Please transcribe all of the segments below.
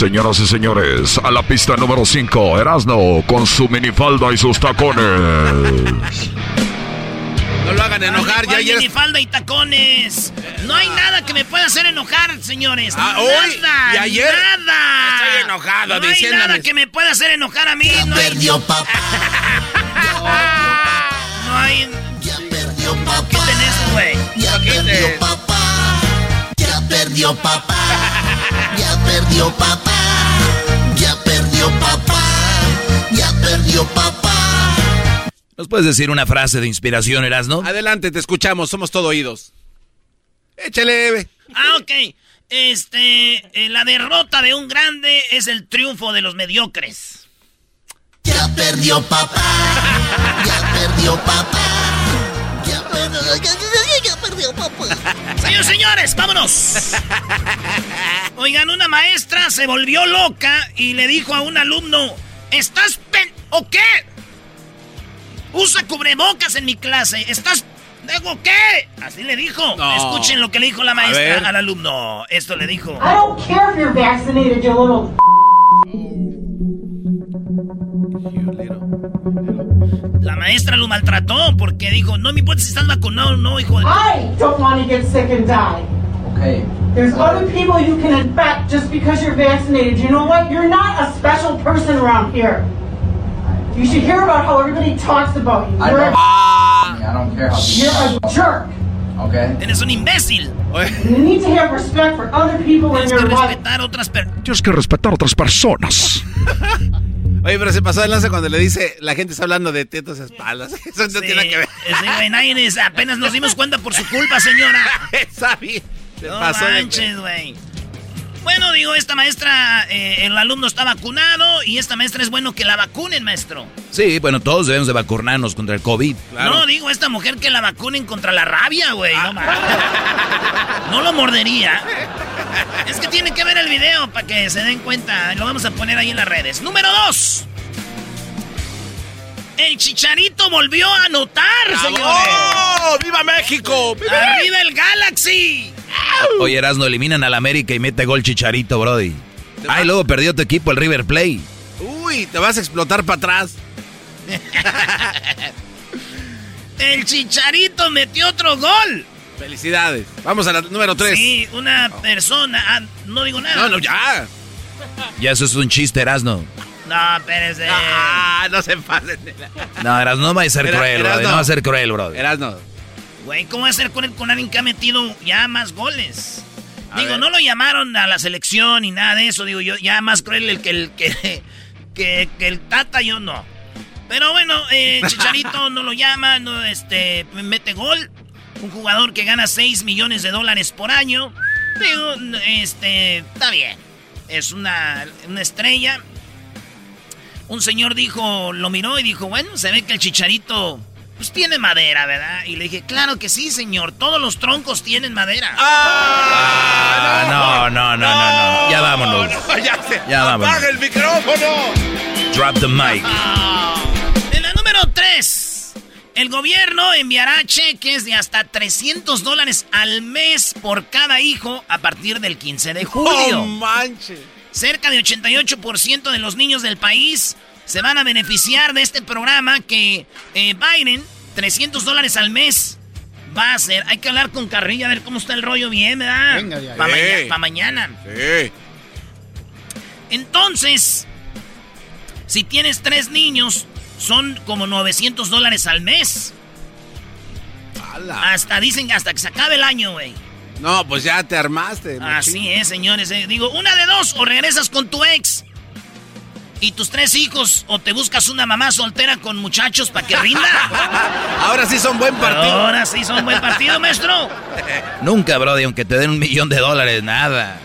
Señoras y señores, a la pista número 5, Erasno con su minifalda y sus tacones. No lo hagan enojar, ya ¿Cuál ayer. minifalda y tacones. No hay nada que me pueda hacer enojar, señores. Ah, hoy nada. y ayer. Nada. Estoy enojado, No hay diciéndome. nada que me pueda hacer enojar a mí. No hay, Perdió papá. no hay. Ya perdió papá. ¿Qué tenés, güey? Ya perdió papá. Ya perdió papá. Ya perdió papá. Ya perdió papá. Ya perdió papá. ¿Nos puedes decir una frase de inspiración, Erasno? Adelante, te escuchamos, somos todo oídos. Échale, Eve. Ah, ok. Este, eh, la derrota de un grande es el triunfo de los mediocres. Ya perdió papá. Ya perdió papá. Señores, señores, vámonos. Oigan, una maestra se volvió loca y le dijo a un alumno, ¿estás pen... o qué? Usa cubrebocas en mi clase. ¿Estás... ¿Digo qué? Así le dijo. No. Escuchen lo que le dijo la maestra al alumno. Esto le dijo. I don't care if you're vaccinated, you little. La maestra lo maltrató porque dijo, no me importa si estás vacunado o no, hijo de... I don't want to get sick and die. Okay. There's other people you can infect just because you're vaccinated. You know what? You're not a special person around here. You should hear about how everybody talks about you. I You're, don't, a, I don't care how you're a jerk. Okay. Eres un imbécil. You need to have respect for other people in Tienes que respetar otras personas. Tienes que respetar a otras personas. Oye, pero se pasó de lanza cuando le dice la gente está hablando de tetas y espaldas. Eso no tiene nada que ver. Sí, güey, nadie es- apenas nos dimos cuenta por su culpa, señora. Está bien. Se No pasó manches, güey. Bueno, digo, esta maestra, eh, el alumno está vacunado y esta maestra es bueno que la vacunen, maestro. Sí, bueno, todos debemos de vacunarnos contra el COVID. No, digo, esta mujer que la vacunen contra la rabia, güey. Ah. No. No lo mordería. Es que tiene que ver el video para que se den cuenta. Lo vamos a poner ahí en las redes. Número dos. El Chicharito volvió a anotar, señores. ¡Oh! ¡Viva México! ¡Viva ¡Arriba el Galaxy! Oye, Erasno, eliminan al América y mete gol Chicharito, Brody. Ay, luego perdió tu equipo, el River Play. Uy, te vas a explotar para atrás. El Chicharito metió otro gol. Felicidades. Vamos a la número 3. Sí, una persona. ah, no digo nada. No, no, ya. Ya eso es un chiste, Erasno. No, espérese. Ah, no se pasen. No, Erasno no va a ser Era- cruel, Brody. Erasno. No va a ser cruel, Brody. Erasno. Güey, ¿cómo va a ser con, el- con alguien que ha metido ya más goles? A digo, ver. no lo llamaron a la selección ni nada de eso. Digo, yo ya más cruel el que el que, que, que el Tata, yo no. Pero bueno, eh, Chicharito no lo llama, no este, mete gol. Un jugador que gana 6 millones de dólares por año. Digo, este, está bien. Es una, una estrella. Un señor dijo, lo miró y dijo, bueno, se ve que el Chicharito pues tiene madera, ¿verdad? Y le dije, claro que sí, señor. Todos los troncos tienen madera. Ah, no, no, no, no, no. Ya vámonos. ya, se, Ya vámonos. apaga el micrófono. Drop the mic. En la número 3, el gobierno enviará cheques de hasta 300 dólares al mes por cada hijo a partir del 15 de julio. No manches. Cerca de 88% de los niños del país se van a beneficiar de este programa que eh, Biden, 300 dólares al mes, va a hacer. Hay que hablar con Carrilla a ver cómo está el rollo bien, ¿verdad? Venga, ya, Para ya. mañana. Sí. Entonces, si tienes tres niños, son como 900 dólares al mes. Ala. Hasta dicen hasta que se acabe el año, güey. No, pues ya te armaste. Así es, señores. eh. Digo, una de dos, o regresas con tu ex y tus tres hijos, o te buscas una mamá soltera con muchachos para que rinda. Ahora sí son buen partido. Ahora sí son buen partido, maestro. Nunca, Brody, aunque te den un millón de dólares, nada.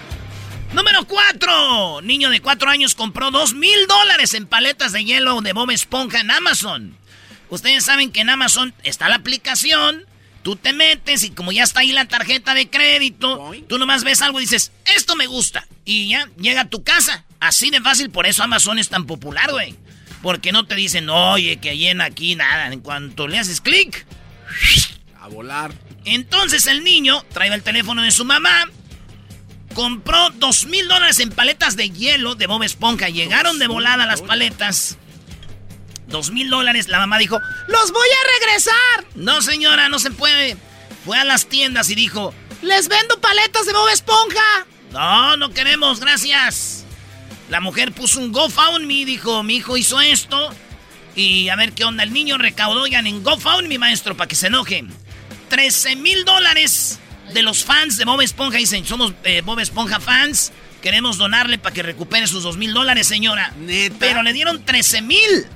Número cuatro. Niño de cuatro años compró dos mil dólares en paletas de hielo de Bob Esponja en Amazon. Ustedes saben que en Amazon está la aplicación. Tú te metes y como ya está ahí la tarjeta de crédito, tú nomás ves algo y dices, esto me gusta. Y ya llega a tu casa. Así de fácil, por eso Amazon es tan popular, güey. Porque no te dicen, oye, que llena aquí nada. En cuanto le haces clic, A volar. entonces el niño trae el teléfono de su mamá, compró dos mil dólares en paletas de hielo de Bob Esponja. Llegaron de volada las paletas. Dos mil dólares. La mamá dijo, ¡los voy a regresar! No, señora, no se puede. Fue a las tiendas y dijo, ¡les vendo paletas de Bob Esponja! No, no queremos, gracias. La mujer puso un GoFundMe, dijo, mi hijo hizo esto. Y a ver qué onda. El niño recaudó ya en GoFundMe, maestro, para que se enojen. 13 mil dólares de los fans de Bob Esponja. Dicen, somos eh, Bob Esponja fans. Queremos donarle para que recupere sus dos mil dólares, señora. Pero le dieron 13 mil.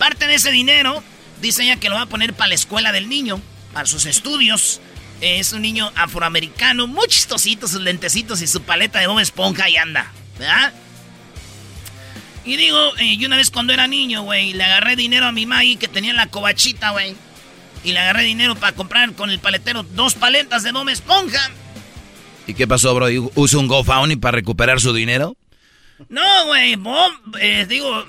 Parte de ese dinero, dice ella que lo va a poner para la escuela del niño, para sus estudios. Es un niño afroamericano, muy chistosito, sus lentecitos y su paleta de Bob Esponja y anda, ¿verdad? Y digo, eh, yo una vez cuando era niño, güey, le agarré dinero a mi Maggie que tenía la cobachita, güey. Y le agarré dinero para comprar con el paletero dos paletas de Bob Esponja. ¿Y qué pasó, Brody? ¿Usa un GoFundMe para recuperar su dinero? No, güey, Bob, eh, digo,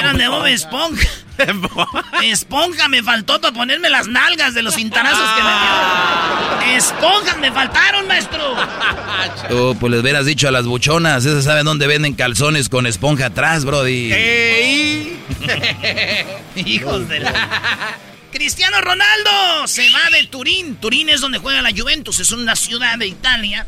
eran de Bob Esponja. Esponja me faltó para ponerme las nalgas de los cintarazos que me dio. Esponjas me faltaron, maestro. Oh, pues les hubieras dicho a las buchonas, esas saben dónde venden calzones con esponja atrás, Brody. Hijos de la... Cristiano Ronaldo se va de Turín. Turín es donde juega la Juventus, es una ciudad de Italia.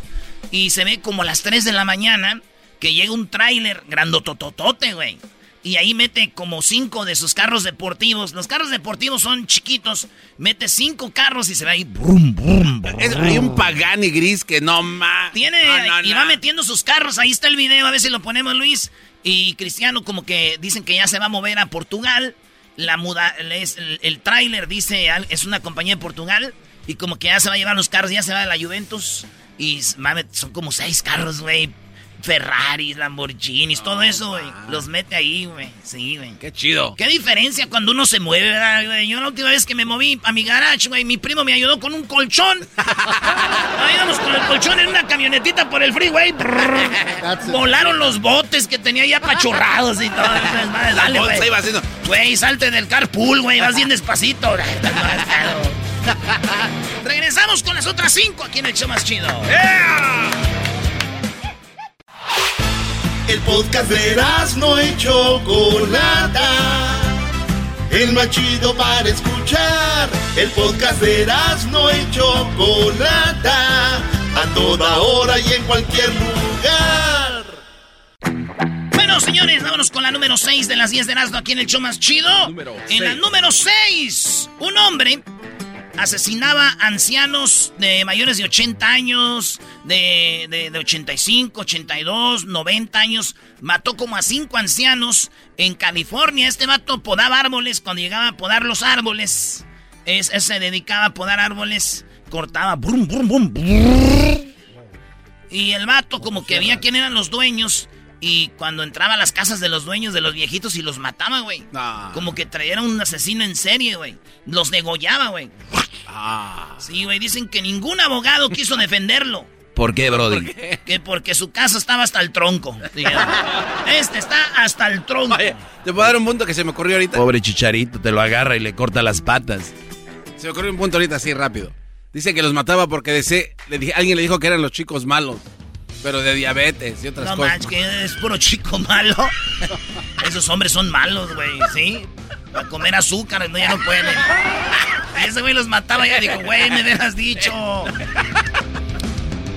Y se ve como a las 3 de la mañana que llega un tráiler grandotototote, güey. Y ahí mete como cinco de sus carros deportivos. Los carros deportivos son chiquitos. Mete cinco carros y se ve ahí. Brum, brum, brum. Es- hay un Pagani gris que no más. Tiene, y va metiendo sus carros. Ahí está el video, a ver si lo ponemos, Luis. Y Cristiano, como que dicen que ya se va a mover a Portugal. La muda, es- el, el tráiler dice, es una compañía de Portugal. Y como que ya se va a llevar los carros, ya se va de la Juventus. Y mames, son como seis carros, güey. Ferraris, Lamborghinis, todo eso, güey. Los mete ahí, güey. Sí, güey. Qué chido. Qué diferencia cuando uno se mueve, ¿verdad, güey? Yo la última vez que me moví a mi garage, güey, mi primo me ayudó con un colchón. Ahí íbamos con el colchón en una camionetita por el freeway. Volaron los botes que tenía ya apachurrados y todo. Madre, dale, güey. Güey, salte del carpool, güey. Vas bien despacito. Regresamos con las otras cinco aquí en el show más chido. El podcast de no y Chocolata. El más chido para escuchar. El podcast de no y Chocolata. A toda hora y en cualquier lugar. Bueno, señores, vámonos con la número 6 de las 10 de Erasmo aquí en el show más chido. en la número 6, un hombre asesinaba ancianos de mayores de 80 años, de, de, de 85, 82, 90 años. Mató como a cinco ancianos en California. Este vato podaba árboles. Cuando llegaba a podar los árboles, es, es- se dedicaba a podar árboles. Cortaba. brum, brum, brum, brrr. Y el vato como que veía quién eran los dueños. Y cuando entraba a las casas de los dueños de los viejitos y los mataba, güey. Ah. Como que traía un asesino en serie, güey. Los degollaba, güey. Ah. Sí, güey, dicen que ningún abogado quiso defenderlo. ¿Por qué, Brody? Que porque su casa estaba hasta el tronco. Este está hasta el tronco. Oye, te puedo dar un punto que se me ocurrió ahorita. Pobre chicharito, te lo agarra y le corta las patas. Se me ocurrió un punto ahorita así rápido. Dice que los mataba porque desee- le dije- alguien le dijo que eran los chicos malos. Pero de diabetes y otras No cosas. manches, que es puro chico malo. Esos hombres son malos, güey, ¿sí? Para comer azúcar, no, ya no pueden. Ese güey los mataba ya dijo, güey, me hubieras dicho.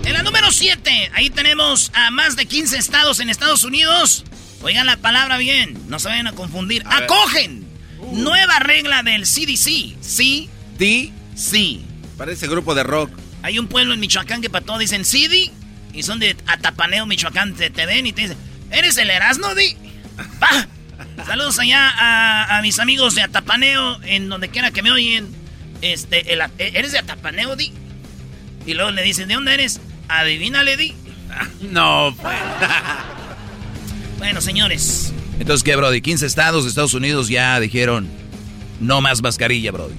En la número 7, ahí tenemos a más de 15 estados en Estados Unidos. Oigan la palabra bien, no se vayan a confundir. A. ¡Acogen! Nueva regla del CDC. Sí, Di, sí. parece grupo de rock. Hay un pueblo en Michoacán que para todo dicen CD y son de Atapaneo, Michoacán. Te, te ven y te dicen, ¿eres el Erasmo, Di? ¡Pa! Saludos allá a, a mis amigos de Atapaneo, en donde quiera que me oyen. Este, el- ¿Eres de Atapaneo, Di? Y luego le dicen, ¿de dónde eres? Adivínale, Di. No, pues. Bueno, señores. Entonces, ¿qué, Brody? 15 estados de Estados Unidos ya dijeron no más mascarilla, Brody.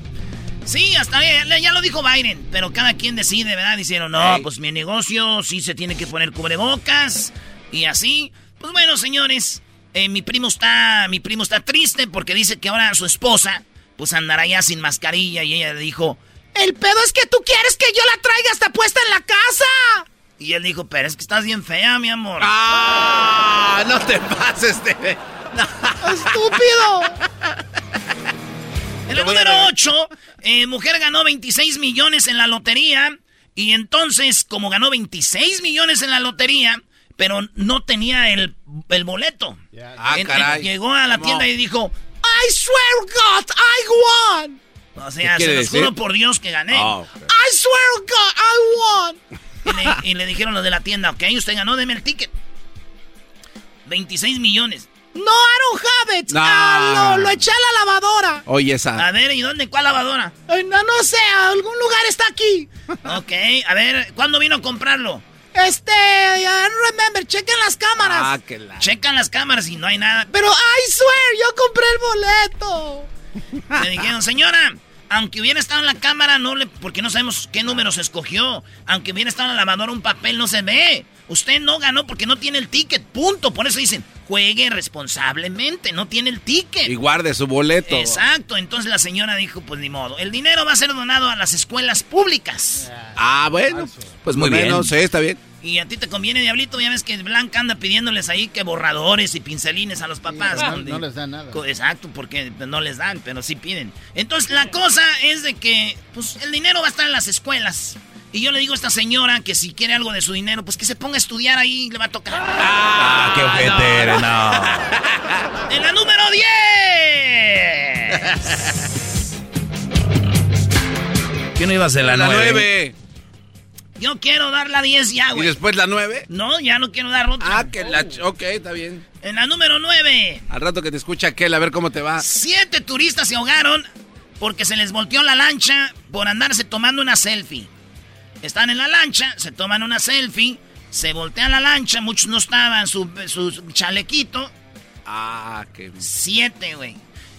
Sí, hasta ya, ya lo dijo Biden, pero cada quien decide, ¿verdad? Dijeron, no, pues mi negocio sí se tiene que poner cubrebocas y así. Pues bueno, señores, eh, mi primo está, mi primo está triste porque dice que ahora su esposa, pues andará ya sin mascarilla y ella le dijo, el pedo es que tú quieres que yo la traiga hasta puesta en la casa. Y él dijo, pero es que estás bien fea, mi amor. ¡Ah! No te pases de. ¡Estúpido! En la número regañar. 8, mujer ganó 26 millones en la lotería. Y entonces, como ganó 26 millones en la lotería, pero no tenía el, el boleto. Ah, En- caray. en- llegó a la tienda y dijo, I swear God, I won. O sea, ¿Qué se los juro por Dios que gané. Ah. I swear God, I won. Y le, y le dijeron los de la tienda, ok, usted ganó, deme el ticket. 26 millones. No, I don't have it. No. Ah, lo, lo eché a la lavadora. Oye, esa. A ver, ¿y dónde? ¿Cuál lavadora? no, no sé, algún lugar está aquí. ok, a ver, ¿cuándo vino a comprarlo? Este, I don't remember, chequen las cámaras. Ah, que la. Checan las cámaras y no hay nada. Pero, I swear, yo compré el boleto. Le dijeron, señora, aunque hubiera estado en la cámara, no le, porque no sabemos qué número se escogió. Aunque hubiera estado en la lavadora, un papel no se ve. Usted no ganó porque no tiene el ticket, punto. Por eso dicen, juegue responsablemente, no tiene el ticket. Y guarde su boleto. Exacto, entonces la señora dijo, pues ni modo, el dinero va a ser donado a las escuelas públicas. Ah, bueno. Pues muy Bueno, bien. sí, está bien. Y a ti te conviene, Diablito, ya ves que Blanca anda pidiéndoles ahí que borradores y pincelines a los papás. no, ¿no? no les dan nada. Exacto, porque no les dan, pero sí piden. Entonces la cosa es de que, pues el dinero va a estar en las escuelas. Y yo le digo a esta señora que si quiere algo de su dinero, pues que se ponga a estudiar ahí, le va a tocar. Ah, qué ojete eres, no. En la número 10. ¿Qué no ibas en la, La 9? nueve. Yo quiero dar la 10 ya, ¿Y güey. después la nueve? No, ya no quiero dar otra. Ah, que la. ch- Ok, está bien. En la número 9. Al rato que te escucha aquel, a ver cómo te va. Siete turistas se ahogaron porque se les volteó la lancha por andarse tomando una selfie. Están en la lancha, se toman una selfie, se voltea la lancha, muchos no estaban, su, su chalequito. Ah, qué. Siete, güey.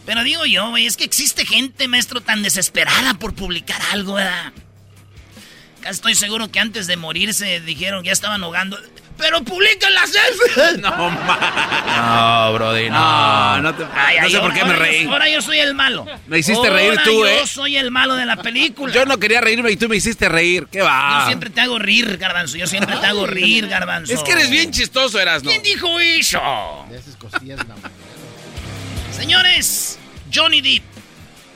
Pero digo yo, güey, es que existe gente, maestro, tan desesperada por publicar algo, ¿verdad? Casi estoy seguro que antes de morirse dijeron, ya estaban ahogando. ¡Pero publican la selfie! No, No, Brody, no. No, no te. Ay, no ay, sé por qué me yo- reí. Ahora yo soy el malo. Me hiciste Ahora reír tú, yo ¿eh? soy el malo de la película. Yo no quería reírme y tú me hiciste reír. ¿Qué va? Yo siempre te hago rir, garbanzo. Yo siempre te hago rir, garbanzo. Es que eres bien chistoso, Erasno. ¿Quién dijo eso? De esas cosillas, la madre. Señores, Johnny Depp.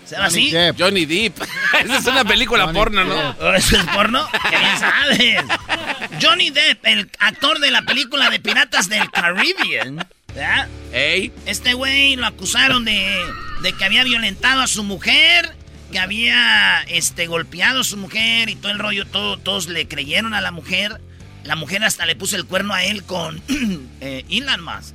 ¿Se llama Johnny así? Depp. Johnny Depp. Esa es una película Johnny porno, ¿no? Depp. ¿Oh, ¿Eso es porno? ¿Qué bien sabes? Johnny Depp, el actor de la película de Piratas del Caribbean. ¿verdad? Ey. Este güey lo acusaron de, de que había violentado a su mujer que había este, golpeado a su mujer y todo el rollo, todo, todos le creyeron a la mujer. La mujer hasta le puso el cuerno a él con eh, Elon Musk.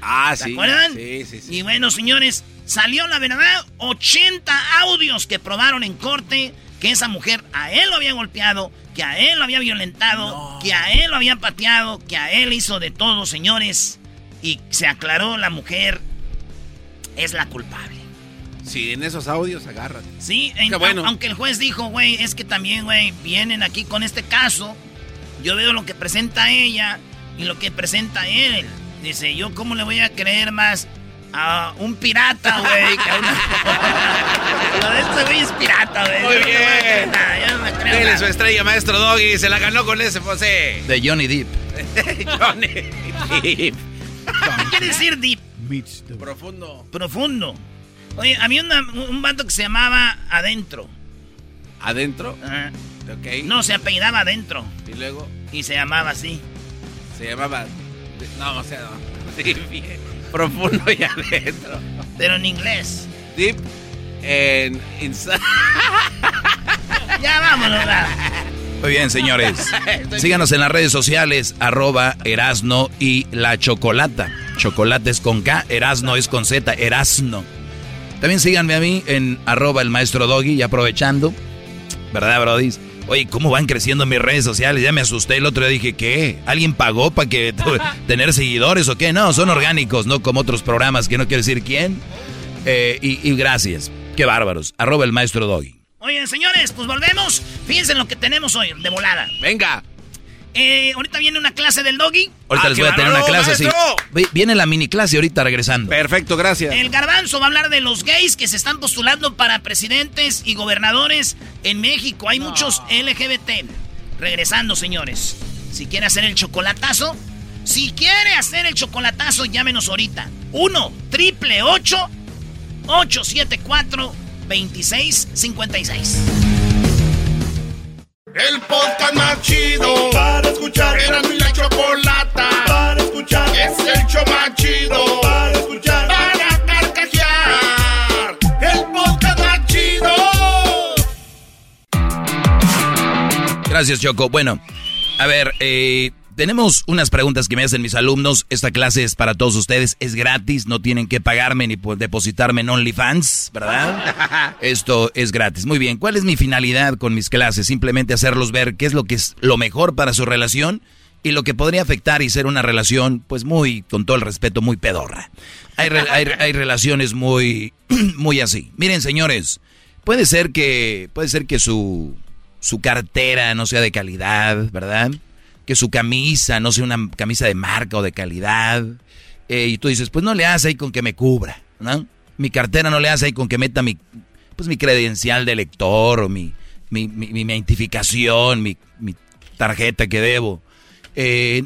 Ah, ¿Se sí. acuerdan? Sí, sí, sí. Y bueno, señores, salió la verdad, 80 audios que probaron en corte que esa mujer a él lo había golpeado, que a él lo había violentado, que a él lo había pateado, que a él hizo de todo, señores. Y se aclaró, la mujer es la culpable. Sí, en esos audios agárrate. Sí, en- bueno. aunque el juez dijo, güey, es que también, güey, vienen aquí con este caso. Yo veo lo que presenta ella y lo que presenta él. Dice, yo cómo le voy a creer más a un pirata, güey, a. Lo de este güey es pirata, güey. Muy Yo no a bien. nada, yo no le creo Dele nada. su estrella, maestro Doggy. Se la ganó con ese José. De Johnny Depp. Johnny Depp. ¿Qué quiere decir deep? Profundo. Profundo. Oye, había una- un vato que se llamaba Adentro. ¿Adentro? Ajá. Ok. No, se apellidaba Adentro. Y luego Y se llamaba así. se llamaba. No, o sea, no. Sí, bien. Profundo y adentro. Pero en inglés. Deep en. inside. Ya vámonos. Muy bien, señores. Síganos en las redes sociales, arroba Erasno y la Chocolata. Chocolate es con K, Erasno es con Z, Erasno. También síganme a mí en arroba el maestro Doggy y aprovechando, ¿verdad, Brody? Oye, ¿cómo van creciendo mis redes sociales? Ya me asusté el otro día, dije, ¿qué? ¿Alguien pagó para que tener seguidores o qué? No, son orgánicos, no como otros programas que no quiero decir quién. Eh, y, y gracias, qué bárbaros. Arroba el maestro Doggy. Oye, señores, pues volvemos. Fíjense en lo que tenemos hoy, de volada. Venga. Eh, ahorita viene una clase del doggy. Ahorita Ah, les voy a tener una clase maestro. Vi- Viene la mini clase ahorita regresando. Perfecto, gracias. El garbanzo va a hablar de los gays que se están postulando para presidentes y gobernadores en México. Hay muchos LGBT. Regresando, señores. Si quiere hacer el chocolatazo, si quiere hacer el chocolatazo, llámenos ahorita. 1 triple 874 2656. El podcast más chido para escuchar. Era mi la chocolata para escuchar. Es el show más chido para escuchar. Para carcajear. El podcast más chido. Gracias, Choco. Bueno, a ver, eh, tenemos unas preguntas que me hacen mis alumnos. Esta clase es para todos ustedes. Es gratis, no tienen que pagarme ni depositarme en OnlyFans, ¿verdad? Esto es gratis. Muy bien, ¿cuál es mi finalidad con mis clases? Simplemente hacerlos ver qué es lo que es lo mejor para su relación y lo que podría afectar y ser una relación, pues muy, con todo el respeto, muy pedorra. Hay, re- hay- hay relaciones muy, muy así. Miren, señores, puede ser que, puede ser que su, su cartera no sea de calidad, ¿verdad? Que su camisa no sea una camisa de marca o de calidad. Eh, y tú dices, pues no le hace ahí con que me cubra, ¿no? Mi cartera no le hace ahí con que meta mi, pues mi credencial de lector o mi, mi, mi- identificación, mi, mi tarjeta que debo. Eh,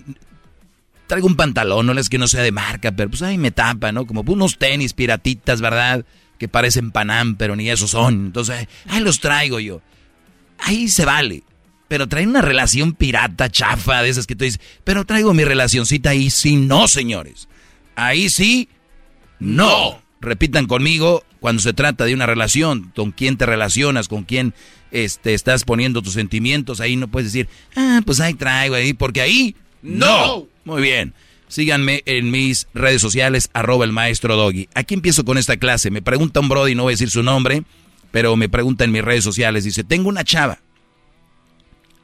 traigo un pantalón, no es que no sea de marca, pero pues ahí me tapa, ¿no? Como unos tenis piratitas, ¿verdad? Que parecen Panam, pero ni esos son. Entonces, ahí los traigo yo. Ahí se vale. Pero trae una relación pirata, chafa, de esas que tú dices, pero traigo mi relacioncita ahí sí, no, señores. Ahí sí, no. Repitan conmigo cuando se trata de una relación, con quién te relacionas, con quién este, estás poniendo tus sentimientos, ahí no puedes decir, ah, pues ahí traigo ahí, porque ahí no. Muy bien. Síganme en mis redes sociales, arroba el maestro Doggy. Aquí empiezo con esta clase. Me pregunta un Brody, no voy a decir su nombre, pero me pregunta en mis redes sociales. Dice, tengo una chava.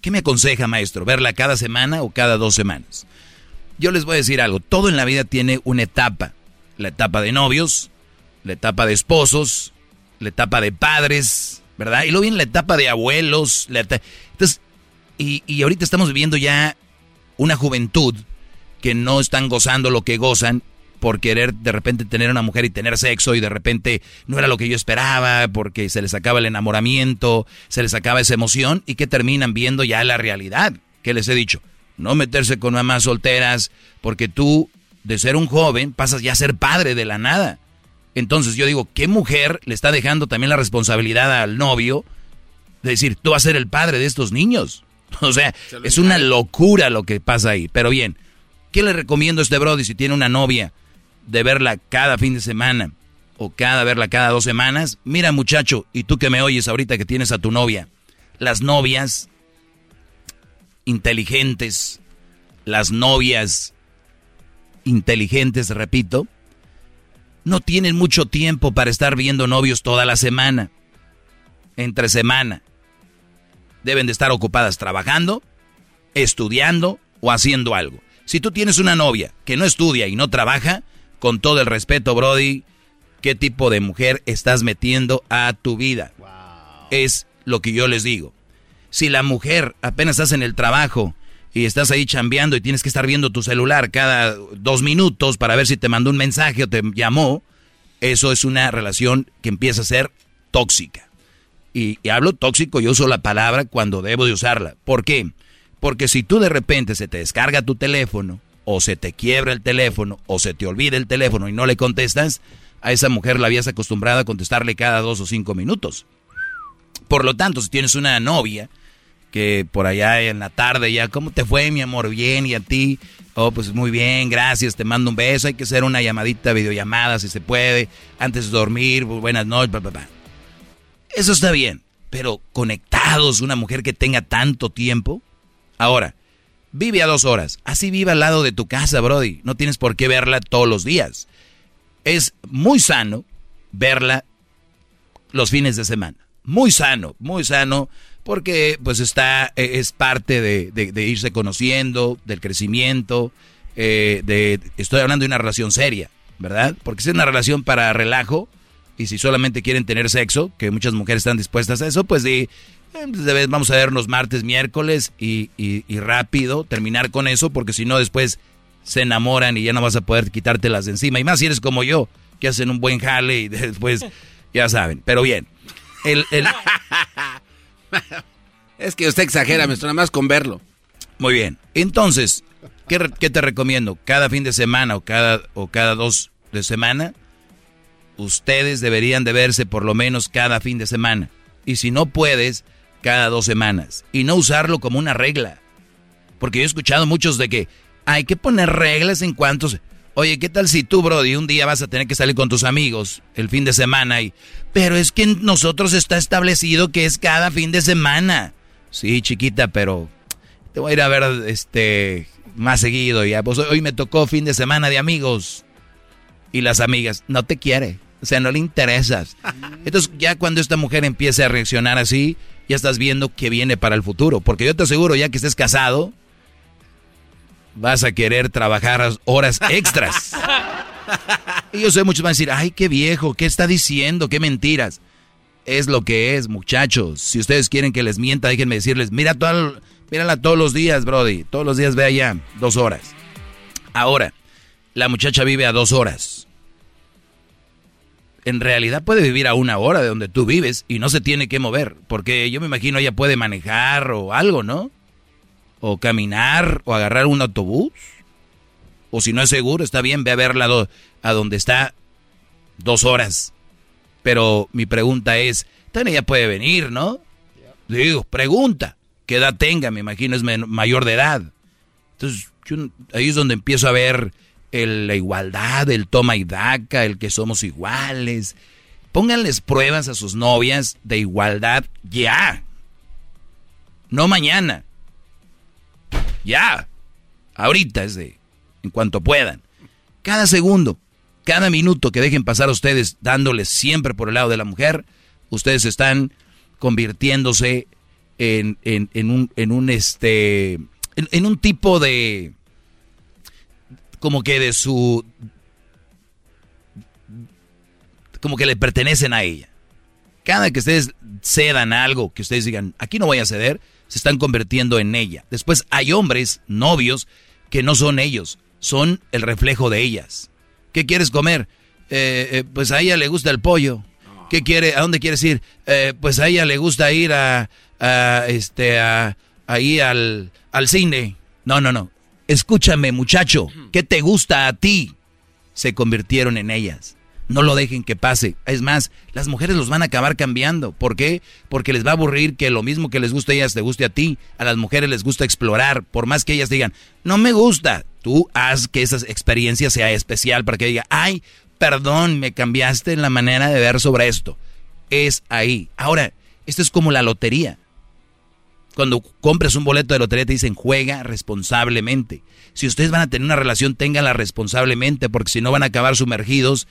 ¿Qué me aconseja, maestro? ¿Verla cada semana o cada dos semanas? Yo les voy a decir algo. Todo en la vida tiene una etapa. La etapa de novios, la etapa de esposos, la etapa de padres, ¿verdad? Y luego viene la etapa de abuelos. Entonces, y, y ahorita estamos viviendo ya una juventud que no están gozando lo que gozan por querer de repente tener una mujer y tener sexo y de repente no era lo que yo esperaba porque se les acaba el enamoramiento, se les acaba esa emoción y que terminan viendo ya la realidad. que les he dicho? No meterse con mamás solteras porque tú de ser un joven pasas ya a ser padre de la nada. Entonces yo digo, ¿qué mujer le está dejando también la responsabilidad al novio de decir, tú vas a ser el padre de estos niños? O sea, es una locura lo que pasa ahí. Pero bien, ¿qué le recomiendo a este Brody si tiene una novia? De verla cada fin de semana o cada verla cada dos semanas, mira muchacho, y tú que me oyes ahorita que tienes a tu novia, las novias inteligentes, las novias inteligentes, repito, no tienen mucho tiempo para estar viendo novios toda la semana, entre semana. Deben de estar ocupadas trabajando, estudiando o haciendo algo. Si tú tienes una novia que no estudia y no trabaja, con todo el respeto, Brody, qué tipo de mujer estás metiendo a tu vida. Es lo que yo les digo. Si la mujer apenas estás en el trabajo y estás ahí chambeando y tienes que estar viendo tu celular cada dos minutos para ver si te mandó un mensaje o te llamó, eso es una relación que empieza a ser tóxica. Y, y hablo tóxico, yo uso la palabra cuando debo de usarla. ¿Por qué? Porque si tú de repente se te descarga tu teléfono o se te quiebra el teléfono o se te olvida el teléfono y no le contestas, a esa mujer la habías acostumbrado a contestarle cada dos o cinco minutos. Por lo tanto, si tienes una novia que por allá en la tarde ya, ¿cómo te fue, mi amor? Bien, ¿y a ti? Oh, pues muy bien, gracias, te mando un beso. Hay que hacer una llamadita, videollamada, si se puede, antes de dormir, buenas noches, papá. Eso está bien, pero conectados, una mujer que tenga tanto tiempo. Ahora, Vive a dos horas. Así vive al lado de tu casa, Brody. No tienes por qué verla todos los días. Es muy sano verla los fines de semana. Muy sano, muy sano, porque pues está, e, es parte de, irse conociendo, del crecimiento, eh, estoy hablando de una relación seria, ¿verdad? Porque si es una relación para relajo, y si solamente quieren tener sexo, que muchas mujeres están dispuestas a eso, pues de, eh, vamos a vernos martes, miércoles y, rápido terminar con eso, porque si no después se enamoran y ya no vas a poder quitártelas de encima. Y más si eres como yo, que hacen un buen jale y después, ya saben. Pero bien, el... es que usted exagera, me nada más con verlo. Muy bien. Entonces, ¿qué, ¿qué, te recomiendo? ¿Cada fin de semana o cada, o cada dos de semana? Ustedes deberían de verse por lo menos cada fin de semana. Y si no puedes, cada dos semanas y no usarlo como una regla. Porque yo he escuchado muchos de que hay que poner reglas en cuanto... Oye, ¿qué tal si tú, Brody, un día vas a tener que salir con tus amigos el fin de semana y... Pero es que nosotros está establecido que es cada fin de semana. Sí, chiquita, pero te voy a ir a ver este más seguido ya. Pues hoy me tocó fin de semana de amigos. Y las amigas, no te quiere. O sea, no le interesas. Entonces ya cuando esta mujer empiece a reaccionar así, ya estás viendo qué viene para el futuro. Porque yo te aseguro, ya que estés casado, vas a querer trabajar horas extras. y yo sé, muchos van a decir, ay, qué viejo, ¿qué está diciendo? ¿Qué mentiras? Es lo que es, muchachos. Si ustedes quieren que les mienta, déjenme decirles, mira todo, mírala todos los días, Brody. Todos los días ve allá, dos horas. Ahora, la muchacha vive a dos horas. En realidad puede vivir a una hora de donde tú vives y no se tiene que mover, porque yo me imagino ella puede manejar o algo, ¿no? O caminar o agarrar un autobús. O si no es seguro, está bien, ve a verla a donde está dos horas. Pero mi pregunta es, también ella puede venir, ¿no? Le digo, pregunta, ¿qué edad tenga? Me imagino es mayor de edad. Entonces, ahí es donde empiezo a ver el, la igualdad, el toma y daca, el que somos iguales. Pónganles pruebas a sus novias de igualdad ya. No mañana. Ya. Ahorita es de, en cuanto puedan. Cada segundo, cada minuto que dejen pasar a ustedes dándoles siempre por el lado de la mujer, ustedes están convirtiéndose en, en, en un, en un este, en un tipo de, como que de su... como que le pertenecen a ella. Cada que ustedes cedan algo, que ustedes digan, aquí no voy a ceder, se están convirtiendo en ella. Después hay hombres, novios, que no son ellos, son el reflejo de ellas. ¿Qué quieres comer? Eh, eh, pues a ella le gusta el pollo. ¿Qué quiere? ¿A dónde quieres ir? Eh, pues a ella le gusta ir a, a este, a, ahí al, al cine. No, no, no. Escúchame, muchacho, ¿qué te gusta a ti? Se convirtieron en ellas. No lo dejen que pase. Es más, las mujeres los van a acabar cambiando. ¿Por qué? Porque les va a aburrir que lo mismo que les gusta a ellas te guste a ti. A las mujeres les gusta explorar. Por más que ellas digan, no me gusta. Tú haz que esa experiencia sea especial para que diga, ay, perdón, me cambiaste la manera de ver sobre esto. Es ahí. Ahora, esto es como la lotería. Cuando compres un boleto de lotería te dicen juega responsablemente. Si ustedes van a tener una relación, ténganla responsablemente, porque si no van a acabar sumergidos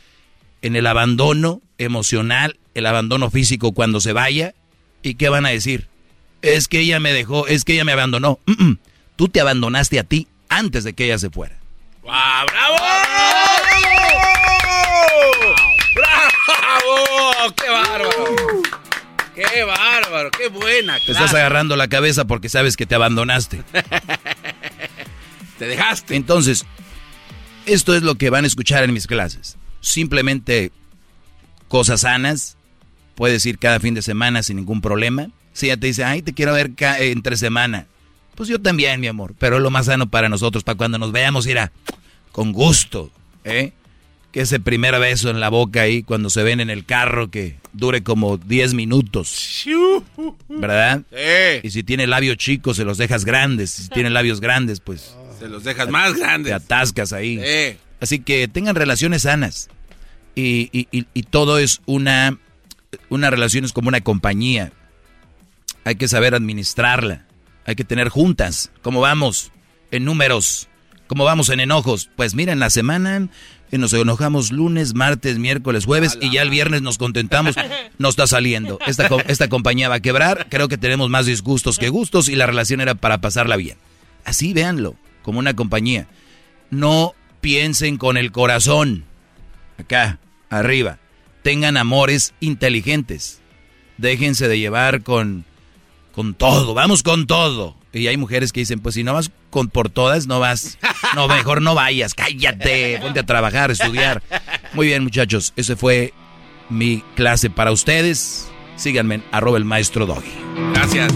en el abandono emocional, el abandono físico cuando se vaya. ¿Y qué van a decir? Es que ella me dejó, es que ella me abandonó. Tú te abandonaste a ti antes de que ella se fuera. ¡Bravo! ¡Bravo! ¡Qué bárbaro! ¡Qué bárbaro! ¡Qué buena! Te estás agarrando la cabeza porque sabes que te abandonaste. te dejaste. Entonces, esto es lo que van a escuchar en mis clases. Simplemente cosas sanas. Puedes ir cada fin de semana sin ningún problema. Si ella te dice, ay, te quiero ver entre semana. Pues yo también, mi amor. Pero es lo más sano para nosotros, para cuando nos veamos, irá con gusto. ¿eh? que ese primer beso en la boca ahí cuando se ven en el carro que dure como 10 minutos. ¿Verdad? Y si tiene labios chicos, se los dejas grandes. Si tiene labios grandes, pues... Se los dejas más grandes. Te atascas ahí. Así que tengan relaciones sanas. Y, y, todo es una... Una relación es como una compañía. Hay que saber administrarla. Hay que tener juntas. ¿Cómo vamos? En números. ¿Cómo vamos en enojos? Pues mira, en la semana nos enojamos lunes, martes, miércoles, jueves y ya el viernes nos contentamos. No está saliendo. Esta, esta compañía va a quebrar. Creo que tenemos más disgustos que gustos y la relación era para pasarla bien. Así véanlo, como una compañía. No piensen con el corazón. Acá, arriba. Tengan amores inteligentes. Déjense de llevar con, con todo. Vamos con todo. Y hay mujeres que dicen, pues si no vas con, por todas, no vas. No, mejor no vayas. Cállate. Ponte a trabajar, a estudiar. Muy bien, muchachos. Ese fue mi clase para ustedes. Síganme en arroba el maestro Doggy. Gracias.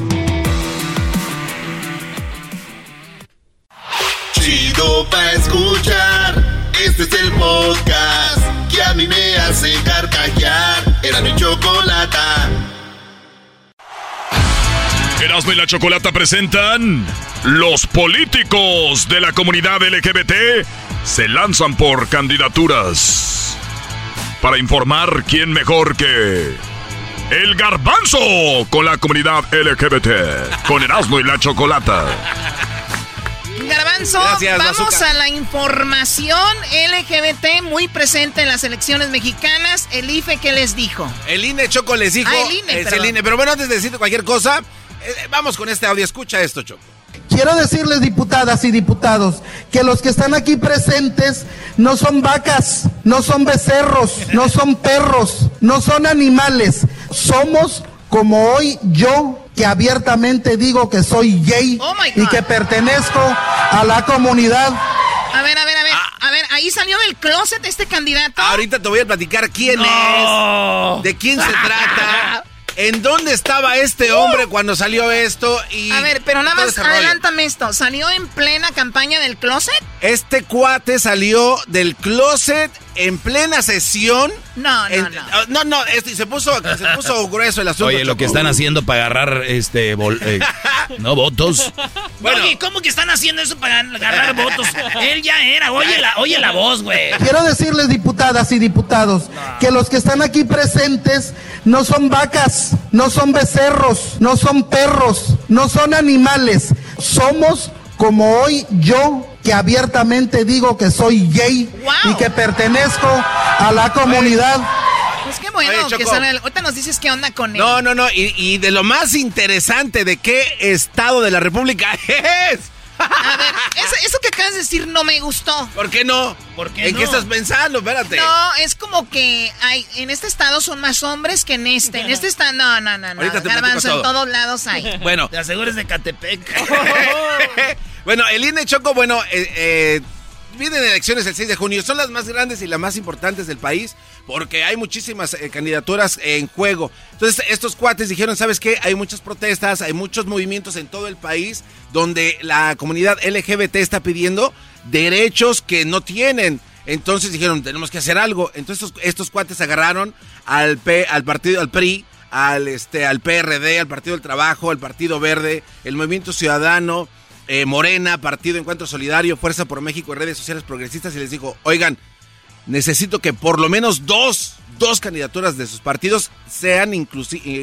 Chido pa' escuchar. Este es el podcast que a mí me hace carcajear. Era mi chocolate. Erasmo y la Chocolata presentan Los políticos de la comunidad LGBT se lanzan por candidaturas para informar quién mejor que el garbanzo con la comunidad LGBT con Erasmo y la Chocolata. Garbanzo, Gracias, vamos Bazooka. a la información LGBT muy presente en las elecciones mexicanas. El IFE, ¿qué les dijo? El INE Choco les dijo. Ah, el INE, es el INE. Pero bueno, antes de decirte cualquier cosa, vamos con este audio. Escucha esto, Choco. Quiero decirles, diputadas y diputados, que los que están aquí presentes no son vacas, no son becerros, no son perros, no son animales. Somos como hoy yo, que abiertamente digo que soy gay Oh y que pertenezco a la comunidad. A ver, a ver, a ver. Ah. A ver, ahí salió del closet este candidato. Ahorita te voy a platicar quién No. es, de quién se trata, en dónde estaba este hombre cuando salió esto y. A ver, pero nada más rollo. adelántame esto. ¿Salió en plena campaña del closet? Este cuate salió del closet en plena sesión. No, no, En- no. no, no, este, se puso, se puso grueso el asunto. Oye, lo Choco. que están haciendo para agarrar este bol- eh, no votos. Bueno. Oye, ¿cómo que están haciendo eso para agarrar votos? Él ya era. Oye la, oye la voz, güey. Quiero decirles, diputadas y diputados, que los que están aquí presentes no son vacas, no son becerros, no son perros, no son animales. Somos como hoy yo, que abiertamente digo que soy gay y que pertenezco a la comunidad. Pues qué bueno Oye, que Choco. sale. Ahorita nos dices qué onda con él. No, no, no. Y, y de lo más interesante de qué estado de la República es. A ver, eso, eso que acabas de decir no me gustó. ¿Por qué no? qué ¿En no? qué estás pensando? Espérate. No, es como que hay, en este estado son más hombres que en este. En este estado, no, no, no, no. Ahorita te platico Garbanzo, en todo. todos lados hay. Bueno. Te asegures de Catepec. bueno, el INE Choco, bueno, eh, eh, vienen elecciones el 6 de junio. Son las más grandes y las más importantes del país porque hay muchísimas eh, candidaturas en juego. Entonces, estos cuates dijeron, ¿sabes qué? Hay muchas protestas, hay muchos movimientos en todo el país donde la comunidad LGBT está pidiendo derechos que no tienen. Entonces dijeron, tenemos que hacer algo. Entonces estos, estos cuates agarraron al, P, al partido, al PRI, al, este, al PRD, al Partido del Trabajo, al Partido Verde, el Movimiento Ciudadano, eh, Morena, Partido Encuentro Solidario, Fuerza por México y redes sociales progresistas y les dijo, oigan, necesito que por lo menos dos, dos candidaturas de sus partidos sean eh,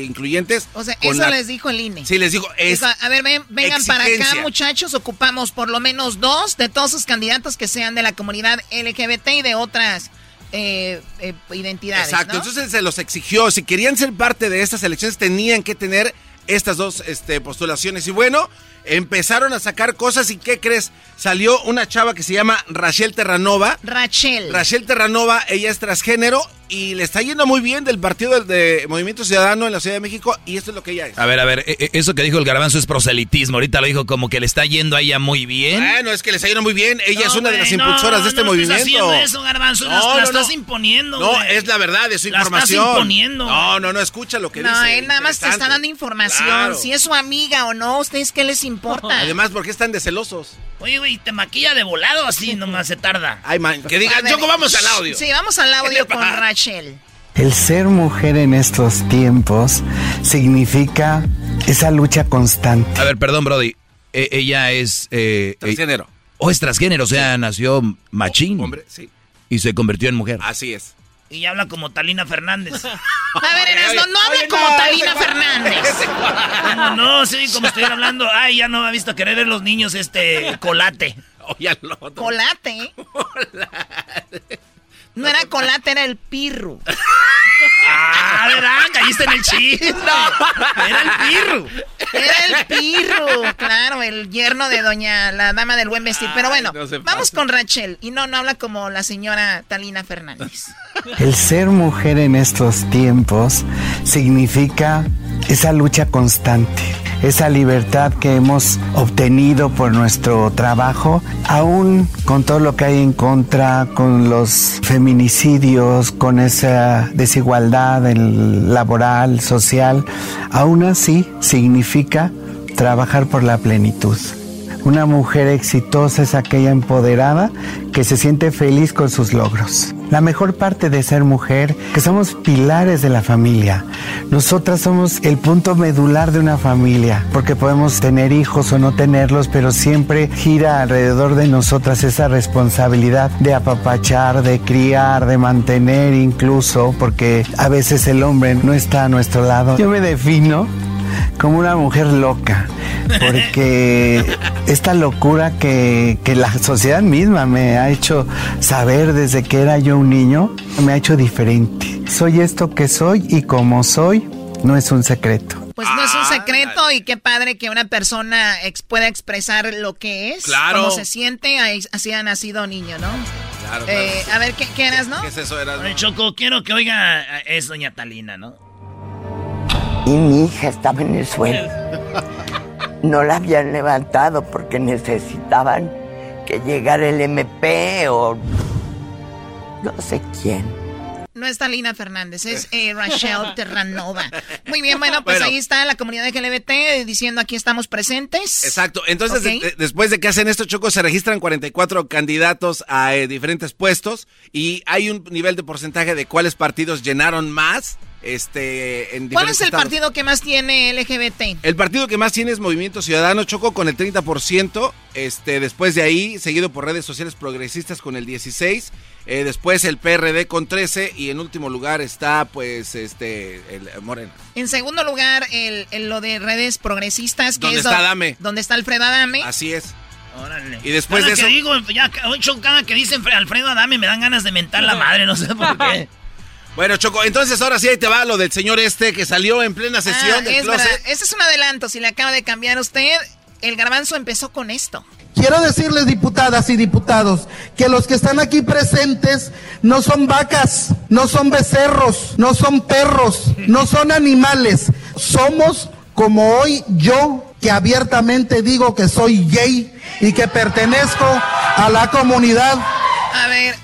incluyentes. O sea, eso la- les dijo el INE. Sí, les digo, es Dijo, a ver, ven- vengan para acá, muchachos. Ocupamos por lo menos dos de todos sus candidatos que sean de la comunidad LGBT y de otras eh, eh, identidades. Exacto, ¿no? entonces se los exigió. Si querían ser parte de estas elecciones, tenían que tener estas dos este, postulaciones. Y bueno, empezaron a sacar cosas. ¿Y qué crees? Salió una chava que se llama Rachel Terranova. Rachel. Rachel Terranova, ella es transgénero y le está yendo muy bien del partido del- de Movimiento Ciudadano en la Ciudad de México. Y esto es lo que ella es. A ver, a ver, e- e- eso que dijo el garbanzo es proselitismo. Ahorita lo dijo como que le está yendo a ella muy bien. Bueno, es que le está yendo muy bien. Ella No, es una de las no, impulsoras de este no estés movimiento. haciendo eso, Garbanzo, la- la estás imponiendo, No, güey. es la verdad, es su La estás información. imponiendo, No, no, no, escucha lo que no, dice. él nada más te está dando información. Claro. Si es su amiga o no, ¿ustedes qué les importa? Además, ¿por qué están de celosos? Oye, güey, te maquilla de volado así, nomás se tarda. Ay, man, que A digan, Choco, vamos al audio. Sí, vamos al audio con Rachel. El ser mujer en estos tiempos significa esa lucha constante. A ver, perdón, Brody. E- ella es... Eh, Transgénero. eh, o es transgénero, o sea, nació machín. Hombre, sí. Y se convirtió en mujer. Así es. Y habla como Talina Fernández. A ver, Erasmo, no hable como Talina Fernández. No, no, sí, como estoy hablando. Ay, ya no me ha visto querer ver los niños este colate. Oye, al otro. ¿Colate? No era colate, era el pirru. Ah, ¿verdad? Caíste en el chiste. Era el pirru. Era el pirru. Claro, el yerno de doña, la dama del buen vestir. Pero bueno, no vamos con Rachel. Y no, no habla como la señora Talina Fernández. El ser mujer en estos tiempos significa esa lucha constante, esa libertad que hemos obtenido por nuestro trabajo, aún con todo lo que hay en contra, con los feminicidios, con esa desigualdad laboral, social, aún así significa trabajar por la plenitud. Una mujer exitosa es aquella empoderada que se siente feliz con sus logros. La mejor parte de ser mujer, que somos pilares de la familia. Nosotras somos el punto medular de una familia, porque podemos tener hijos o no tenerlos, pero siempre gira alrededor de nosotras esa responsabilidad de apapachar, de criar, de mantener incluso, porque a veces el hombre no está a nuestro lado. Yo me defino como una mujer loca, porque esta locura que, que la sociedad misma me ha hecho saber desde que era yo un niño, me ha hecho diferente. Soy esto que soy y como soy, no es un secreto. Pues no es un secreto y qué padre que una persona pueda expresar lo que es, claro. cómo se siente, así ha nacido niño, ¿no? Claro, eh, a ver, ¿qué, ¿qué, eras, no? ¿Qué es eso, eras? Choco, quiero que oiga, es doña Talina, ¿no? Y mi hija estaba en el suelo. No la habían levantado porque necesitaban que llegara el MP o no sé quién. No es Talina Fernández, es eh, Rachel Terranova. Muy bien, bueno, pues ahí está la comunidad LGBT diciendo aquí estamos presentes. Exacto. Entonces, después de que hacen esto, Choco, se registran 44 candidatos a eh, diferentes puestos y hay un nivel de porcentaje de cuáles partidos llenaron más. Este, en ¿Cuál es el partido que más tiene LGBT? El partido que más tiene es Movimiento Ciudadano Choco con el 30%, este, después de ahí, seguido por redes sociales progresistas con el 16%, eh, después el PRD con 13 y en último lugar está pues este el Moreno. En segundo lugar el, lo de redes progresistas que ¿Dónde es está Adame? donde está Alfredo Adame. Así es. Órale. Y después cada de eso que digo, ya cada que dicen Alfredo Adame me dan ganas de mentar la madre, no sé por qué. Bueno, Choco, entonces ahora sí ahí te va lo del señor este que salió en plena sesión ah, del es closet. Verdad. Ese es un adelanto, si le acaba de cambiar usted. El garbanzo empezó con esto. Quiero decirles, diputadas y diputados, que los que están aquí presentes no son vacas, no son becerros, no son perros, no son animales. Somos como hoy yo, que abiertamente digo que soy gay y que pertenezco a la comunidad. A ver,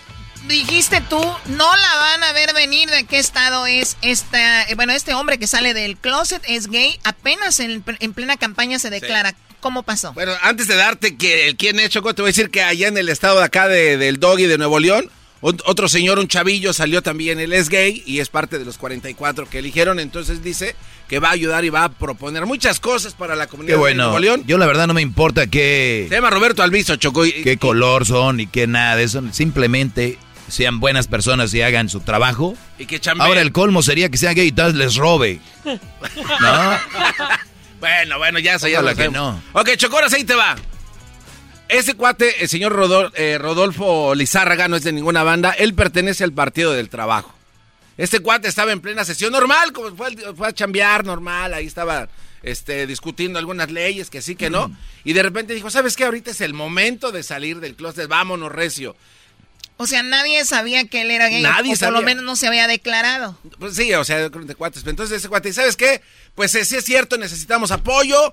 dijiste tú, no la van a ver venir de qué estado es esta, bueno, este hombre que sale del closet es gay, apenas en, plena campaña se declara. ¿Cómo pasó? Bueno, antes de darte que el quién es Choco, te voy a decir que allá en el estado de acá de, del Doggy de Nuevo León, otro señor, un chavillo, salió también, él es gay y es parte de los 44 que eligieron, entonces dice que va a ayudar y va a proponer muchas cosas para la comunidad bueno, de Nuevo León. Yo la verdad no me importa qué... Se llama Roberto Alviso, Choco. qué color son y qué nada de eso, simplemente sean buenas personas y hagan su trabajo. Y que Ahora el colmo sería que sea gay y tal les robe. ¿No? bueno, bueno, ya se ya lo que no. Ok, Chocoras, ahí te va. Ese cuate, el señor eh, Rodolfo Lizárraga, no es de ninguna banda. Él pertenece al Partido del Trabajo. Este cuate estaba en plena sesión normal, como fue, fue a chambear normal, ahí estaba este, discutiendo algunas leyes, que sí, que no. Y de repente dijo, ¿sabes qué? Ahorita es el momento de salir del closet, vámonos, recio. O sea, nadie sabía que él era gay. Nadie o por lo menos no se había declarado. Pues sí, o sea, de cuates. Entonces ese cuate, ¿sabes qué? Pues sí es cierto, necesitamos apoyo.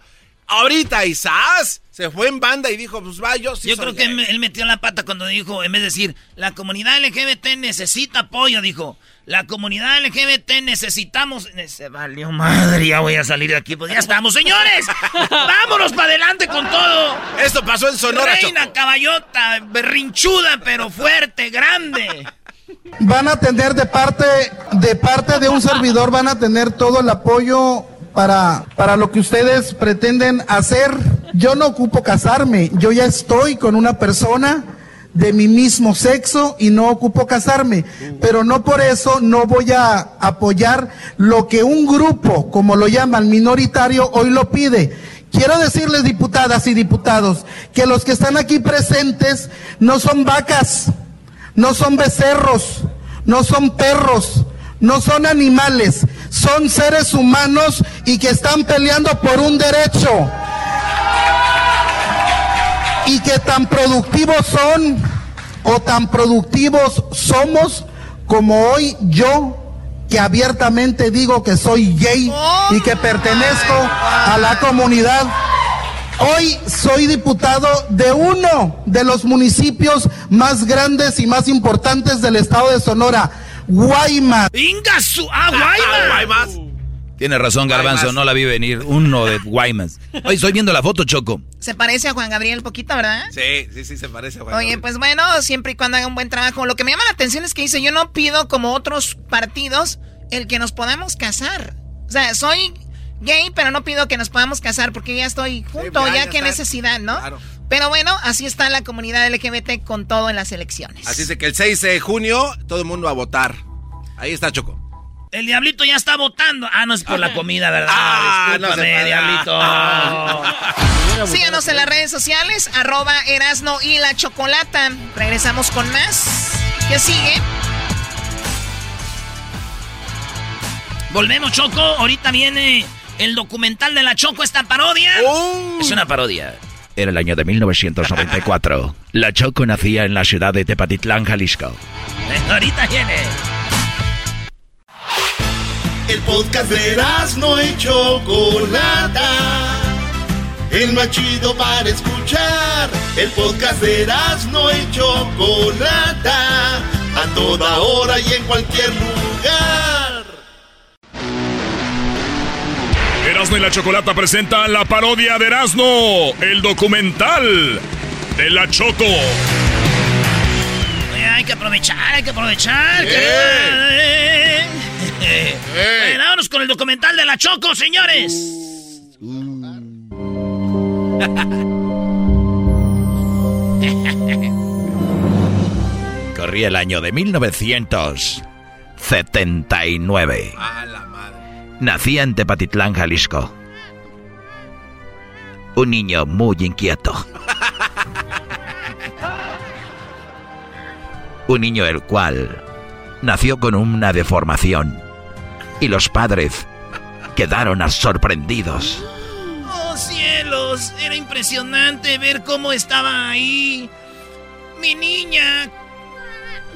Ahorita Isás se fue en banda y dijo, pues va, yo sí Yo creo que él metió la pata cuando dijo, en vez de decir, la comunidad LGBT necesita apoyo, dijo, la comunidad LGBT necesitamos... Se valió madre, ya voy a salir de aquí, pues ya estamos, señores. Vámonos para adelante con todo. Esto pasó en Sonora, Reina caballota, berrinchuda, pero fuerte, grande. Van a tener de parte, de parte de un servidor, van a tener todo el apoyo para, para lo que ustedes pretenden hacer. Yo no ocupo casarme, yo ya estoy con una persona de mi mismo sexo y no ocupo casarme, pero no por eso no voy a apoyar lo que un grupo, como lo llaman minoritario, hoy lo pide. Quiero decirles, diputadas y diputados, que los que están aquí presentes no son vacas, no son becerros, no son perros, no son animales, son seres humanos y que están peleando por un derecho. Y que tan productivos son o tan productivos somos como hoy yo que abiertamente digo que soy gay y que pertenezco a la comunidad. Hoy soy diputado de uno de los municipios más grandes y más importantes del estado de Sonora, Guaymas. ¡Ingasu! ¡Ah, Guaymas! Guaymas. Tiene razón, Garbanzo, no la vi venir. Uno de Guaymas. Hoy estoy viendo la foto, Choco. Se parece a Juan Gabriel poquito, ¿verdad? Sí, sí, sí, se parece a Juan Oye, pues bueno, siempre y cuando haga un buen trabajo. Lo que me llama la atención es que dice, yo no pido como otros partidos el que nos podamos casar. O sea, soy gay, pero no pido que nos podamos casar porque ya estoy junto, ya, qué necesidad, ¿no? Claro. Pero bueno, así está la comunidad LGBT con todo en las elecciones. Así es de que el 6 de junio todo el mundo a votar. Ahí está Choco. El diablito ya está votando. Ah, no es por la comida, ¿verdad? Ah, no Discúlpame, se- diablito. Síganos en las redes sociales, arroba Erasno y la Chocolata. Regresamos con más. ¿Qué sigue? Volvemos, Choco. Ahorita viene el documental de la Choco, esta parodia. Es una parodia. Era el año de 1994. La Choco nacía en la ciudad de Tepatitlán, Jalisco. Ahorita viene. El podcast de no y Chocolata. El más chido para escuchar. El podcast de no y Chocolata. A toda hora y en cualquier lugar. Erasmo y la Chocolata presenta la parodia de Erasmo, el documental de la Choco. Oye, hay que aprovechar, hay que aprovechar. que- Eh. Bueno, vámonos con el documental de la Choco, señores. Corría el año de 1979. Nacía en Tepatitlán, Jalisco. Un niño muy inquieto. Un niño el cual nació con una deformación y los padres quedaron sorprendidos. Oh, cielos, era impresionante ver cómo estaba ahí. Mi niña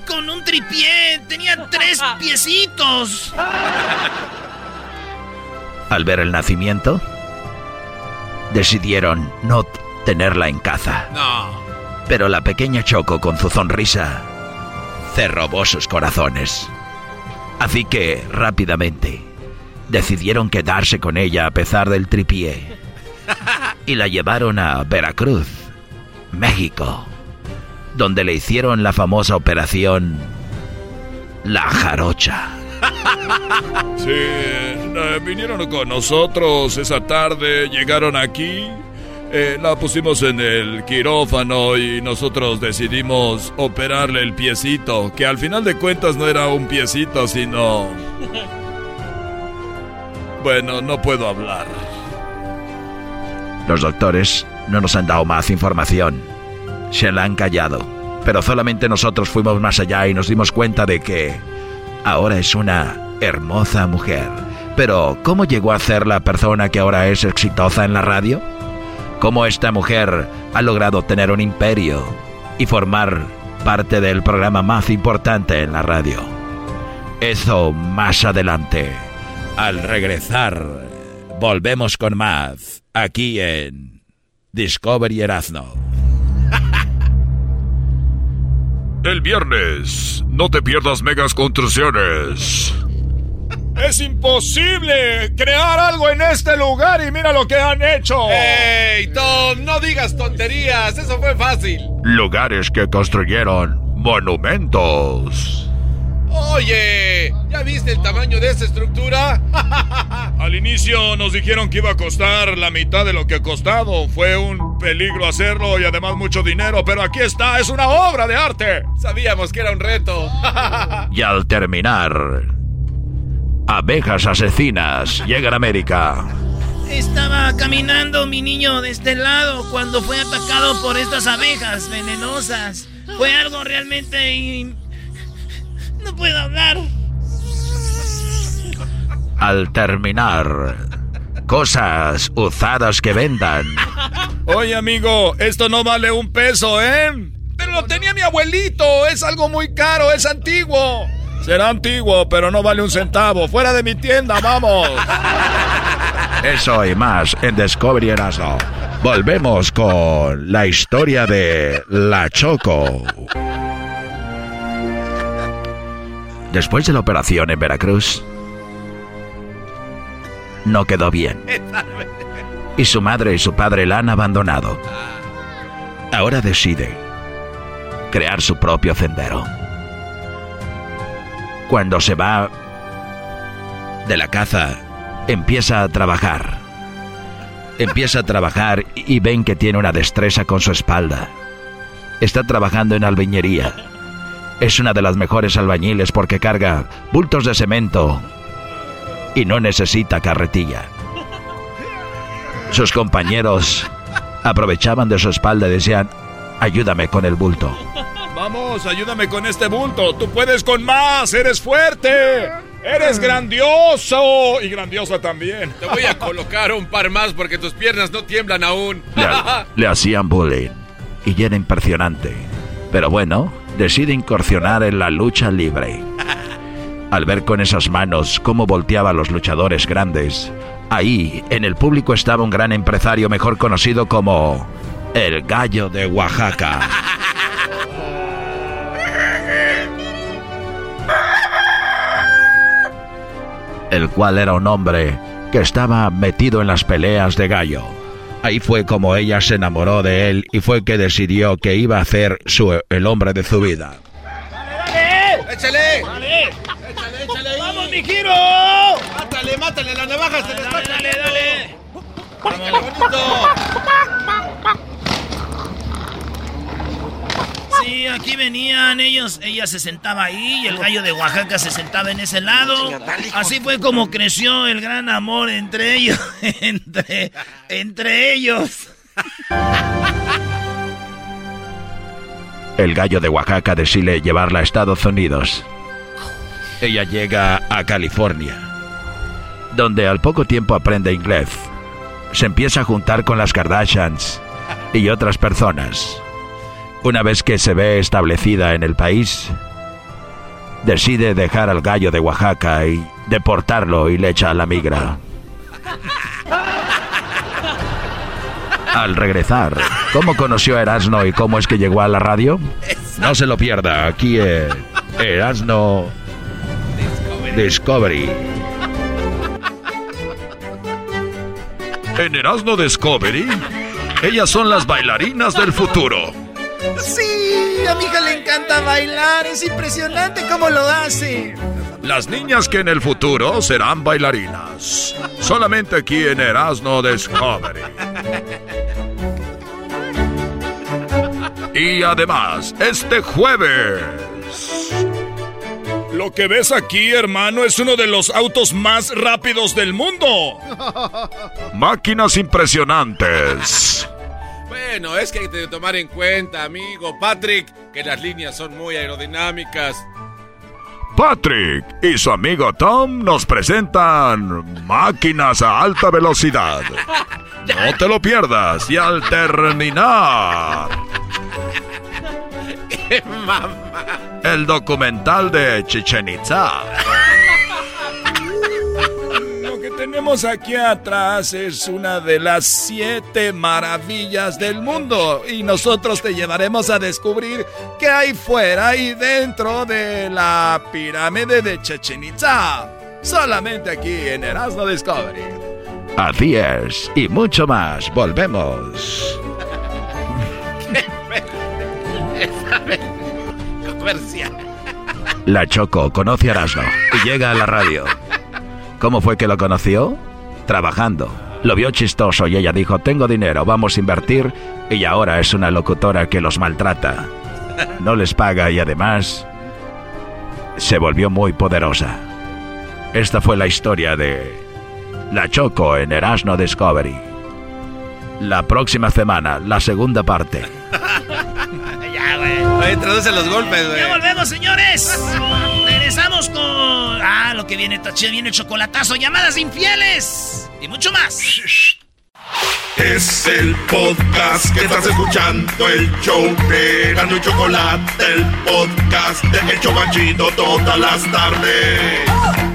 con un tripié, tenía tres piecitos. Al ver el nacimiento, decidieron no tenerla en casa. No. Pero la pequeña Choco, con su sonrisa, se robó sus corazones. Así que, rápidamente, decidieron quedarse con ella a pesar del tripié. Y la llevaron a Veracruz, México, donde le hicieron la famosa operación La Jarocha. Sí, eh, vinieron con nosotros esa tarde, llegaron aquí, eh, la pusimos en el quirófano y nosotros decidimos operarle el piecito, que al final de cuentas no era un piecito, sino... Bueno, no puedo hablar. Los doctores no nos han dado más información. Se la han callado. Pero solamente nosotros fuimos más allá y nos dimos cuenta de que ahora es una hermosa mujer. Pero, ¿cómo llegó a ser la persona que ahora es exitosa en la radio? ¿Cómo esta mujer ha logrado tener un imperio y formar parte del programa más importante en la radio? Eso más adelante. Al regresar, volvemos con más aquí en Discovery Erasmo. El viernes, no te pierdas megas construcciones. Es imposible crear algo en este lugar y mira lo que han hecho. ¡Ey, Tom! No digas tonterías, eso fue fácil. Lugares que construyeron monumentos. Oye, ¿ya viste el tamaño de esa estructura? Al inicio nos dijeron que iba a costar la mitad de lo que ha costado. Fue un peligro hacerlo y además mucho dinero, pero aquí está, es una obra de arte. Sabíamos que era un reto. Y al terminar, abejas asesinas llegan a América. Estaba caminando mi niño de este lado cuando fue atacado por estas abejas venenosas. Fue algo realmente... No puedo hablar. Al terminar, cosas usadas que vendan. Oye, amigo, esto no vale un peso, ¿eh? Pero lo tenía mi abuelito, es algo muy caro, es antiguo. Será antiguo, pero no vale un centavo. Fuera de mi tienda, vamos. Eso y más en Discovery Erasmo. Volvemos con la historia de La Choco. Después de la operación en Veracruz, no quedó bien. Y su madre y su padre la han abandonado. Ahora decide crear su propio sendero. Cuando se va de la caza, empieza a trabajar. Empieza a trabajar y ven que tiene una destreza con su espalda. Está trabajando en albañería. Es una de las mejores albañiles porque carga bultos de cemento y no necesita carretilla. Sus compañeros aprovechaban de su espalda y decían, ayúdame con el bulto. Vamos, ayúdame con este bulto. Tú puedes con más, eres fuerte. Eres grandioso y grandiosa también. Te voy a colocar un par más porque tus piernas no tiemblan aún. Le, le hacían bullying y era impresionante. Pero bueno, decide incursionar en la lucha libre. Al ver con esas manos cómo volteaba a los luchadores grandes, ahí en el público estaba un gran empresario mejor conocido como el gallo de Oaxaca. El cual era un hombre que estaba metido en las peleas de gallo. Ahí fue como ella se enamoró de él y fue que decidió que iba a ser su, el hombre de su vida. ¡Échale! ¡Dale! ¡Échale, échale! ¡Vamos, mi giro! ¡Mátale, mátale! ¡La navaja se le está Dale, dale, dale. bonito! Sí, aquí venían ellos, ella se sentaba ahí y el gallo de Oaxaca se sentaba en ese lado. Así fue como creció el gran amor entre ellos, entre, entre ellos. El gallo de Oaxaca decide llevarla a Estados Unidos. Ella llega a California, donde al poco tiempo aprende inglés. Se empieza a juntar con las Kardashians y otras personas. Una vez que se ve establecida en el país, decide dejar al gallo de Oaxaca y deportarlo y le echa a la migra. Al regresar, ¿cómo conoció a Erasno y cómo es que llegó a la radio? No se lo pierda, aquí en Erasno Discovery. En Erasmo Discovery, ellas son las bailarinas del futuro. Sí, a mi hija le encanta bailar. Es impresionante cómo lo hace. Las niñas que en el futuro serán bailarinas. Solamente aquí en Erasmo Discovery. Y además, este jueves. Lo que ves aquí, hermano, es uno de los autos más rápidos del mundo. Máquinas impresionantes. Bueno, es que hay que tomar en cuenta, amigo Patrick, que las líneas son muy aerodinámicas. Patrick y su amigo Tom nos presentan máquinas a alta velocidad. No te lo pierdas y al terminar Mamá. el documental de Chichen Itza. Tenemos aquí atrás es una de las siete maravillas del mundo y nosotros te llevaremos a descubrir qué hay fuera y dentro de la pirámide de Chichen Itza. Solamente aquí en Erasmo Discovery. Así es, y mucho más. Volvemos. La Choco conoce a Erasmo y llega a la radio. ¿Cómo fue que lo conoció? Trabajando. Lo vio chistoso y ella dijo, tengo dinero, vamos a invertir. Y ahora es una locutora que los maltrata. No les paga y además se volvió muy poderosa. Esta fue la historia de La Choco en Erasmo Discovery. La próxima semana, la segunda parte. ya, güey. Oye, traduce los golpes, güey. Ya volvemos, señores. Regresamos con. Ah, lo que viene, Tachi, viene el chocolatazo, llamadas infieles y mucho más. Es el podcast que estás escuchando, el show de Gano y Chocolate, el podcast de El Chobachito todas las tardes.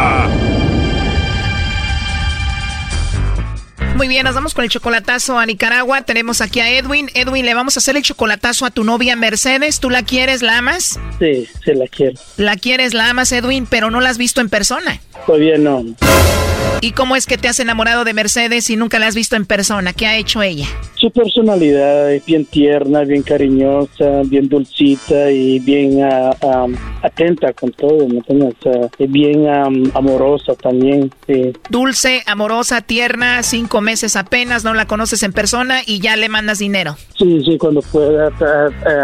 Muy bien, nos vamos con el chocolatazo a Nicaragua. Tenemos aquí a Edwin. Edwin, le vamos a hacer el chocolatazo a tu novia Mercedes. ¿Tú la quieres, la amas? Sí, sí la quiero. La quieres, la amas, Edwin, pero no la has visto en persona. todavía no. ¿Y cómo es que te has enamorado de Mercedes y nunca la has visto en persona? ¿Qué ha hecho ella? Su personalidad es bien tierna, bien cariñosa, bien dulcita y bien ah, am, atenta con todo, ¿me entiendes? Bien am, amorosa también, sí. Dulce, amorosa, tierna, cinco meses apenas, no la conoces en persona y ya le mandas dinero. Sí, sí, cuando pueda,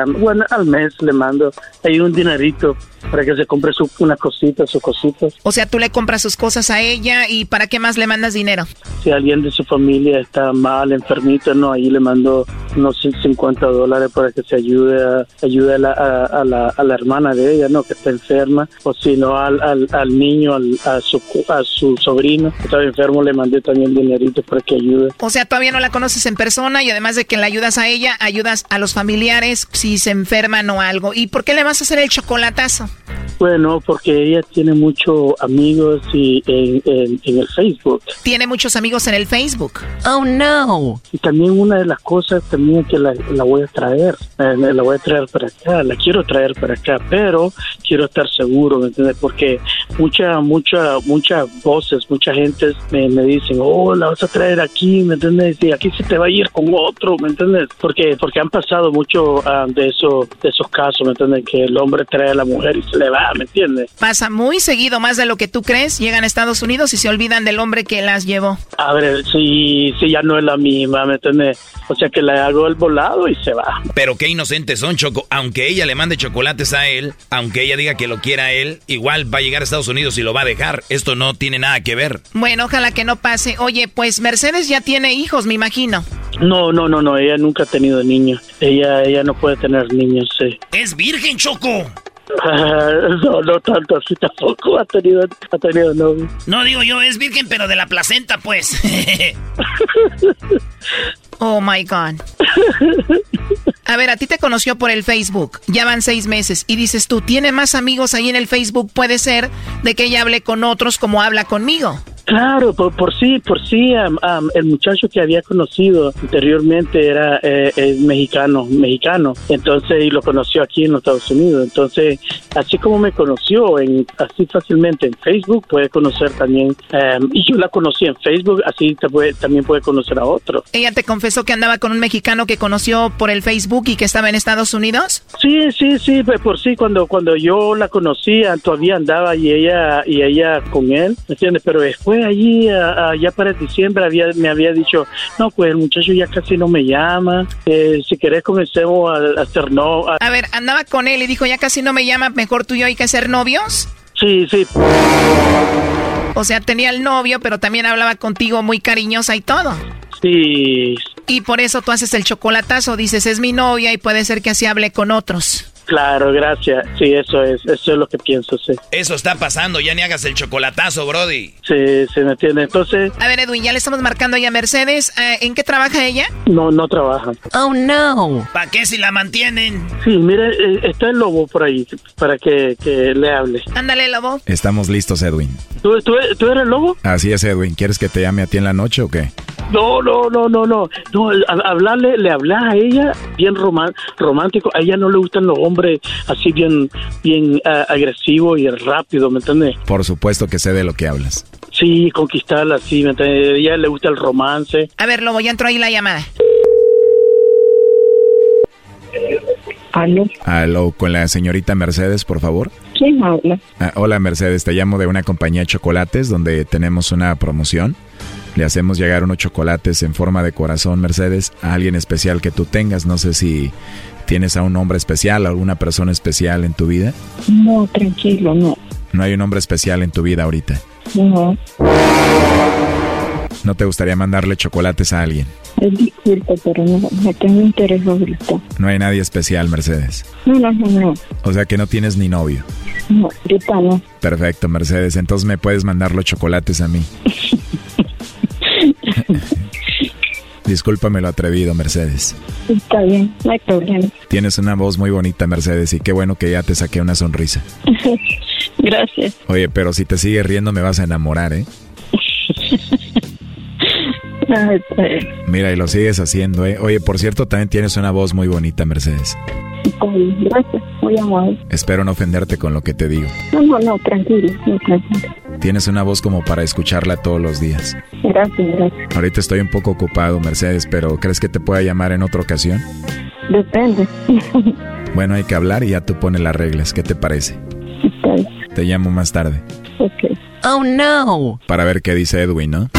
am, bueno, al mes le mando ahí un dinerito para que se compre su, unas cositas, sus cositas. O sea, tú le compras sus cosas a ella y ¿para qué más le mandas dinero? Si alguien de su familia está mal, enfermito, no, ahí le mando unos 50 dólares para que se ayude a, ayude a la, a, a la, a la hermana de ella, ¿no? Que está enferma, o si no al, al, al niño, al- a, su, a su sobrino que está enfermo, le mandé también dinerito para que ayude. O sea, todavía no la conoces en persona y además de que la ayudas a ella, ayudas a los familiares si se enferman o algo. ¿Y por qué le vas a hacer el chocolatazo? Bueno, porque ella tiene muchos amigos y en, en, en el Facebook. Tiene muchos amigos en el Facebook. Oh, no. Y también una de las cosas también que la, la voy a traer, eh, la voy a traer para acá, la quiero traer para acá, pero quiero estar seguro, ¿me entiendes? Porque muchas, muchas, muchas voces, mucha gente me, me dicen, oh, la vas a traer aquí, ¿me entiendes? Y aquí se te va a ir con otro, ¿me entiendes? Porque, porque han pasado mucho ah, de, eso, de esos casos, ¿me entiendes? Que el hombre trae a la mujer se le va, ¿me entiendes? Pasa muy seguido, más de lo que tú crees. Llegan a Estados Unidos y se olvidan del hombre que las llevó. A ver, si, si ya no es la misma, ¿me entiendes? O sea que le hago el volado y se va. Pero qué inocentes son, Choco. Aunque ella le mande chocolates a él, aunque ella diga que lo quiera a él, igual va a llegar a Estados Unidos y lo va a dejar. Esto no tiene nada que ver. Bueno, ojalá que no pase. Oye, pues Mercedes ya tiene hijos, me imagino. No, no, no, no, ella nunca ha tenido niños. Ella, ella no puede tener niños, sí. Es virgen, Choco. No, no tanto así tampoco ha tenido, ha tenido novio. No digo yo, es virgen, pero de la placenta, pues. Oh my God. A ver, a ti te conoció por el Facebook. Ya van seis meses. Y dices tú, tiene más amigos ahí en el Facebook. Puede ser de que ella hable con otros como habla conmigo. Claro, por, por sí, por sí, am, am, el muchacho que había conocido anteriormente era eh, es mexicano, mexicano, entonces y lo conoció aquí en los Estados Unidos, entonces así como me conoció en así fácilmente en Facebook puede conocer también am, y yo la conocí en Facebook, así te puede- también puede conocer a otro. Ella te confesó que andaba con un mexicano que conoció por el Facebook y que estaba en Estados Unidos. Sí, sí, sí, pues por sí cuando cuando yo la conocía todavía andaba y ella y ella con él, ¿me entiendes? Pero después allí a- a- ya para diciembre había me había dicho, no, pues el muchacho ya casi no me llama, eh, si querés comencemos a, a hacer no, a- A ver, andaba con él y dijo, ya casi no me llama, mejor tú y yo hay que ser novios. sí, sí, O sea, tenía el novio, pero también hablaba contigo muy cariñosa y todo. sí, Y por eso tú haces el chocolatazo, dices, es mi novia y puede ser que así hable con otros. Claro, gracias, sí, eso es, eso es lo que pienso, sí, Eso está pasando, ya ni hagas el chocolatazo, Brody. sí, sí, me entiende, entonces A ver, Edwin, ya le estamos marcando ahí a Mercedes. Eh, ¿En qué trabaja ella? no, no trabaja. Oh, no. ¿Para qué si la mantienen? Sí, mire, eh, está el lobo por ahí para que, que le hable. Ándale, lobo. Estamos listos, Edwin. ¿Tú, tú, tú eres el lobo? Así es, Edwin. ¿Quieres que te llame a ti en la noche o qué? No, no, no, no, no. no hablarle, le hablas a ella bien romántico. A ella no le gustan los hombres así bien, bien ah, agresivos y rápido, ¿me entiendes? Por supuesto que sé de lo que hablas. Sí, conquistarla así, ¿me entiendes? A ella le gusta el romance. A ver, lobo, ya entró ahí la llamada. ¿Aló? Aló, con la señorita Mercedes, por favor. ¿Quién habla? Ah, hola, Mercedes. Te llamo de una compañía de chocolates donde tenemos una promoción. Le hacemos llegar unos chocolates en forma de corazón, Mercedes, a alguien especial que tú tengas. No sé si tienes a un hombre especial, a alguna persona especial en tu vida. No, tranquilo, no. No hay un hombre especial en tu vida ahorita. No, ¿No te gustaría mandarle chocolates a alguien? es disculpa, pero no, no tengo interés ahorita. No hay nadie especial, Mercedes. No, no, no, no, O sea que no tienes ni novio. no, ahorita no. Perfecto, Mercedes. Entonces me puedes mandar los chocolates a mí. Discúlpame lo atrevido, Mercedes. Está bien, no hay problema. Tienes una voz muy bonita, Mercedes, y qué bueno que ya te saqué una sonrisa. Gracias. Oye, pero si te sigues riendo me vas a enamorar, ¿eh? Pues, Mira, y lo sigues haciendo, ¿eh? Oye, por cierto, también tienes una voz muy bonita, Mercedes. Gracias, muy amable. Espero no ofenderte con lo que te digo. No, no, no, tranquilo, no, tranquilo. Tienes una voz como para escucharla todos los días. Gracias, gracias. Ahorita estoy un poco ocupado, Mercedes, pero ¿crees que te pueda llamar en otra ocasión? Depende. Bueno, hay que hablar y ya tú pones las reglas. ¿Qué te parece? Te llamo más tarde. Ok. Oh, no. Para ver qué dice Edwin, ¿no?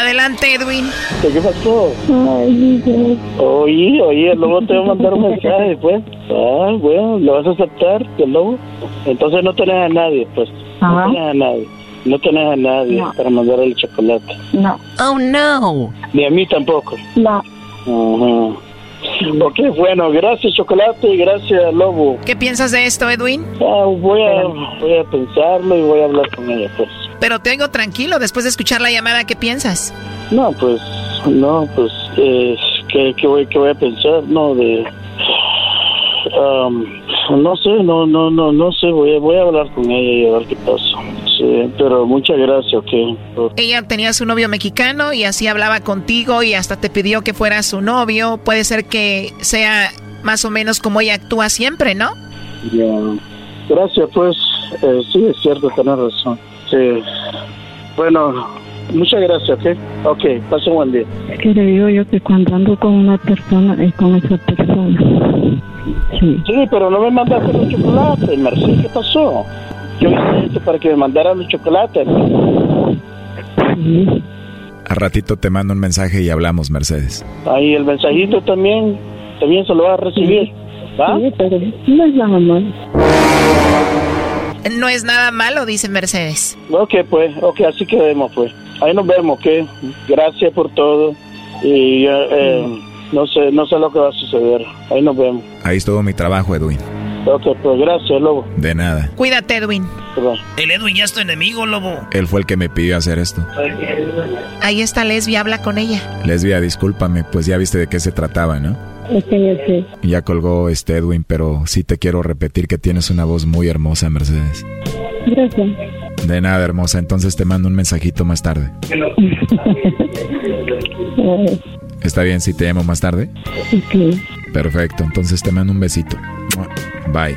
Adelante, Edwin. ¿Qué pasó? Ay, Dios. Oye, oye, el lobo te va a mandar un mensaje, pues. Ah, bueno, ¿lo vas a aceptar, el lobo? Entonces no tenés a nadie, pues. Ajá. No tenés a nadie. No tenés a nadie No. para mandar el chocolate. No, Oh, no. Ni a mí tampoco. no. Ajá. Ok, bueno, gracias Chocolate y gracias Lobo. ¿Qué piensas de esto, Edwin? Ah, voy, a, voy a pensarlo y voy a hablar con ella, pues. Pero te oigo tranquilo después de escuchar la llamada. ¿Qué piensas? No, pues, no, pues, eh, ¿qué, qué voy, ¿qué voy a pensar? No, de... am, no sé, no, no, no, no sé, voy a, voy a hablar con ella y a ver qué pasa. Sí, pero muchas gracias, ok. Ella tenía su novio mexicano y así hablaba contigo y hasta te pidió que fuera su novio. Puede ser que sea más o menos como ella actúa siempre, ¿no? Ya. Gracias, pues, eh, sí, es cierto, tenés razón. Sí. Bueno, muchas gracias, ¿ok? Ok, pase un buen día. Es que le digo yo que cuando ando con una persona es con esa persona. Sí. Sí, pero no me mandaste los chocolates, Mercedes, ¿qué pasó? Yo hice esto para que me mandaran los chocolates. A ratito te mando un mensaje y hablamos, Mercedes. Ahí el mensajito también, también se lo vas a recibir, ¿va? Sí, pero no es nada malo. No es nada malo, dice Mercedes. Ok, pues, ok, así quedemos, pues. Ahí nos vemos, ¿ok? Gracias por todo. Y eh, eh, no sé, no sé lo que va a suceder. Ahí nos vemos. Ahí estuvo mi trabajo, Edwin. Ok, pues gracias, Lobo. De nada. Cuídate, Edwin. El Edwin ya es tu enemigo, lobo. Él fue el que me pidió hacer esto. Ahí está Lesbia, habla con ella. Lesbia, discúlpame, pues ya viste de qué se trataba, ¿no? Es que yo sé. Ya colgó este Edwin, pero sí te quiero repetir que tienes una voz muy hermosa, Mercedes. Gracias. De nada, hermosa. Entonces te mando un mensajito más tarde. ¿Está bien si te llamo más tarde? Perfecto. Entonces te mando un besito. Bye.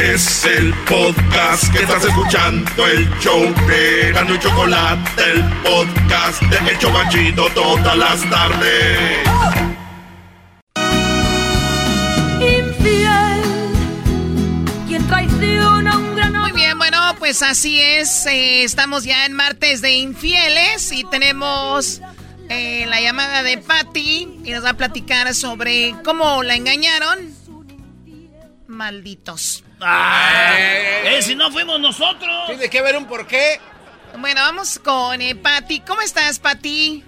Es el podcast que estás escuchando, el show de Gano y Chocolate, el podcast de El Chobachito todas las tardes. Infiel, quien traiciona un gran Muy bien, bueno, pues así es. eh, estamos ya en martes de infieles y tenemos eh, la llamada de Patty y nos va a platicar sobre cómo la engañaron. Malditos. Eh, si no fuimos nosotros. Tiene que haber un porqué. Bueno, vamos con eh, Patty. ¿Cómo estás, Patty?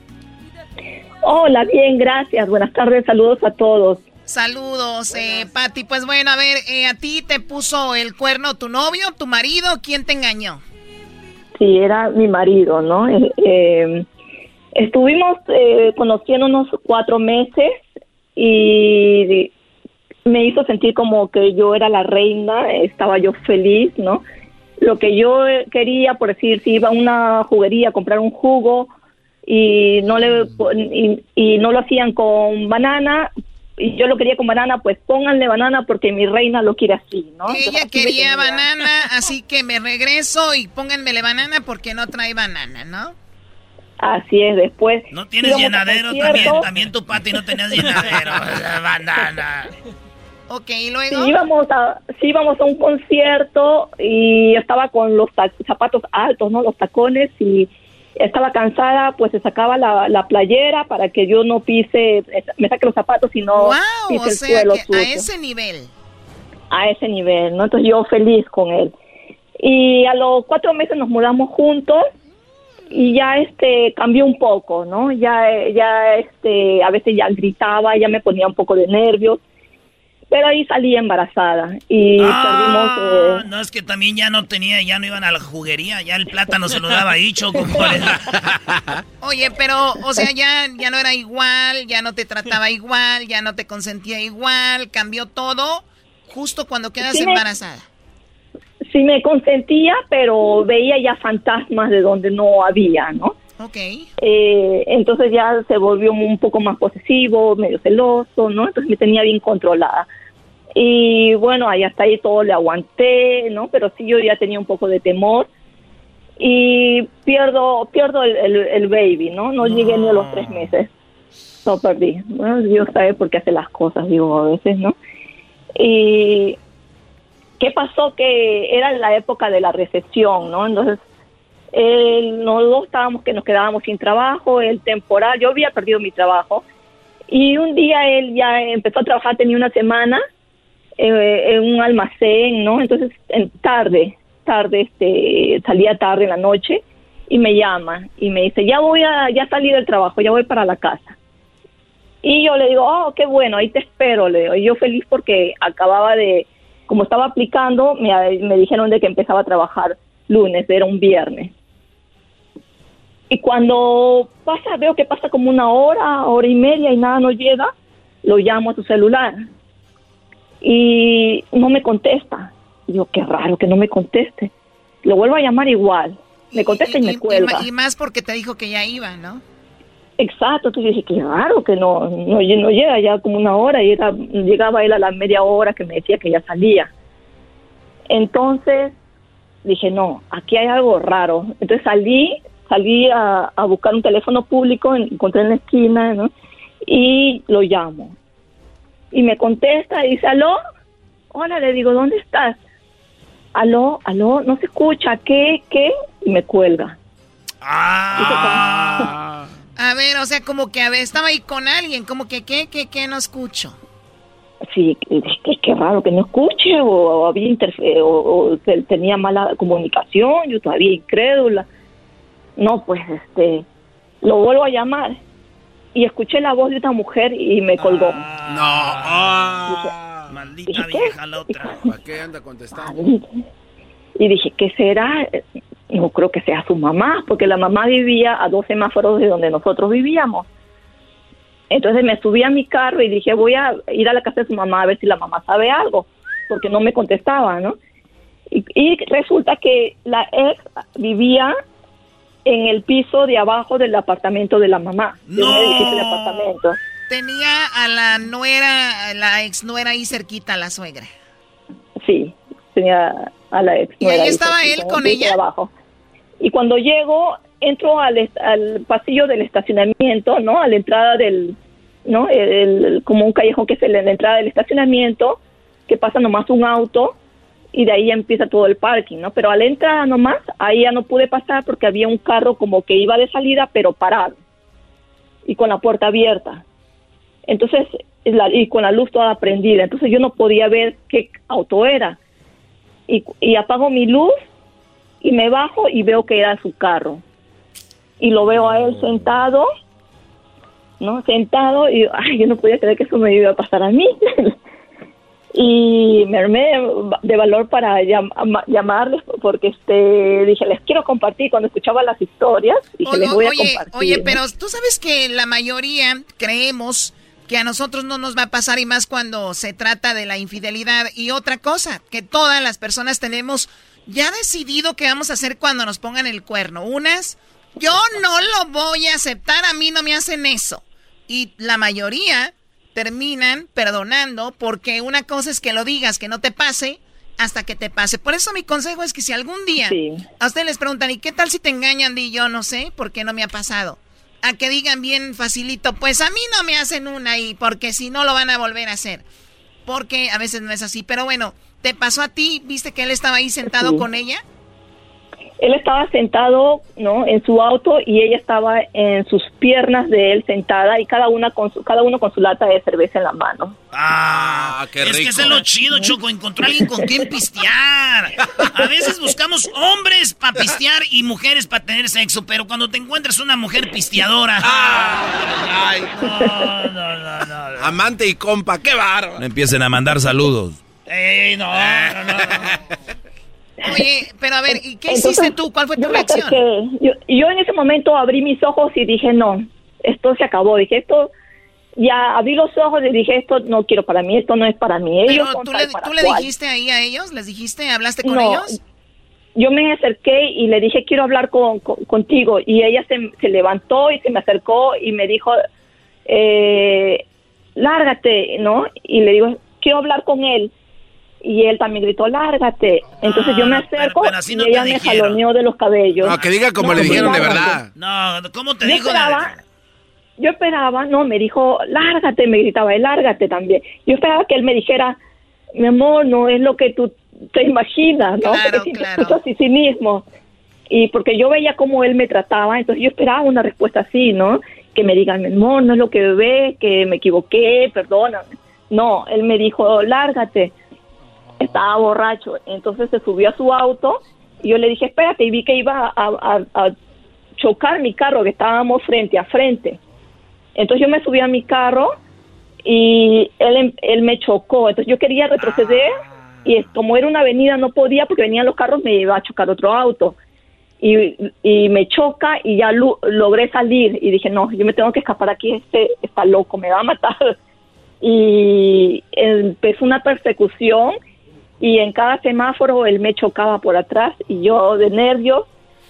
Hola, bien, gracias. Buenas tardes, saludos a todos. Saludos, eh, Patty. Pues bueno, a ver, eh, ¿a ti te puso el cuerno tu novio, tu marido? ¿Quién te engañó? Sí, era mi marido, ¿no? Eh, eh, estuvimos eh, conociéndonos cuatro meses y me hizo sentir como que yo era la reina, estaba yo feliz, ¿no? Lo que yo eh, quería, por decir, si iba a una juguería a comprar un jugo y no le y, y no lo hacían con banana y yo lo quería con banana, pues pónganle banana porque mi reina lo quiere así, ¿no? Entonces, Ella así quería banana, así que me regreso y pónganmele banana porque no trae banana, ¿no? Así es, después. No tienes llenadero también. También tu Pati no tenías llenadero. Banana. Ok, y luego. Sí, íbamos a, sí, íbamos a un concierto y estaba con los zapatos altos, ¿no? Los tacones y estaba cansada, pues se sacaba la, la playera para que yo no pise, me saque los zapatos y no Wow, pise el suelo a ese nivel. a ese nivel, ¿no? Entonces yo feliz con él. Y a los cuatro meses nos mudamos juntos y ya este cambió un poco, ¿no? Ya ya este a veces ya gritaba, ya me ponía un poco de nervios pero ahí salí embarazada y Ah, perdimos... eh, No, es que también ya no tenía, ya no iban a la juguería, ya el plátano se lo daba ahí, Choco. Oye, pero, o sea, ya, ya no era igual, ya no te trataba igual, ya no te consentía igual, cambió todo justo cuando quedas Sí me- embarazada. sí me consentía, pero veía ya fantasmas de donde no había, ¿no? Ok. Eh, entonces ya se volvió un poco más posesivo, medio celoso, ¿no? Entonces me tenía bien controlada. Y bueno, ahí hasta ahí todo le aguanté, ¿no? Pero sí yo ya tenía un poco de temor. Y pierdo pierdo el, el- el baby, ¿no? No llegué ni a los tres meses. No perdí. Bueno, Dios sabe por qué hace las cosas, digo, a veces, ¿no? Y ¿qué pasó? Que era la época de la recesión, ¿no? Entonces, él, los dos estábamos que nos quedábamos sin trabajo, el temporal, yo había perdido mi trabajo. Y un día él ya empezó a trabajar, tenía una semana eh, en un almacén, ¿no? Entonces, en tarde, tarde, este, salía tarde en la noche y me llama y me dice, ya voy a, ya salí del trabajo, ya voy para la casa. Y yo le digo, oh, qué bueno, ahí te espero, le digo. Y yo feliz porque acababa de, como estaba aplicando, me, me dijeron de que empezaba a trabajar lunes, era un viernes. Y cuando pasa, veo que pasa como una hora, hora y media y nada no llega, lo llamo a su celular y no me contesta. Y Digo, qué raro que no me conteste. Lo vuelvo a llamar igual. Me contesta y, me Y, cuelga. ma- y más porque te dijo que ya iba, ¿no? Exacto, entonces dije, qué raro que no, no, no llega ya como una hora, y era- llegaba él a la media hora que me decía que ya salía. Entonces dije, no, aquí hay algo raro. Entonces salí, salí a, a buscar un teléfono público, en- encontré en la esquina, ¿no? Y lo llamo. Y me contesta y dice, aló, hola, le digo, ¿dónde estás? Aló, aló, no se escucha, ¿qué, qué? Y me cuelga. Ah. A ver, o sea, como que a ver, estaba ahí con alguien, como que, ¿qué, qué, qué no escucho? Sí, es que qué raro que no escuche o, o había interfe- o, o tenía mala comunicación, yo todavía incrédula. No, pues este, lo vuelvo a llamar y escuché la voz de una mujer y me colgó. No. Maldita vieja la otra. ¿Para qué anda contestando? Y dije, ¿qué será? No creo que sea su mamá, porque la mamá vivía a dos semáforos de donde nosotros vivíamos. Entonces me subí a mi carro y dije, voy a ir a la casa de su mamá a ver si la mamá sabe algo, porque no me contestaba, ¿no? Y, y resulta que la ex vivía en el piso de abajo del apartamento de la mamá, de un edificio de apartamentos. Tenía a la nuera, a la ex nuera ahí cerquita, a la suegra. Sí, tenía a la ex. ¿Y nuera ahí estaba él con ella? de abajo. Y cuando llego, entro al, al pasillo del estacionamiento, ¿no? A la entrada del, ¿no? El- el- como un callejón que es la entrada del estacionamiento, que pasa nomás un auto y de ahí empieza todo el parking, ¿no? Pero a la entrada nomás, ahí ya no pude pasar porque había un carro como que iba de salida, pero parado y con la puerta abierta. Entonces, y con la luz toda prendida. Entonces yo no podía ver qué auto era. Y, y apago mi luz y me bajo y veo que era su carro. Y lo veo a él sentado, ¿no? Sentado y ay, yo no podía creer que eso me iba a pasar a mí. y me armé de valor para llam- ama- llamarles porque este dije, les quiero compartir. Cuando escuchaba las historias, dije, les voy a oye, compartir. oye, pero tú sabes que la mayoría creemos que a nosotros no nos va a pasar y más cuando se trata de la infidelidad. Y otra cosa, que todas las personas tenemos ya decidido qué vamos a hacer cuando nos pongan el cuerno. Unas, yo no lo voy a aceptar, a mí no me hacen eso. Y la mayoría terminan perdonando porque una cosa es que lo digas, que no te pase, hasta que te pase. Por eso mi consejo es que si algún día a ustedes les preguntan, ¿y qué tal si te engañan? Di yo no sé, porque no me ha pasado. A que digan bien facilito, pues a mí no me hacen una y porque si no lo van a volver a hacer. Porque a veces no es así. Pero bueno, ¿te pasó a ti? ¿Viste que él estaba ahí sentado Sí. con ella? Él estaba sentado no en su auto y ella estaba en sus piernas de él sentada y cada una con su, cada uno con su lata de cerveza en la mano Ah, qué es rico. que eso es lo chido, Choco, encontrar a alguien con quien pistear. A veces buscamos hombres para pistear y mujeres para tener sexo, pero cuando te encuentras una mujer pisteadora. Ay. No, no, no, no. Amante y compa, qué bárbaro. No empiecen a mandar saludos. ¡Ey, no, no, no! Oye, pero a ver, ¿y qué hiciste tú? ¿Cuál fue tu yo reacción? Yo, yo en ese momento abrí mis ojos y dije, no, esto se acabó. Dije, esto, ya abrí los ojos y dije, esto no quiero para mí, esto no es para mí. Ellos Pero tú le, tú le dijiste ahí a ellos, les dijiste, hablaste con No, ellos. Yo me acerqué y le dije, quiero hablar con, con- contigo. Y ella se, se levantó y se me acercó y me dijo, eh, lárgate, ¿no? Y le digo, quiero hablar con él. Y él también gritó, lárgate. Entonces yo me acerco Ah, pero no y te ella me dijeron. jaloneó de los cabellos. No, que diga como le dijeron de verdad. No, ¿cómo te Yo dijo? esperaba, yo esperaba, no, me dijo, lárgate, me gritaba, él, lárgate también. Yo esperaba que él me dijera, mi amor, no es lo que tú te imaginas, ¿no? Claro, Porque si claro. escucho así sí mismo. Y porque yo veía cómo él me trataba, entonces yo esperaba una respuesta así, ¿no? Que me digan, mi amor, no es lo que ve, que me equivoqué, perdóname. No, él me dijo, lárgate. Estaba borracho, entonces se subió a su auto y yo le dije, espérate, y vi que iba a, chocar mi carro, que estábamos frente a frente. Entonces yo me subí a mi carro y él, em- él me chocó. Entonces yo quería retroceder y como era una avenida no podía porque venían los carros, me iba a chocar otro auto. Y, y me choca y ya logré salir y dije, no, yo me tengo que escapar aquí, este está loco, me va a matar. Y empezó una persecución y en cada semáforo él me chocaba por atrás y yo de nervios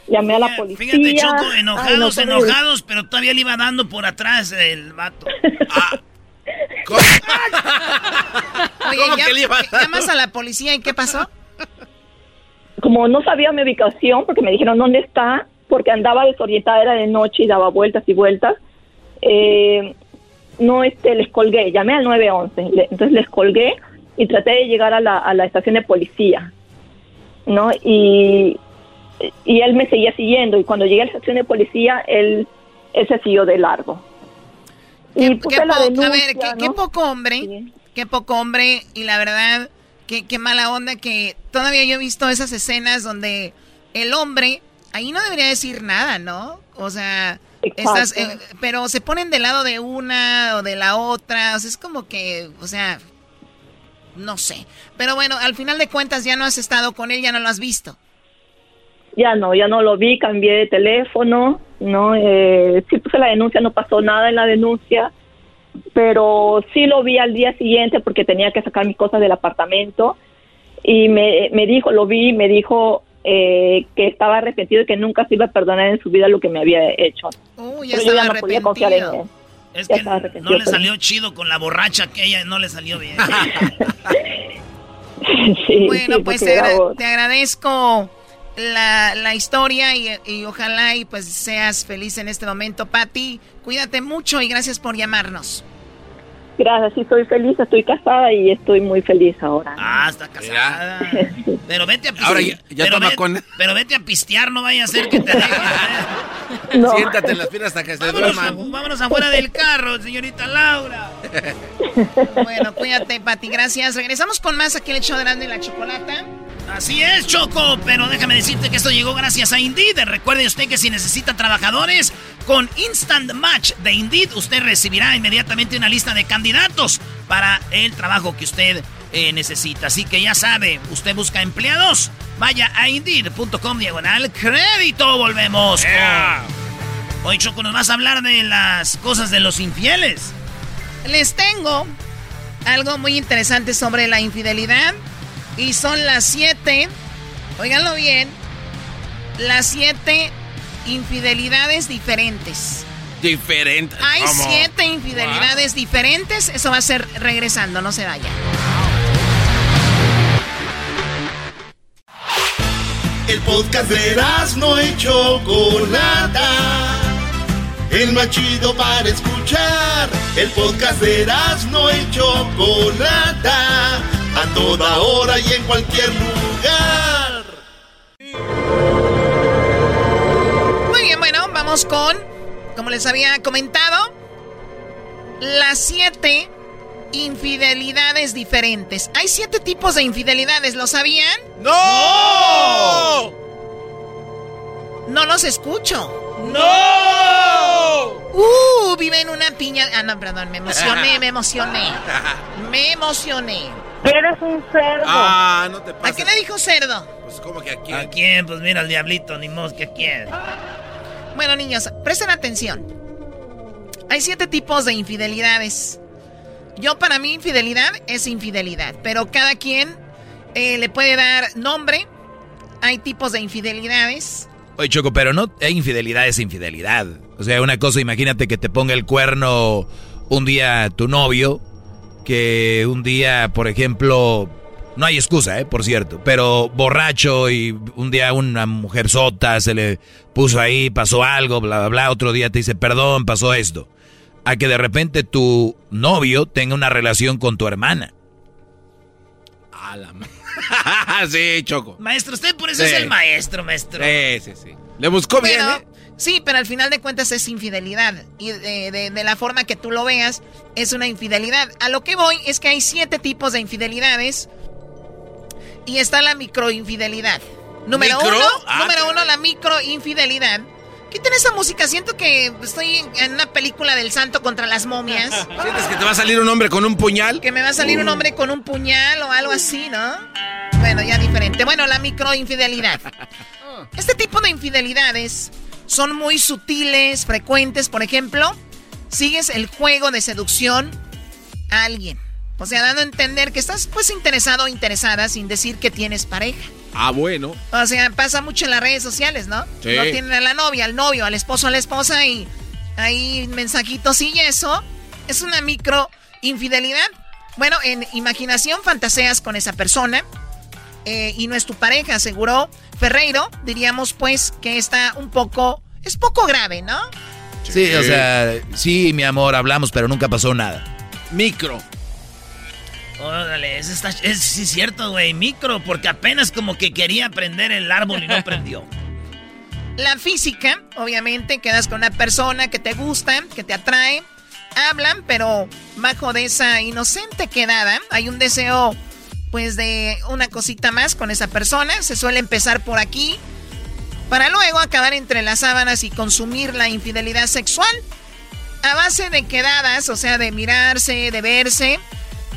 llamé a la policía. Fíjate, Choco, Ay, no, enojados, enojados, pero todavía le iba dando por atrás el vato. Oye, ¿Cómo ya- que le iba a llamas a la policía y ¿qué pasó? como no sabía mi ubicación, porque me dijeron dónde está, porque andaba desorientada, era de noche y daba vueltas y vueltas, eh, no este, les colgué, llamé al 911, le- entonces les colgué y traté de llegar a la, a la estación de policía, ¿no? Y, y él me seguía siguiendo y cuando llegué a la estación de policía, él, él se siguió de largo. Y Qué poco hombre, qué poco hombre y la verdad, qué, qué mala onda que todavía yo he visto esas escenas donde el hombre ahí no debería decir nada, ¿no? O sea, estás, eh, pero se ponen del lado de una o de la otra, o sea, es como que, o sea, no sé. Pero bueno, al final de cuentas ya no has estado con él, ya no lo has visto. Ya no, ya no lo vi, cambié de teléfono, ¿no? Eh, sí puse la denuncia, no pasó nada en la denuncia, pero sí lo vi al día siguiente porque tenía que sacar mis cosas del apartamento y me, me dijo, lo vi, me dijo eh, que estaba arrepentido y que nunca se iba a perdonar en su vida lo que me había hecho. Uy, ya Pero yo ya no podía confiar en él. Es que no le salió chido con la borracha que ella no le salió bien. Sí, Bueno, sí, pues agra- te agradezco la, la historia y, y ojalá y pues seas feliz en este momento, Patti. Cuídate mucho y gracias por llamarnos. Gracias, sí, estoy feliz, estoy casada y estoy muy feliz ahora. Ah, está casada. Pero vete a pistear. Ahora ya- ya pero, toma ve- con- pero vete a pistear, no vaya a ser que te dejes. Siéntate en las piernas hasta que se Vámonos, duerman. vámonos afuera del carro, señorita Laura. Bueno, cuídate, Patti. Gracias. Regresamos con más aquí el de Grande y la Chocolata. Así es, Choco, pero déjame decirte que esto llegó gracias a Indeed. Recuerde usted que si necesita trabajadores, con Instant Match de Indeed, usted recibirá inmediatamente una lista de candidatos para el trabajo que usted eh, necesita. Así que ya sabe, usted busca empleados, vaya a Indeed.com diagonal crédito. Volvemos. con- Hoy, Choco, nos vas a hablar de las cosas de los infieles. Les tengo algo muy interesante sobre la infidelidad. Y son las siete, oiganlo bien, las siete infidelidades diferentes. Diferente. Hay ¿Cómo? siete infidelidades diferentes. Eso va a ser regresando, no se vaya. El podcast de no y Chocolata. El más chido para escuchar. El podcast de no y Chocolata. A toda hora y en cualquier lugar. Muy bien, bueno, vamos con, como les había comentado, las siete infidelidades diferentes. Hay siete tipos de infidelidades, ¿lo sabían? ¡No! No los escucho. ¡No! Uh, vive en una piña. Ah, no, perdón, me emocioné, me emocioné. Me emocioné. Eres un cerdo. Ah, no te pases. ¿A qué le dijo cerdo? Pues, ¿cómo que a quién? ¿A quién? Pues mira, al diablito, ni mos que a quién. Bueno, niños, presten atención. Hay siete tipos de infidelidades. Yo, para mí, infidelidad es infidelidad. Pero cada quien eh, le puede dar nombre. Hay tipos de infidelidades. Oye, Choco, pero no hay infidelidad, es infidelidad. O sea, una cosa, imagínate que te ponga el cuerno un día tu novio, que un día, por ejemplo, no hay excusa, ¿eh? Por cierto, pero borracho y un día una mujer sota se le puso ahí, pasó algo, bla, bla, bla, otro día te dice, perdón, pasó esto. A que de repente tu novio tenga una relación con tu hermana. A la sí, Choco. Maestro, usted por eso Sí. es el maestro, maestro. Sí, sí, sí. Le buscó bien, Pero, ¿eh? Sí, pero al final de cuentas es infidelidad. Y de, de- de la forma que tú lo veas, es una infidelidad. A lo que voy es que hay siete tipos de infidelidades. Y está la microinfidelidad. Número ¿Micro? uno, Ah, número uno, la microinfidelidad. Quiten esa música, siento que estoy en una película del santo contra las momias. ¿Sientes que te va a salir un hombre con un puñal? Que me va a salir un hombre con un puñal o algo así, ¿no? Bueno, ya diferente. Bueno, la microinfidelidad. Este tipo de infidelidades son muy sutiles, frecuentes. Por ejemplo, sigues el juego de seducción a alguien. O sea, dando a entender que estás pues interesado o interesada sin decir que tienes pareja. Ah, bueno. O sea, pasa mucho en las redes sociales, ¿no? Sí. No tienen a la novia, al novio, al esposo, a la esposa y hay mensajitos y eso. Es una micro infidelidad. Bueno, en imaginación fantaseas con esa persona eh, y no es tu pareja, aseguró Ferreiro. Diríamos pues que está un poco, es poco grave, ¿no? Sí, o sea, sí, mi amor, hablamos, pero nunca pasó nada. Micro. Órale, sí es cierto, güey, micro, porque apenas como que quería prender el árbol y no prendió. La física, obviamente, quedas con una persona que te gusta, que te atrae, hablan, pero bajo de esa inocente quedada hay un deseo, pues, de una cosita más con esa persona. Se suele empezar por aquí, para luego acabar entre las sábanas y consumir la infidelidad sexual. A base de quedadas, o sea, de mirarse, de verse,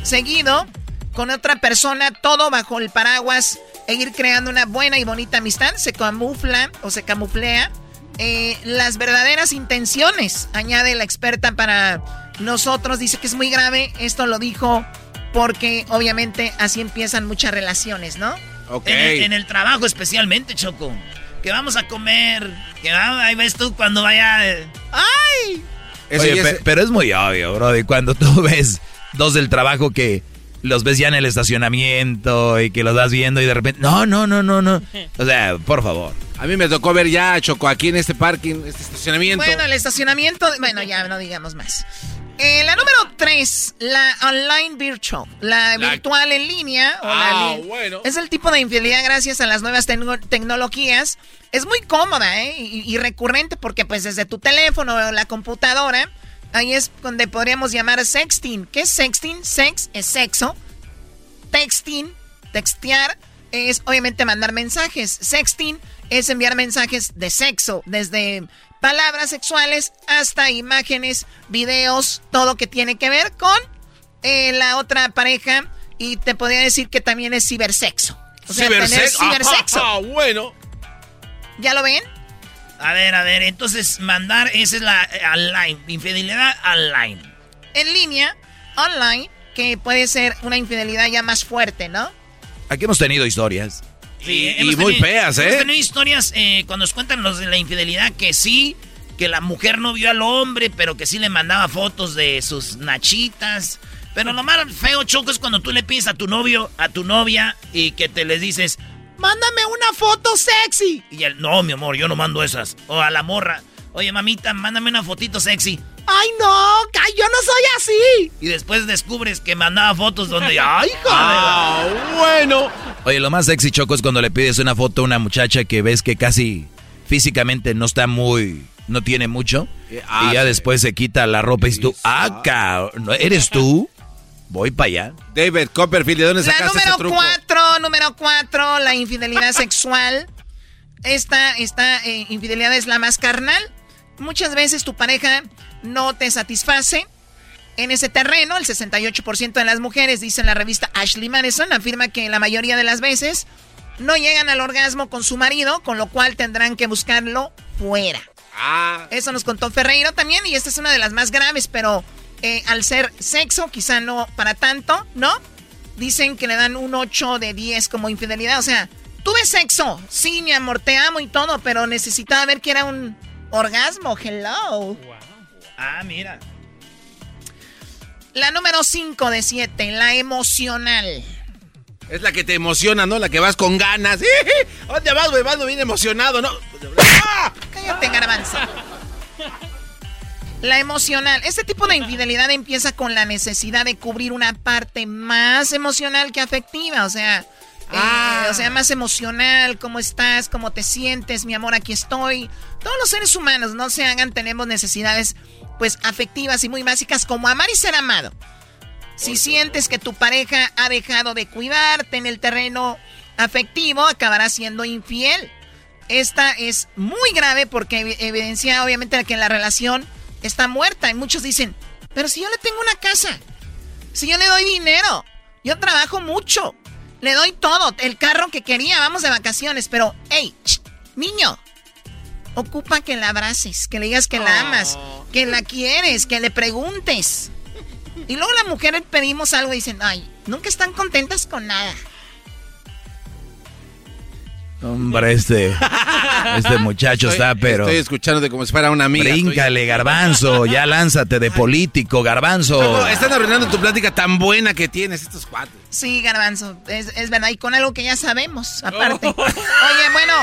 seguido con otra persona, todo bajo el paraguas e ir creando una buena y bonita amistad, se camufla o se camuflea eh, las verdaderas intenciones, añade la experta para nosotros, dice que es muy grave, esto lo dijo porque obviamente así empiezan muchas relaciones, ¿no? Ok. En, el, en el trabajo especialmente, Choco. Que vamos a comer. Que va- ahí ves tú cuando vaya. eh, ¡Ay! Oye, es- pero es muy obvio, bro. Y cuando tú ves dos del trabajo que los ves ya en el estacionamiento y que los vas viendo y de repente, no, no, no, no, no. O sea, por favor. A mí me tocó ver ya, Choco, aquí en este parking, este estacionamiento. Bueno, el estacionamiento, bueno, ya no digamos más. Eh, la número tres, la online virtual, la, La- virtual en línea. o la Ah, li- bueno. Es el tipo de infidelidad gracias a las nuevas tecno- tecnologías. Es muy cómoda ¿eh? y, y recurrente porque pues desde tu teléfono o la computadora, ahí es donde podríamos llamar sexting. ¿Qué es sexting? Sex es sexo. Texting, textear, es obviamente mandar mensajes. Sexting es enviar mensajes de sexo, desde palabras sexuales hasta imágenes, videos, todo que tiene que ver con eh, la otra pareja. Y te podría decir que también es cibersexo. O sea, tener Cibersex- cibersexo. Ah, bueno. ¿Ya lo ven? A ver, a ver, entonces mandar, esa es la eh, online, infidelidad online. En línea, online, que puede ser una infidelidad ya más fuerte, ¿no? Aquí hemos tenido historias. Sí, Y- hemos y muy feas, ¿eh? Hemos tenido historias eh, cuando nos cuentan los de la infidelidad que sí, que la mujer no vio al hombre, pero que sí le mandaba fotos de sus nachitas. Pero lo más feo, Choco, es cuando tú le pides a tu novio, a tu novia, y que te les dices, mándame una foto sexy. Y él, no, mi amor, yo no mando esas. O a la morra, oye, mamita, mándame una fotito sexy. Ay, no, yo no soy así. Y después descubres que mandaba fotos donde, ay, joder. Ah, bueno. Oye, lo más sexy, Choco, es cuando le pides una foto a una muchacha que ves que casi físicamente no está muy... No tiene mucho. Eh, ah, y ya sí. después se quita la ropa y dices tú, ah, cabrón, ¿eres tú? Voy para allá. David Copperfield, ¿de dónde La sacaste ese número truco? cuatro, número cuatro, la infidelidad sexual. Esta, esta eh, infidelidad es la más carnal. Muchas veces tu pareja no te satisface. En ese terreno, el 68% de las mujeres, dice la revista Ashley Madison, afirma que la mayoría de las veces no llegan al orgasmo con su marido, con lo cual tendrán que buscarlo fuera. Ah. Eso nos contó Ferreiro también, y esta es una de las más graves, pero eh, al ser sexo, quizá no para tanto, ¿no? Dicen que le dan un 8 de 10 como infidelidad. O sea, tuve sexo, sí, mi amor, te amo y todo, pero necesitaba ver que era un orgasmo. Hello. Ah, mira. La número 5 de 7, la emocional. Es la que te emociona, ¿no? La que vas con ganas. ¿Dónde vas, güey? Vas bien emocionado, ¿no? ¡Ah! Cállate, garbanzo. La emocional. Este tipo de infidelidad empieza con la necesidad de cubrir una parte más emocional que afectiva. O sea, eh, ah. o sea, más emocional, cómo estás, cómo te sientes, mi amor, aquí estoy. Todos los seres humanos, no se hagan, tenemos necesidades pues afectivas y muy básicas como amar y ser amado. Si sientes que tu pareja ha dejado de cuidarte en el terreno afectivo, acabará siendo infiel. Esta es muy grave porque evidencia obviamente que la relación está muerta. Y muchos dicen, pero si yo le tengo una casa, si yo le doy dinero, yo trabajo mucho, le doy todo, el carro que quería, vamos de vacaciones, pero, hey, niño, ocupa que la abraces, que le digas que la amas, oh. que la quieres, que le preguntes. Y luego las mujeres pedimos algo y dicen, ay, nunca están contentas con nada. Hombre, este, este muchacho está, pero... Estoy escuchándote como si fuera una amiga. Bríncale, garbanzo, ya lánzate de político, garbanzo. están arruinando tu plática tan buena que tienes estos cuatro. Sí, garbanzo, es, verdad, y con algo que ya sabemos, aparte. Oye, bueno,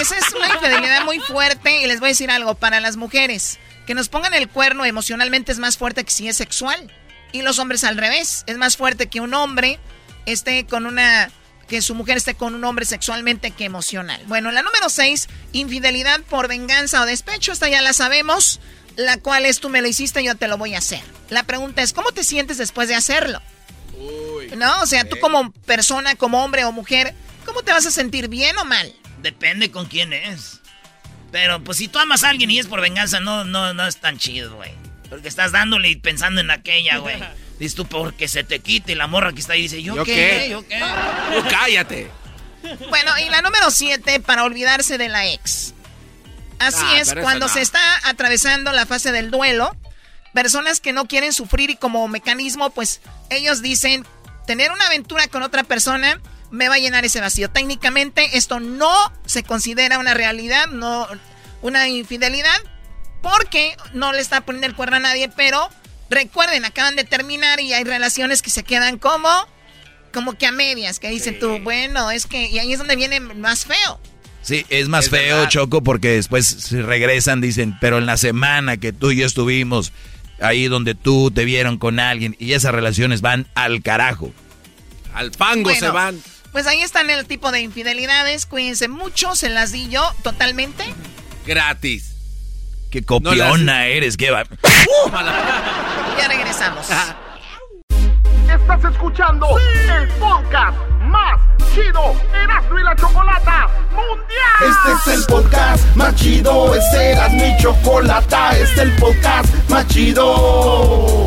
esa es una infidelidad muy fuerte y les voy a decir algo, para las mujeres, que nos pongan el cuerno emocionalmente es más fuerte que si es sexual. Y los hombres al revés, es más fuerte que un hombre esté con una que su mujer esté con un hombre sexualmente que emocional. Bueno, la número 6, infidelidad por venganza o despecho, esta ya la sabemos, la cual es tú me lo hiciste, yo te lo voy a hacer. La pregunta es, ¿cómo te sientes después de hacerlo? ¿No? O sea, tú como persona, como hombre o mujer, ¿cómo te vas a sentir bien o mal? Depende con quién es. Pero pues si tú amas a alguien y es por venganza, no, no, no es tan chido, güey. Porque estás dándole y pensando en aquella, güey. Dices tú, porque se te quite la morra que está ahí. Dice, ¿yo, qué? ¿Yo qué? cállate. Bueno, y la número siete, para olvidarse de la ex. Así ah, es, cuando se está atravesando la fase del duelo, personas que no quieren sufrir y como mecanismo, pues ellos dicen, tener una aventura con otra persona me va a llenar ese vacío. Técnicamente esto no se considera una realidad, no una infidelidad, porque no le está poniendo el cuerno a nadie, pero Recuerden, acaban de terminar y hay relaciones que se quedan como, como que a medias, que dicen tú, bueno, es que, y ahí es donde viene más feo. Sí, es más feo, Choco, porque después si regresan, dicen, pero en la semana que tú y yo estuvimos, ahí donde tú te vieron con alguien, y esas relaciones van al carajo. Al pango se van. Pues ahí están el tipo de infidelidades, cuídense mucho, se las di yo totalmente. Gratis. Qué copiona eres, qué va. ya regresamos. Estás escuchando el podcast más chido Erasmo y la Chocolata Mundial. Este es el podcast más chido, este es Erasmo y Chocolata, este es el podcast más chido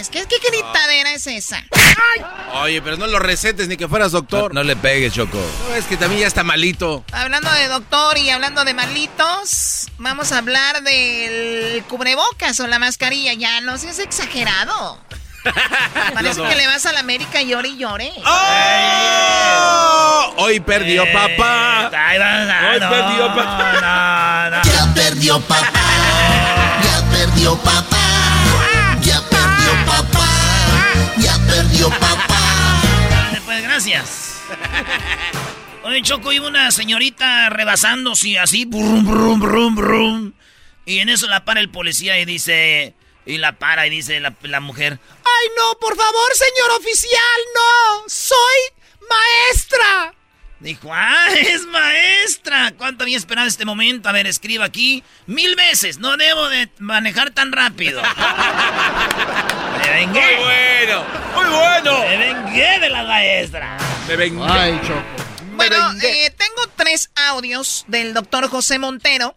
Me grites. ¿Qué, qué gritadera es esa? Oye, pero no lo recetes ni que fueras doctor. No, le pegues, Choco. No, es que también ya está malito. Hablando de doctor y hablando de malitos, vamos a hablar del cubrebocas o la mascarilla. Ya no seas exagerado. Parece No, no. que le vas a la América y llore y llore. ¡Oh! Hoy perdió papá. Hoy perdió papá. Ya perdió papá. Ya perdió papá. Papá. Dale, Pues gracias. Oye, Choco, iba una señorita rebasándose así, brum, brum, brum, brum. Y en eso la para el policía y dice, y la para y dice la, la mujer, ¡Ay, no, por favor, señor oficial, no! ¡Soy maestra! Dijo, ah, es maestra. ¿Cuánto había esperado este momento? A ver, escriba aquí. Mil veces. No debo de manejar tan rápido. Me vengué. Muy bueno, muy bueno. Me vengué de la maestra. Me vengué. Ay, Bueno, eh, tengo tres audios del doctor José Montero.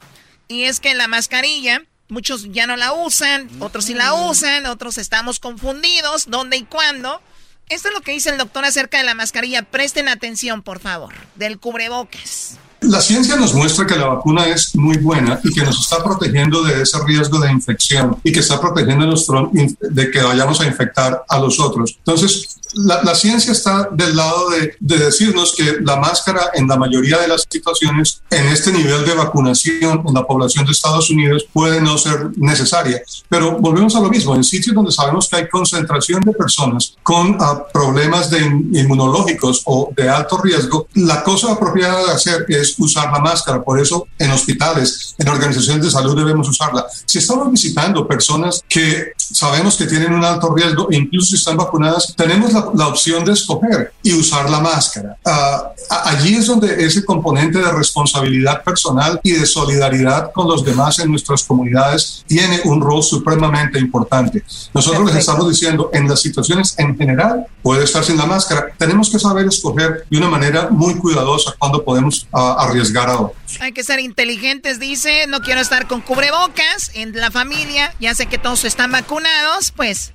Y es que la mascarilla, muchos ya no la usan, otros sí la usan, otros estamos confundidos, dónde y cuándo. Esto es lo que dice el doctor acerca de la mascarilla. Presten atención, por favor, del cubrebocas. La ciencia nos muestra que la vacuna es muy buena y que nos está protegiendo de ese riesgo de infección y que está protegiéndonos from- in- de que vayamos a infectar a los otros. Entonces, la, la ciencia está del lado de, de decirnos que la máscara en la mayoría de las situaciones, en este nivel de vacunación en la población de Estados Unidos, puede no ser necesaria. Pero volvemos a lo mismo, en sitios donde sabemos que hay concentración de personas con ah, problemas de in- inmunológicos o de alto riesgo, la cosa apropiada de hacer es usar la máscara. Por eso en hospitales, en organizaciones de salud debemos usarla. Si estamos visitando personas que sabemos que tienen un alto riesgo, e incluso si están vacunadas, tenemos la, la opción de escoger y usar la máscara. A- allí es donde ese componente de responsabilidad personal y de solidaridad con los demás en nuestras comunidades tiene un rol supremamente importante. Nosotros les estamos diciendo, en las situaciones en general, puede estar sin la máscara. Tenemos que saber escoger de una manera muy cuidadosa cuando podemos ah, arriesgar a otros. Hay que ser inteligentes, dice. No quiero estar con cubrebocas en la familia. Ya sé que todos están vacunados, pues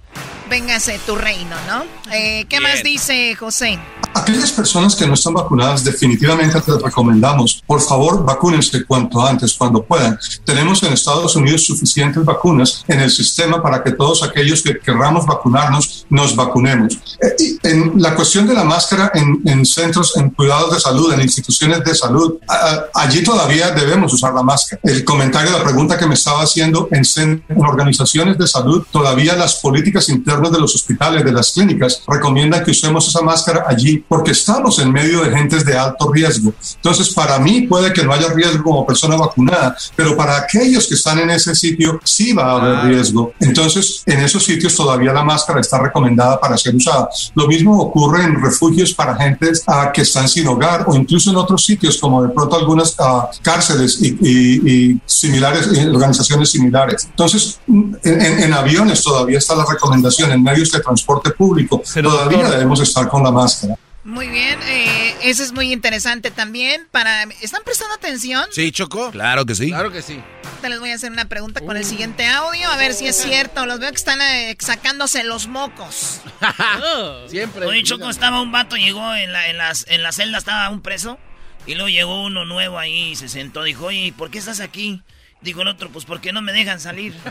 véngase tu reino, ¿no? Eh, ¿Qué más dice José? Aquellas personas que no están vacunadas, definitivamente les recomendamos, por favor, vacúnense cuanto antes, cuando puedan. Tenemos en Estados Unidos suficientes vacunas en el sistema para que todos aquellos que querramos vacunarnos, nos vacunemos. Eh, y en la cuestión de la máscara en, en centros, en cuidados de salud, en instituciones de salud, a- allí todavía debemos usar la máscara. El comentario, la pregunta que me estaba haciendo, en, en organizaciones de salud, todavía las políticas internas de los hospitales, de las clínicas, recomiendan que usemos esa máscara allí porque estamos en medio de gentes de alto riesgo. Entonces, para mí puede que no haya riesgo como persona vacunada, pero para aquellos que están en ese sitio sí va a haber riesgo. Entonces, en esos sitios todavía la máscara está recomendada para ser usada. Lo mismo ocurre en refugios para gentes ah, que están sin hogar o incluso en otros sitios como de pronto algunas ah, cárceles y, y- y similares, y organizaciones similares. Entonces, en, en- aviones todavía está la recomendación, en medios de transporte público todavía doctor- debemos estar con la máscara. Muy bien, eh, eso es muy interesante también. Para, ¿Están prestando atención? Sí, Choco. Claro que sí. Claro que sí. Ahorita les voy a hacer una pregunta con el siguiente audio, a ver si es cierto. Los veo que están eh, sacándose los mocos. Siempre. Oye, Choco, estaba un vato, llegó en la, en, las, en la celda, estaba un preso. Y luego llegó uno nuevo ahí y se sentó. Dijo, oye, ¿por qué estás aquí? Dijo el otro, pues porque no me dejan salir.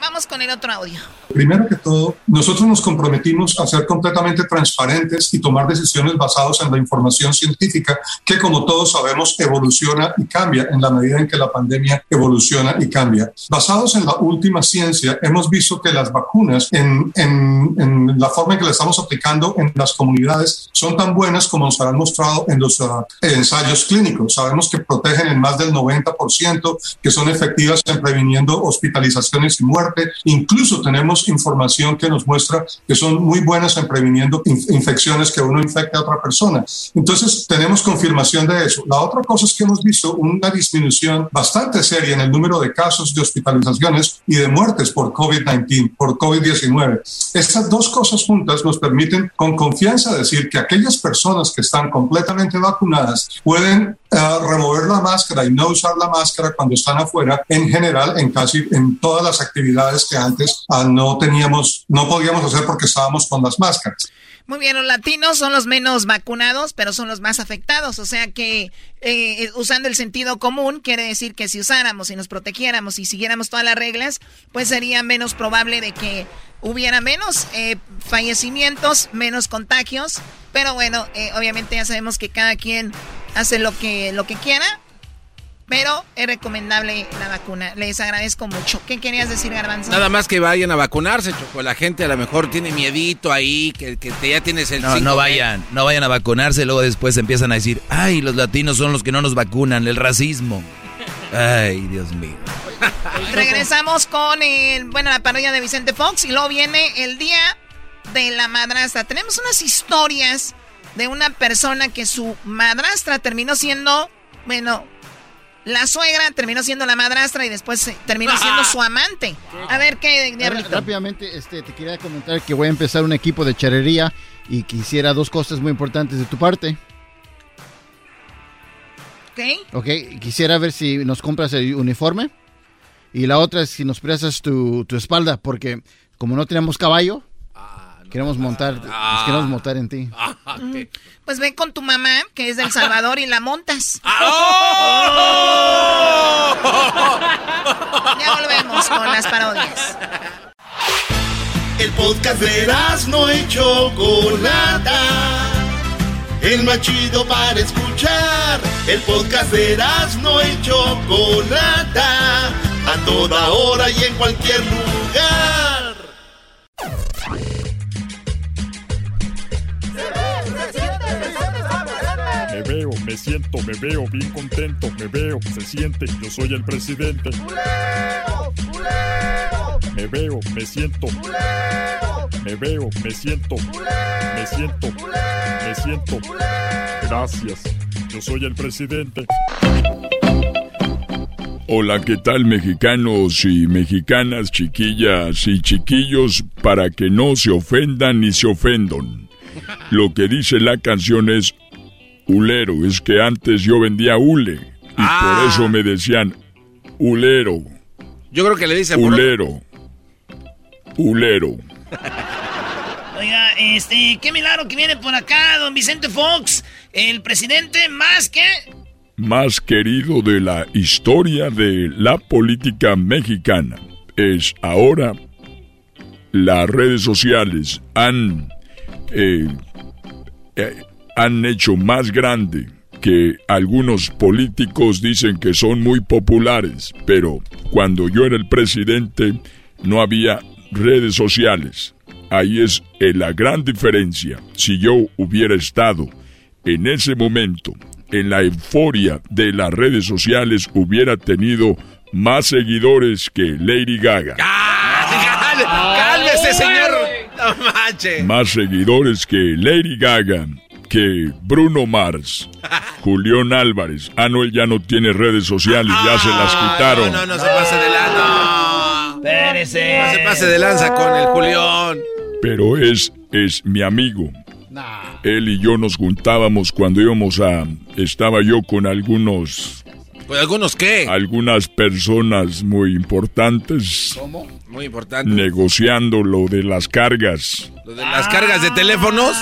vamos con el otro audio. Primero que todo, nosotros nos comprometimos a ser completamente transparentes y tomar decisiones basadas en la información científica que, como todos sabemos, evoluciona y cambia en la medida en que la pandemia evoluciona y cambia. Basados en la última ciencia, hemos visto que las vacunas, en, en, en la forma en que las estamos aplicando en las comunidades, son tan buenas como nos han mostrado en los uh, ensayos clínicos. Sabemos que protegen en más del 90%, que son efectivas en previniendo hospitalizaciones y muerte. Incluso tenemos información que nos muestra que son muy buenas en previniendo infecciones que uno infecte a otra persona. Entonces, tenemos confirmación de eso. La otra cosa es que hemos visto una disminución bastante seria en el número de casos de hospitalizaciones y de muertes por COVID-19, por COVID-19. Estas dos cosas juntas nos permiten con confianza decir que aquellas personas que están completamente vacunadas pueden remover la máscara y no usar la máscara cuando están afuera en general en casi en todas las actividades que antes uh, no teníamos, no podíamos hacer porque estábamos con las máscaras. Muy bien, los latinos son los menos vacunados, pero son los más afectados. O sea que eh, usando el sentido común, quiere decir que si usáramos y nos protegiéramos y siguiéramos todas las reglas, pues sería menos probable de que hubiera menos eh, fallecimientos, menos contagios. Pero bueno, eh, obviamente ya sabemos que cada quien hace lo que, lo que quiera. Pero es recomendable la vacuna. Les agradezco mucho. ¿Qué querías decir, Garbanzo? Nada más que vayan a vacunarse, Choco. La gente a lo mejor tiene miedito ahí, que, que ya tienes el No, no vayan, no vayan a vacunarse. Luego después empiezan a decir, ay, los latinos son los que no nos vacunan, el racismo. Ay, Dios mío. Regresamos con el, bueno, la parodia de Vicente Fox y luego viene el día de la madrastra. Tenemos unas historias de una persona que su madrastra terminó siendo, bueno, la suegra terminó siendo la madrastra y después terminó siendo su amante. A ver qué, diablito. Rápidamente, este, te quería comentar que voy a empezar un equipo de charrería y quisiera dos cosas muy importantes de tu parte. Ok. Ok, quisiera ver si nos compras el uniforme. Y la otra es si nos prestas tu, tu espalda, porque como no tenemos caballo, queremos montar, nos queremos montar en ti. Mm, Pues ven con tu mamá, que es del Salvador, y la montas. ya volvemos con las parodias. El podcast de no y Chocolata. El más chido para escuchar. El podcast de no y Chocolata. A toda hora y en cualquier lugar. Me siento, me veo bien contento, me veo, se siente, yo soy el presidente. Me veo, me siento. Me veo, me siento. Me siento. Me siento. Gracias. Yo soy el presidente. Hola, ¿qué tal mexicanos y mexicanas, chiquillas y chiquillos? Para que no se ofendan ni se ofendan. Lo que dice la canción es Ulero, es que antes yo vendía hule y por eso me decían Ulero. Yo creo que le dice Ulero. Ulero. Oiga, este, qué milagro que viene por acá, don Vicente Fox, el presidente más que... Más querido de la historia de la política mexicana es ahora las redes sociales han eh, eh, han hecho más grande que algunos políticos dicen que son muy populares, pero cuando yo era el presidente no había redes sociales. Ahí es eh, la gran diferencia. Si yo hubiera estado en ese momento, en la euforia de las redes sociales, hubiera tenido más seguidores que Lady Gaga. ¡Cálmese, señor! No manches. Más seguidores que Lady Gaga, que Bruno Mars, Julián Álvarez. Ah, no, él ya no tiene redes sociales, ya se las quitaron. No, no, no se pase de lanza. Espérese. No se pase de lanza con el Julián. Pero es, es mi amigo. Él y yo nos juntábamos cuando íbamos a... Estaba yo con algunos... ¿Con algunos qué? Algunas personas muy importantes. ¿Cómo? Muy importante. Negociando lo de las cargas. ¿Lo de las cargas de teléfonos?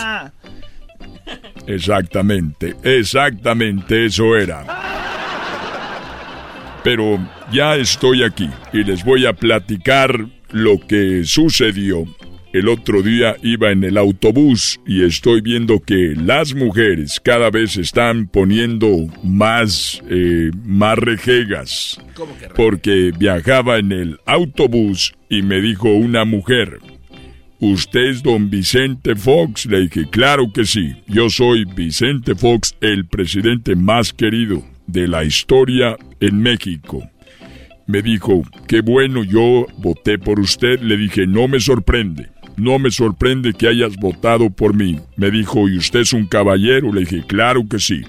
Exactamente, exactamente eso era. Pero ya estoy aquí y les voy a platicar lo que sucedió. El otro día iba en el autobús y estoy viendo que las mujeres cada vez están poniendo más, eh, más rejegas. Porque viajaba en el autobús y me dijo una mujer, ¿Usted es don Vicente Fox? Le dije, claro que sí. Yo soy Vicente Fox, el presidente más querido de la historia en México. Me dijo, qué bueno, yo voté por usted. Le dije, no me sorprende. No me sorprende que hayas votado por mí. Me dijo, ¿y usted es un caballero? Le dije, claro que sí.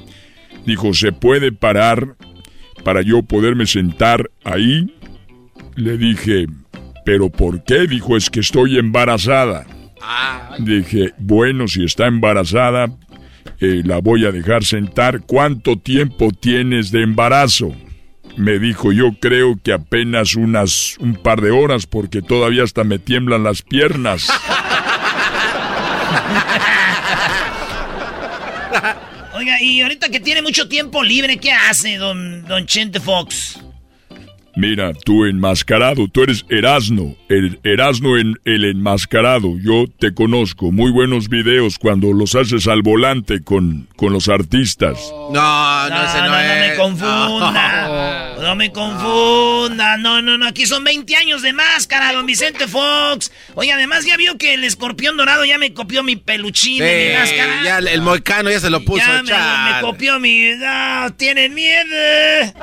Dijo, ¿se puede parar para yo poderme sentar ahí? Le dije, ¿pero por qué? Dijo, es que estoy embarazada. Dije, bueno, si está embarazada, eh, la voy a dejar sentar. ¿Cuánto tiempo tienes de embarazo? Me dijo, yo creo que apenas unas un par de horas porque todavía hasta me tiemblan las piernas. Oiga, y ahorita que tiene mucho tiempo libre, ¿qué hace don, don Chente Fox? Mira, tú enmascarado, tú eres Erasno, el Erasno en el enmascarado. Yo te conozco, muy buenos videos cuando los haces al volante con, con los artistas. No, no, ese no, no, es. no me confunda. No me confunda. No, no, no. Aquí son 20 años de máscara, don Vicente Fox. Oye, además ya vio que el escorpión dorado ya me copió mi peluchín de mi máscara. ya el, el moicano ya se lo puso. Ya me, copió mi. No, tienen miedo.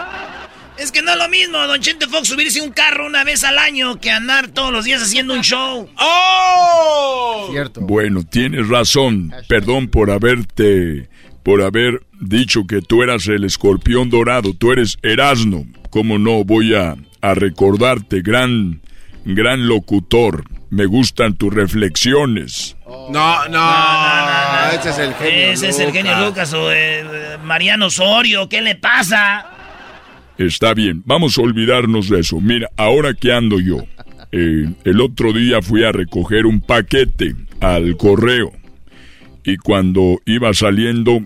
Es que no es lo mismo, Don Chente Fox, subirse un carro una vez al año que andar todos los días haciendo un show. ¡Oh! Cierto. Bueno, tienes razón. Perdón por haberte, por haber dicho que tú eras el escorpión dorado. Tú eres Erasno. ¿Cómo no voy a, a recordarte, gran, gran locutor? Me gustan tus reflexiones. No, no, ese es el genio. Ese es el genio Lucas o eh, Mariano Osorio. ¿Qué le pasa? Está bien, vamos a olvidarnos de eso. Mira, ahora que ando yo, eh, el otro día fui a recoger un paquete al correo y cuando iba saliendo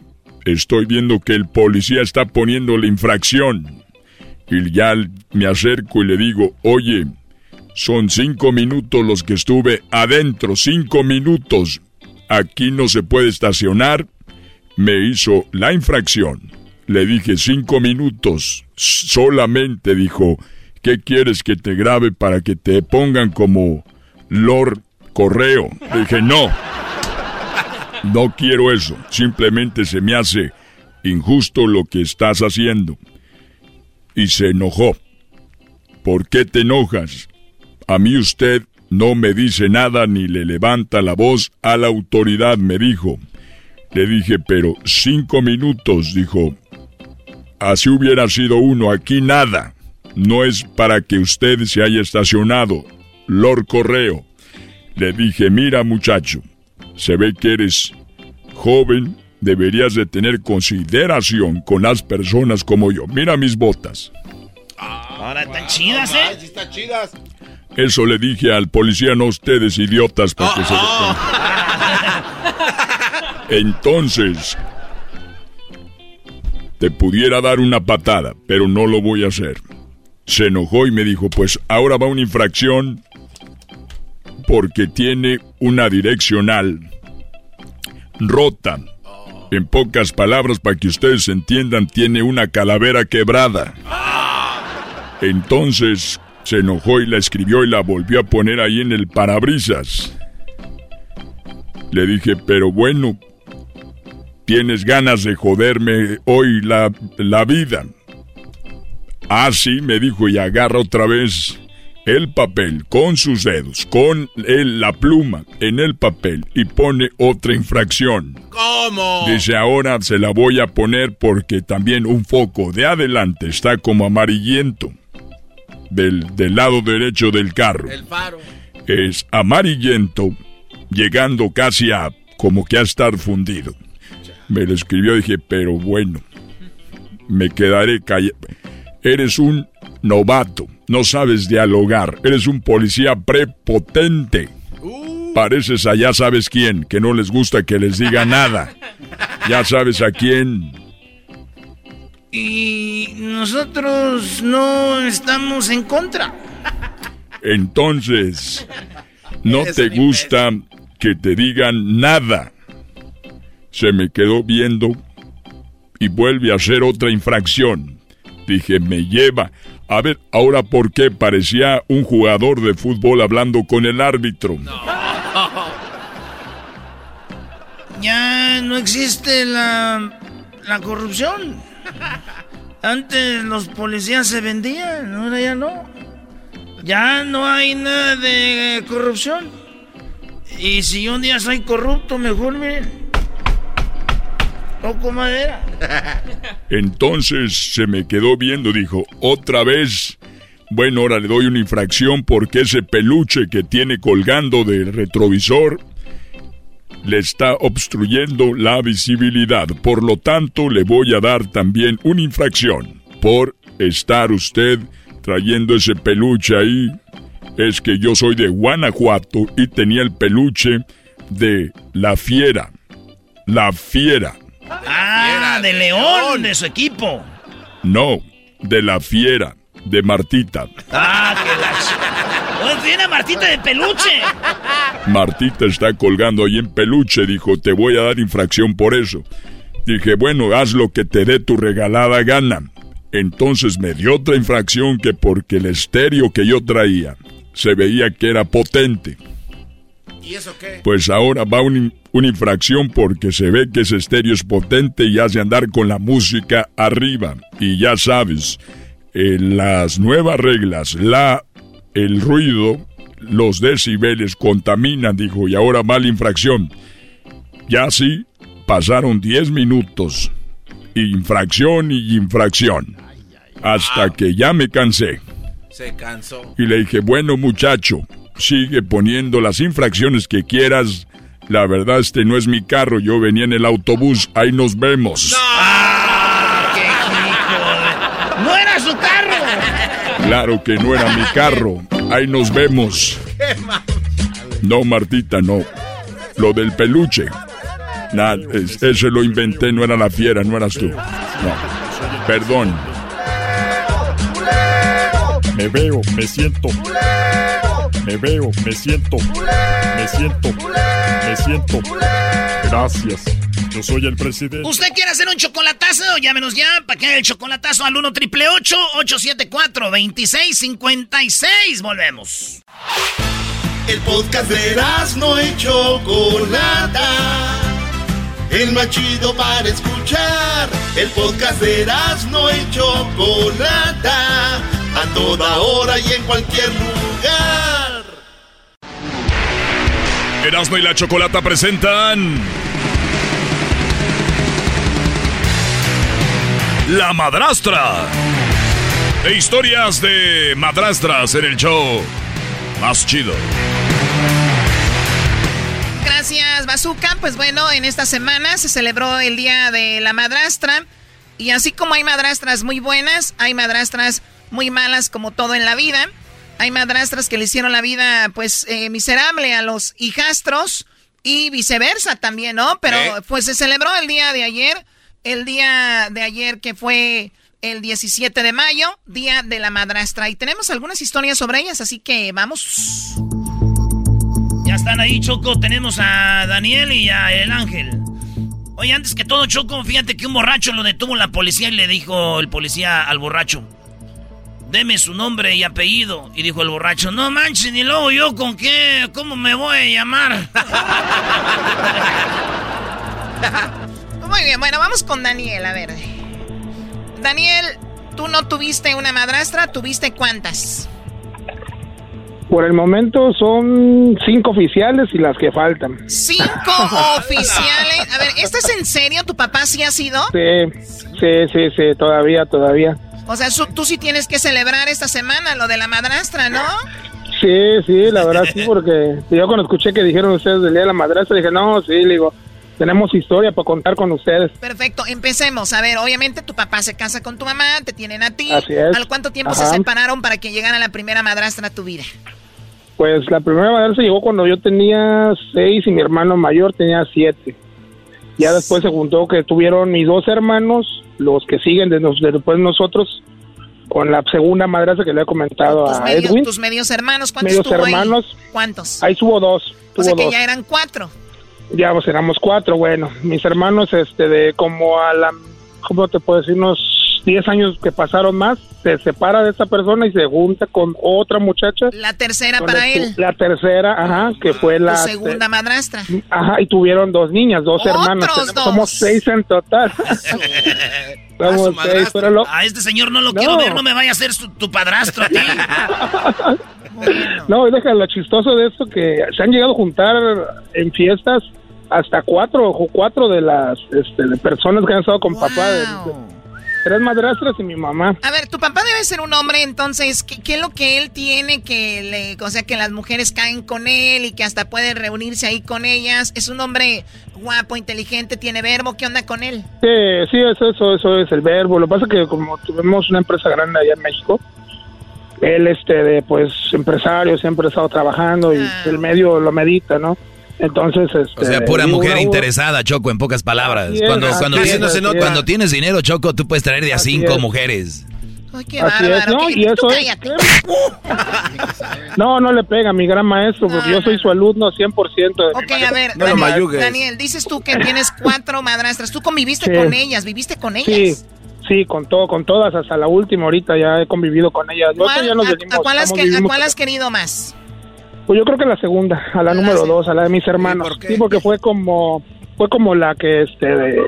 estoy viendo que el policía está poniendo la infracción y ya me acerco y le digo, oye, son cinco minutos los que estuve adentro, cinco minutos. Aquí no se puede estacionar. Me hizo la infracción. Le dije cinco minutos. Solamente dijo, ¿qué quieres que te grabe para que te pongan como Lord Correo? Le dije, no. No quiero eso. Simplemente se me hace injusto lo que estás haciendo. Y se enojó. ¿Por qué te enojas? A mí usted no me dice nada ni le levanta la voz a la autoridad, me dijo. Le dije, pero cinco minutos, dijo. Así hubiera sido uno, aquí nada. No es para que usted se haya estacionado. Lord Correo. Le dije, mira muchacho, se ve que eres joven, deberías de tener consideración con las personas como yo. Mira mis botas. Ahora están chidas, ¿eh? Sí, están chidas. Eso le dije al policía, no ustedes idiotas, porque se... Entonces, te pudiera dar una patada, pero no lo voy a hacer. Se enojó y me dijo, pues ahora va una infracción porque tiene una direccional rota. En pocas palabras, para que ustedes entiendan, tiene una calavera quebrada. Entonces se enojó y la escribió y la volvió a poner ahí en el parabrisas. Le dije, pero bueno, tienes ganas de joderme hoy la, la vida. Ah, sí, me dijo y agarra otra vez el papel con sus dedos, con el- la pluma en el papel y pone otra infracción. ¿Cómo? Dice, ahora se la voy a poner porque también un foco de adelante está como amarillento. Del, del lado derecho del carro. El faro. Es amarillento, llegando casi a como que a estar fundido. Me lo escribió y dije, pero bueno, me quedaré callado. Eres un novato, no sabes dialogar, eres un policía prepotente. Pareces a ya sabes quién, que no les gusta que les diga nada. Ya sabes a quién. Y nosotros no estamos en contra. Entonces, no te gusta que te digan nada. Se me quedó viendo y vuelve a hacer otra infracción. Dije, me lleva. A ver, ahora por qué parecía un jugador de fútbol hablando con el árbitro. Ya no existe la, la corrupción. Antes los policías se vendían, ahora ya no. Ya no hay nada de corrupción. Y si un día soy corrupto, mejor miren. Toco madera. Entonces se me quedó viendo, dijo, otra vez. Bueno, ahora le doy una infracción porque ese peluche que tiene colgando del retrovisor le está obstruyendo la visibilidad. Por lo tanto, le voy a dar también una infracción por estar usted trayendo ese peluche ahí. Es que yo soy de Guanajuato y tenía el peluche de la fiera. La fiera. Ah, de León, de su equipo. No, de la fiera, de Martita. Ah, que la... tiene Martita de peluche. Martita está colgando ahí en peluche, dijo, te voy a dar infracción por eso. Dije, bueno, haz lo que te dé tu regalada gana. Entonces me dio otra infracción que porque el estéreo que yo traía se veía que era potente. ¿Y eso qué? Pues ahora va una infracción porque se ve que ese estéreo es potente y hace andar con la música arriba. Y ya sabes, en las nuevas reglas, la, el ruido, los decibeles contaminan, dijo, y ahora va la infracción. Ya sí, pasaron 10 minutos. Infracción y infracción. Hasta que ya me cansé. Se cansó. Y le dije, bueno muchacho, sigue poniendo las infracciones que quieras. La verdad, este no es mi carro, yo venía en el autobús, ahí nos vemos. ¡No! ¡Qué ¡No era su carro! Claro que no era mi carro, ahí nos vemos. No, Martita, no. Lo del peluche. Nada, ese lo inventé, no era la fiera, no eras tú. No. Perdón. Me veo, me siento. Me veo, me siento. Me siento. Me siento. Gracias. Yo soy el presidente. ¿Usted quiere hacer un chocolatazo? Llámenos ya para que haga el chocolatazo al 1 triple 874 2656. Volvemos. El podcast de no y Chocolata. El más chido para escuchar. El podcast de no y Chocolata. A toda hora y en cualquier lugar. Erasmo y la Chocolata presentan. La Madrastra. E historias de madrastras en el show más chido. Gracias, Bazooka. Pues bueno, en esta semana se celebró el Día de la Madrastra. Y así como hay madrastras muy buenas, hay madrastras muy malas como todo en la vida. Hay madrastras que le hicieron la vida pues eh, miserable a los hijastros y viceversa también, ¿no? Pero pues se celebró el día de ayer, el día de ayer que fue el 17 de mayo, Día de la Madrastra. Y tenemos algunas historias sobre ellas, así que vamos. Ya están ahí, Choco. Tenemos a Daniel y a El Ángel. Oye, antes que todo, Choco, fíjate que un borracho lo detuvo la policía y le dijo el policía al borracho, deme su nombre y apellido. Y dijo el borracho, no manches, ni luego yo con qué, cómo me voy a llamar. Muy bien, bueno, vamos con Daniel, a ver. Daniel, tú no tuviste una madrastra, ¿tuviste cuántas? Por el momento son cinco oficiales y las que faltan. ¿Cinco oficiales? A ver, ¿esto es en serio? ¿Tu papá sí ha sido? Sí, sí, sí, sí, todavía, todavía. O sea, tú sí tienes que celebrar esta semana lo de la madrastra, ¿no? Sí, sí, la verdad sí, porque yo cuando escuché que dijeron ustedes del día de la madrastra, dije, no, sí, le digo, tenemos historia para contar con ustedes. Perfecto, empecemos. A ver, obviamente tu papá se casa con tu mamá, te tienen a ti. Así es. ¿Al cuánto tiempo se separaron para que llegara la primera madrastra a tu vida? Pues la primera madrastra llegó cuando yo tenía seis y mi hermano mayor tenía siete. Ya después se juntó que tuvieron mis dos hermanos los que siguen de nos- de después nosotros, con la segunda madrastra que le he comentado Tus a medios, Edwin. tus medios hermanos, ¿cuántos Medios tuvo ahí? hermanos. ¿Cuántos? Ahí tuvo dos. o sea que dos. ya eran cuatro. Ya pues, éramos cuatro, bueno, mis hermanos, este, de como a la, ¿cómo te puedo decir? Unos 10 años que pasaron más, se separa de esta persona y se junta con otra muchacha. La tercera para él. La tercera, ajá, que fue Tu la... segunda madrastra. Ajá, y tuvieron dos niñas, dos ¡Otros hermanas. dos! Somos seis en total. Somos seis, pero lo- A este señor no lo quiero ver, no me vaya a hacer su- tu padrastro a ti. No, deja lo chistoso de esto que se han llegado a juntar en fiestas hasta cuatro o cuatro de las este, de personas que han estado con papá. de- de- tres madrastras y mi mamá. A ver, tu papá debe ser un hombre, entonces, ¿qué, qué es lo que él tiene que le, o sea, que las mujeres caen con él y que hasta puede reunirse ahí con ellas? Es un hombre guapo, inteligente, tiene verbo, ¿qué onda con él? Sí, sí, eso, eso, eso es el verbo. Lo que pasa es que como tuvimos una empresa grande allá en México, él, este, de, pues, empresario, siempre ha estado trabajando y el medio lo medita, ¿no? Entonces, este... O sea, pura mujer interesada, Choco, en pocas palabras. Es, cuando cuando, es, tienes, cuando tienes dinero, Choco, tú puedes traer de a Así cinco es. mujeres. Ay, qué Así es, bárbaro. ¿no? ¿qué? Y Tú eso es- cállate. No, no le pega, mi gran maestro, porque yo soy su alumno 100%. de mi Ok, a ver, Daniel, Daniel, dices tú que tienes cuatro madrastras. ¿Tú conviviste Sí. con ellas? ¿Viviste con ellas? Sí, sí, con todo, con todas, hasta la última ahorita ya he convivido con ellas. Nosotros ¿Cuál- ya nos a, venimos, a cuál has, estamos que- a vivimos- cuál has querido más? Pues yo creo que la segunda, a la número dos, a la de mis hermanos. Sí, porque fue como, fue como la que, este, de,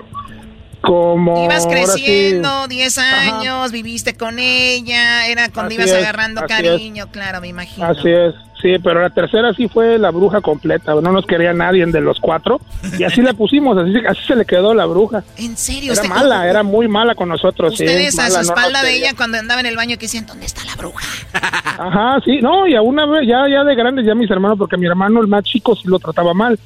como... Ibas creciendo, 10 años, viviste con ella, era cuando Así ibas es, agarrando cariño, claro, me imagino. Así es, sí, pero la tercera sí fue la bruja completa, no nos quería nadie de los cuatro, y así la pusimos, así, se- así se le quedó la bruja. ¿En serio? Era mala, era muy mala con nosotros. sí, Ustedes a mala, su no espalda de ella cuando andaba en el baño que decían, ¿dónde está la bruja? Ajá, sí, no, y a una vez, ya, ya de grandes, ya mis hermanos, porque mi hermano, el más chico, sí lo trataba mal.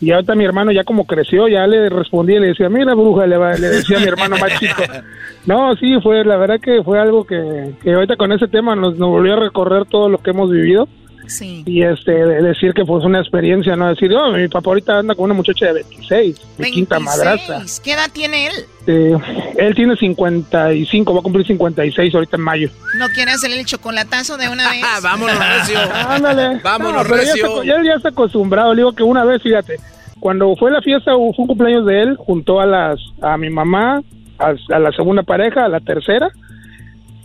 Y ahorita mi hermano ya como creció, ya le respondía y le decía, mira bruja, le, va- le decía a mi hermano más chico. No, sí, fue, la verdad que fue algo que, que ahorita con ese tema nos, nos volvió a recorrer todo lo que hemos vivido. Sí. Y este, de decir que fue una experiencia, no decir, oh, mi papá ahorita anda con una muchacha de 26, mi quinta madrastra. 26. ¿Qué edad tiene él? Eh, él tiene 55, va a cumplir 56 ahorita en mayo. ¿No quiere hacerle el chocolatazo de una vez? Vámonos, recio. Ándale. Vámonos, ya recio. está- Ya, ya está acostumbrado. Le digo que una vez, fíjate, cuando fue la fiesta, fue un cumpleaños de él, juntó a las a mi mamá, a, a la segunda pareja, a la tercera,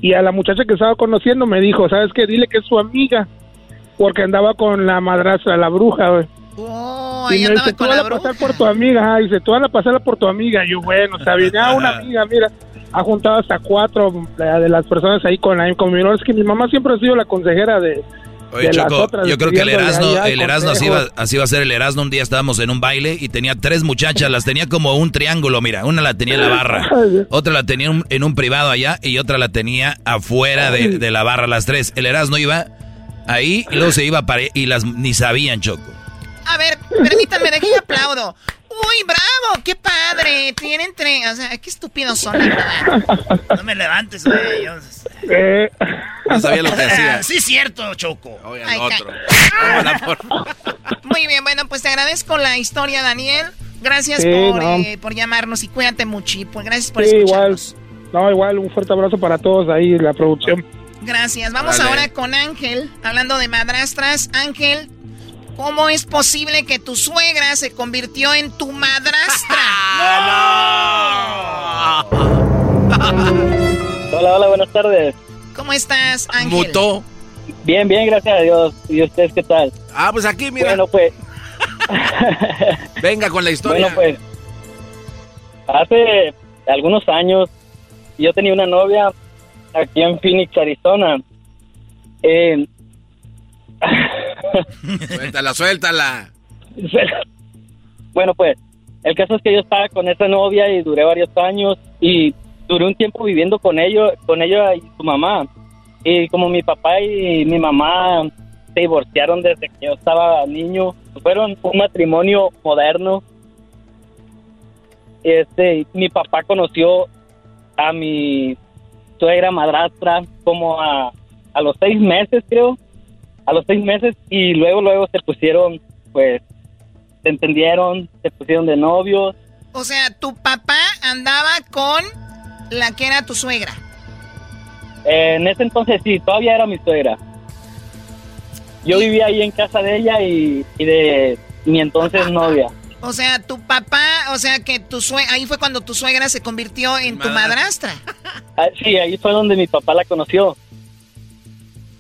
y a la muchacha que estaba conociendo me dijo, ¿sabes qué? Dile que es su amiga, porque andaba con la madrastra, la bruja, güey. Oh, y ahí me andaba dice, tú con la vas a pasar por tu amiga, ah, dice, tú vas a pasar por tu amiga. Y yo, bueno, está bien, ah, una amiga, mira, ha juntado hasta cuatro de, de las personas ahí con, ahí conmigo. Es que mi mamá siempre ha sido la consejera de, Oye, de las Choco, otras, yo creo que el Erasmo, el Erasmo así iba a ser el Erasmo. Un día estábamos en un baile y tenía tres muchachas, las tenía como un triángulo, mira. Una la tenía en la barra, otra la tenía en un- en un privado allá y otra la tenía afuera de, de la barra, las tres. El Erasmo iba ahí y luego se iba para, y las ni sabían, Choco. A ver, permítanme, de que aplaudo. Uy, bravo, qué padre. Tienen tres, o sea, qué estúpidos son, la verdad. No me levantes, güey. yo- Eh, No sabía lo que hacía. Sí, cierto, Choco. Ay, otro. por Muy bien, bueno, pues te agradezco la historia, Daniel. Gracias Sí, por, no. eh, por llamarnos y cuídate mucho. y, Pues gracias por Sí, escucharnos. igual. No, igual, un fuerte abrazo para todos ahí, la producción. Gracias. Vamos ahora con Ángel, hablando de madrastras. Ángel, ¿cómo es posible que tu suegra se convirtió en tu madrastra? Hola, hola, buenas tardes. ¿Cómo estás, Ángel? Mutó. Bien, bien, gracias a Dios. ¿Y ustedes qué tal? Ah, pues aquí, mira. Bueno, pues, Venga con la historia. bueno, pues, hace algunos años yo tenía una novia aquí en Phoenix, Arizona. Eh, Suéltala, suéltala. bueno, pues, el caso es que yo estaba con esa novia y duré varios años y duré un tiempo viviendo con ellos, con ella y su mamá. Y como mi papá y mi mamá se divorciaron desde que yo estaba niño, fueron un matrimonio moderno. Este, mi papá conoció a mi suegra madrastra como a, a los seis meses, creo, a los seis meses y luego, luego se pusieron, pues, se entendieron, se pusieron de novios. O sea, tu papá andaba con la que era tu suegra. Eh, en ese entonces sí, todavía era mi suegra. Yo vivía ahí en casa de ella y, y de mi entonces novia. O sea, tu papá, o sea que tu suegra, ahí fue cuando tu suegra se convirtió en tu madrastra. Ah, sí, ahí fue donde mi papá la conoció.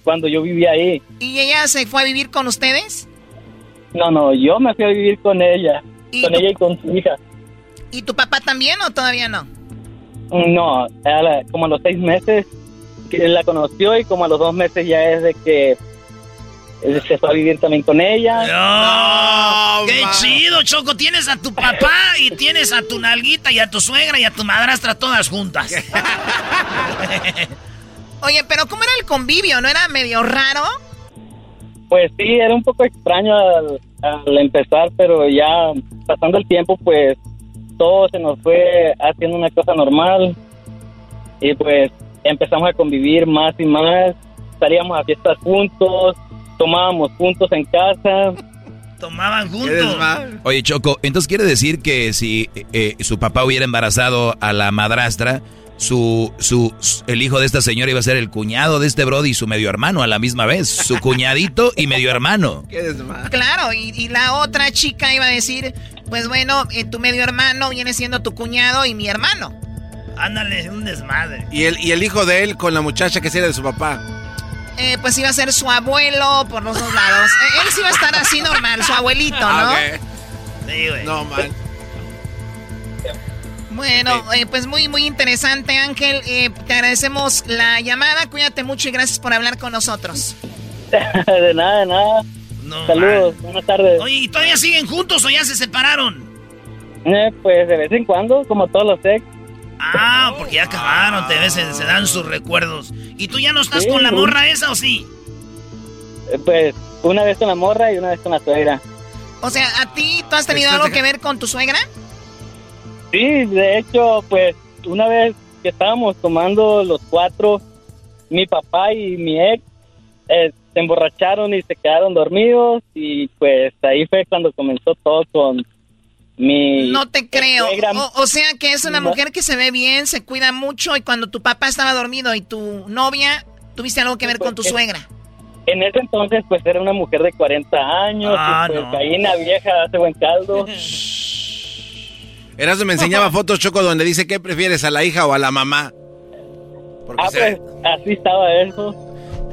Cuando yo vivía ahí. ¿Y ella se fue a vivir con ustedes? No, no, yo me fui a vivir con ella. Con ella y con su hija. ¿Y tu papá también o todavía no? No, a la- como a los seis meses que la conoció y como a los dos meses ya es de que se fue a vivir también con ella. ¡Qué chido, Choco! Tienes a tu papá y tienes a tu nalguita y a tu suegra y a tu madrastra todas juntas. Oye, pero ¿cómo era el convivio? ¿No era medio raro? Pues sí, era un poco extraño al, al empezar, pero ya pasando el tiempo, pues todo se nos fue haciendo una cosa normal y pues empezamos a convivir más y más, salíamos a fiestas juntos, tomábamos juntos en casa. Tomaban juntos. Oye, Choco, entonces quiere decir que si eh, su papá hubiera embarazado a la madrastra, su, su, el hijo de esta señora iba a ser el cuñado de este brody y su medio hermano a la misma vez. Su cuñadito y medio hermano. Claro, y, y la otra chica iba a decir, pues bueno, eh, tu medio hermano viene siendo tu cuñado y mi hermano. Ándale, un desmadre. Y el, y el hijo de él con la muchacha que era de su papá. Eh, pues iba a ser su abuelo por los dos lados. Eh, él sí iba a estar así normal, su abuelito, ¿no? Ah, Sí, güey. No, man. Bueno, eh, pues muy, muy interesante, Ángel. Eh, te agradecemos la llamada. Cuídate mucho y gracias por hablar con nosotros. de nada, de nada. Saludos, buenas tardes. Oye, ¿y todavía siguen juntos o ya se separaron? Eh, pues de vez en cuando, como todos los ex. Ah, porque ya acabaron, te ves, se, dan sus recuerdos. ¿Y tú ya no estás Sí, con la morra esa o sí? Eh, Pues una vez con la morra y una vez con la suegra. O sea, ¿a ti tú has tenido algo que ver con tu suegra? Sí, de hecho, pues una vez que estábamos tomando los cuatro, mi papá y mi ex eh, se emborracharon y se quedaron dormidos y pues ahí fue cuando comenzó todo con mi... No te creo. O, o sea que es una mujer que se ve bien, se cuida mucho y cuando tu papá estaba dormido y tu novia, tuviste algo que ver con tu Pues, suegra. En ese entonces pues era una mujer de 40 años Ah, pues no. vieja hace buen caldo. Erasmo me enseñaba fotos, Choco, donde dice que prefieres a la hija o a la mamá. Porque Ah, se- pues así estaba eso.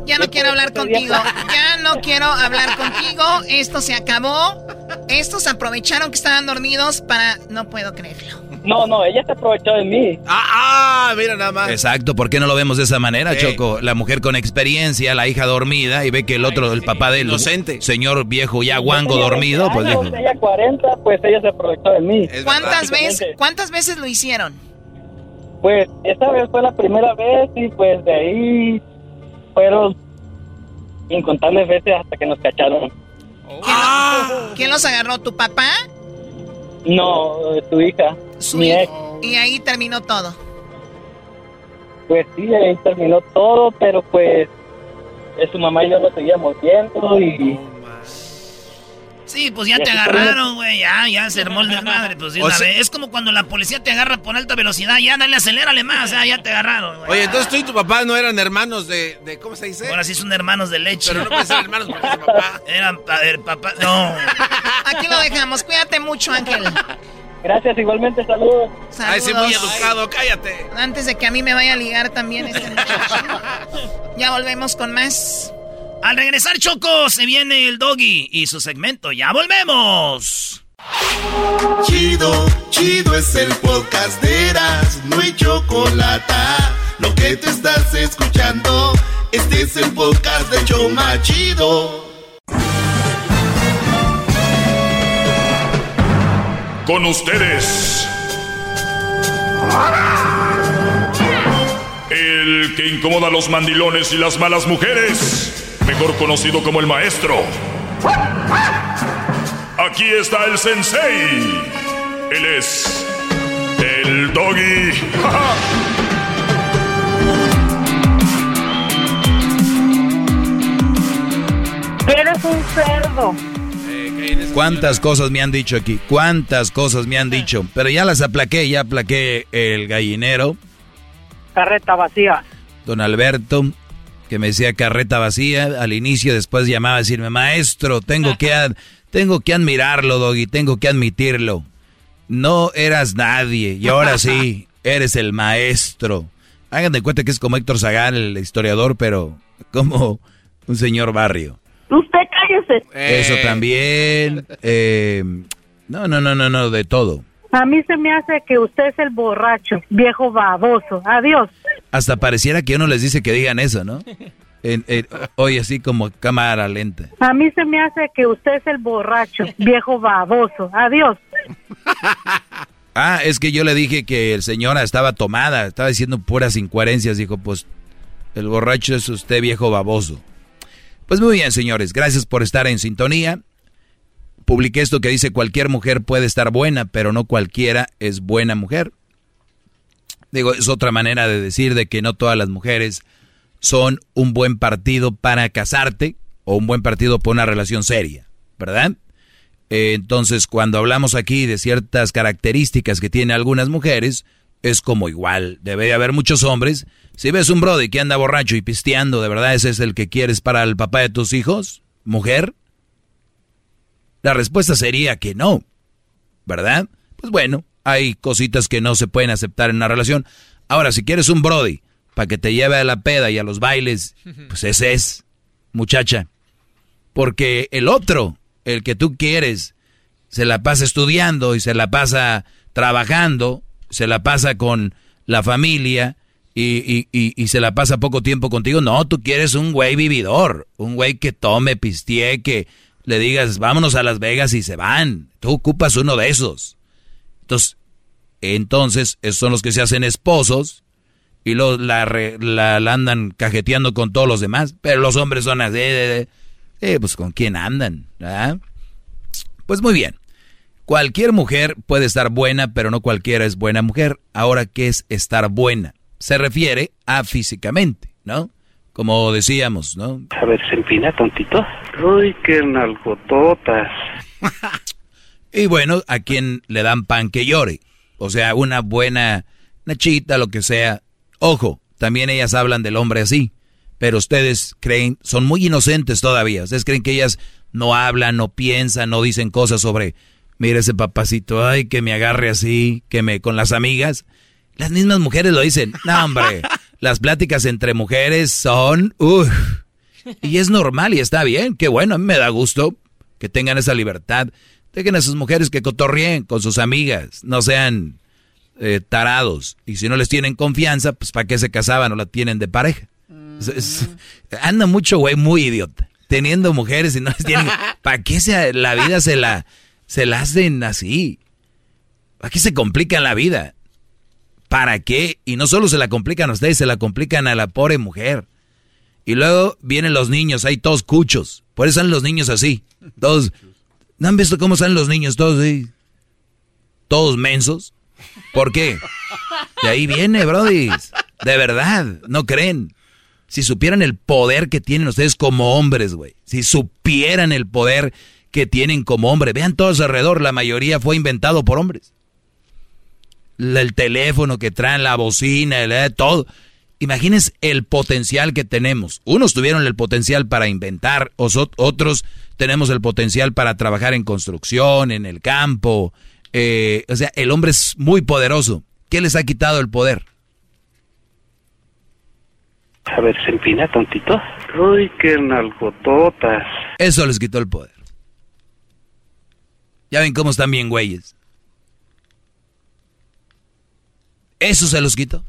Ya no quiero hablar contigo. Ya no quiero hablar contigo. Esto se acabó. Estos aprovecharon que estaban dormidos para... No puedo creerlo. No, no, ella se aprovechó de mí. Ah, ah, mira nada más. Exacto, ¿por qué no lo vemos de esa manera, Sí. Choco? La mujer con experiencia, la hija dormida, y ve que el otro, el papá del Inocente. señor viejo ya guango dormido, 20 pues dijo. años, Ella 40, pues ella se aprovechó de mí. ¿Cuántas veces. ¿Cuántas veces lo hicieron? Pues esa vez fue la primera vez y pues de ahí fueron incontables veces hasta que nos cacharon. ¿Quién, quién los agarró? ¿Tu papá? No, tu hija, Su mi ex. Y ahí terminó todo. Pues sí, ahí terminó todo, pero pues eh, su mamá y yo lo seguíamos viendo y Sí, pues ya te agarraron, güey. Ya, ya se armó el desmadre. Pues de una sea- vez. Es como cuando la policía te agarra por alta velocidad. Ya, dale, acelérale más. Ya, ya te agarraron, güey. Oye, entonces tú y tu papá no eran hermanos de, de ¿cómo se dice? Ahora sí son hermanos de leche. Pero no pueden ser hermanos porque es su papá. Eran pa- el papá. No. Aquí lo dejamos. Cuídate mucho, Ángel. gracias, igualmente saludos. Ay, sí, muy Saludos. educado, cállate. Antes de que a mí me vaya a ligar también este muchacho. Ya volvemos con más. Al regresar, Choco, se viene el doggy y su segmento. ¡Ya volvemos! Chido, chido es el podcast de Eras, no hay chocolate. Lo que te estás escuchando, este es el podcast de Choma Chido. Con ustedes. El que incomoda a los mandilones y las malas mujeres. Mejor conocido como el maestro. Aquí está el sensei. Él es. El doggy. Eres un cerdo. ¿Cuántas cosas me han dicho aquí? ¿Cuántas cosas me han dicho? Pero ya las aplaqué, ya aplaqué el gallinero. carreta vacía. Don Alberto, que me decía carreta vacía al inicio, después llamaba a decirme, maestro, tengo que, tengo que admirarlo, Doggy, tengo que admitirlo. No eras nadie y ahora sí, eres el maestro. Hagan de cuenta que es como Héctor Zagal, el historiador, pero como un señor barrio. Usted cállese. Eso también. Eh, no, no, no, no, no, de todo. A mí se me hace que usted es el borracho, viejo baboso. Adiós. Hasta pareciera que uno les dice que digan eso, ¿no? hoy así como cámara lenta. A mí se me hace que usted es el borracho, viejo baboso. Adiós. Ah, es que yo le dije que el señora estaba tomada, estaba diciendo puras incoherencias. Dijo, pues, el borracho es usted, viejo baboso. Pues muy bien, señores, gracias por estar en sintonía. Publiqué esto que dice, cualquier mujer puede estar buena, pero no cualquiera es buena mujer. Digo, es otra manera de decir de que no todas las mujeres son un buen partido para casarte o un buen partido para una relación seria, ¿verdad? Eh, entonces, cuando hablamos aquí de ciertas características que tienen algunas mujeres, es como igual. Debe haber muchos hombres. Si ves un brody que anda borracho y pisteando, ¿de verdad ese es el que quieres para el papá de tus hijos? ¿Mujer? La respuesta sería que no. ¿Verdad? Pues bueno, hay cositas que no se pueden aceptar en una relación. Ahora, si quieres un brody para que te lleve a la peda y a los bailes, pues ese es, muchacha. Porque el otro, el que tú quieres, se la pasa estudiando y se la pasa trabajando, se la pasa con la familia y, y, se la pasa poco tiempo contigo. No, tú quieres un güey vividor, un güey que tome, pistee, que le digas, vámonos a Las Vegas y se van. Tú ocupas uno de esos. Entonces, entonces son los que se hacen esposos y los, la, andan cajeteando con todos los demás. Pero los hombres son así, eh, pues con quién andan. Pues muy bien. Cualquier mujer puede estar buena, pero no cualquiera es buena mujer. Ahora, ¿qué es estar buena? Se refiere a físicamente, ¿no? Como decíamos, ¿no? A ver, se empina tontito. Uy, qué nalgototas. y bueno, a quien le dan pan que llore. O sea, una buena nachita, lo que sea. Ojo, también ellas hablan del hombre así. Pero ustedes creen, son muy inocentes todavía. Ustedes creen que ellas no hablan, no piensan, no dicen cosas sobre mira ese papacito, ay, que me agarre así, que me con las amigas. Las mismas mujeres lo dicen. No, hombre, las pláticas entre mujeres son, uff. Y es normal y está bien, qué bueno, a mí me da gusto que tengan esa libertad. Dejen a sus mujeres que cotorreen con sus amigas, no sean eh, tarados. Y si no les tienen confianza, pues ¿para qué se casaban o la tienen de pareja? anda mucho güey muy idiota, teniendo mujeres y no les tienen... ¿Para qué se, la vida se la se la hacen así. Aquí se complican la vida. ¿Para qué? Y no solo se la complican a ustedes, se la complican a la pobre mujer. Y luego vienen los niños, hay todos cuchos. Por eso salen los niños así. Todos. ¿No han visto cómo salen los niños? Todos así. Todos mensos. ¿Por qué? De ahí viene, Brody. De verdad, no creen. Si supieran el poder que tienen ustedes como hombres, güey. Si supieran el poder que tienen como hombre. Vean todos alrededor, la mayoría fue inventado por hombres. El teléfono que traen, la bocina, el, todo. Imagínense el potencial que tenemos. Unos tuvieron el potencial para inventar, otros tenemos el potencial para trabajar en construcción, en el campo. Eh, o sea, el hombre es muy poderoso. ¿Qué les ha quitado el poder? A ver, se empina tontito. Uy, qué nalgototas. Eso les quitó el poder. Ya ven cómo están bien güeyes. Eso se los quito.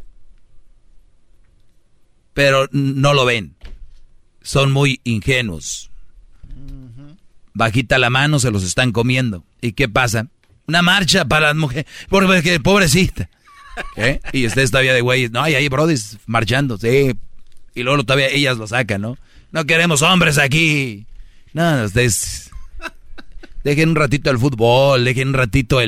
Pero no lo ven. Son muy ingenuos. Bajita la mano, se los están comiendo. ¿Y qué pasa? Una marcha para las mujeres. Porque, pobrecita. ¿Eh? Y ustedes todavía de güeyes. No, hay ahí brodis marchando. Sí. Y luego todavía ellas lo sacan, ¿no? No queremos hombres aquí. No, ustedes Dejen un ratito el fútbol, dejen un ratito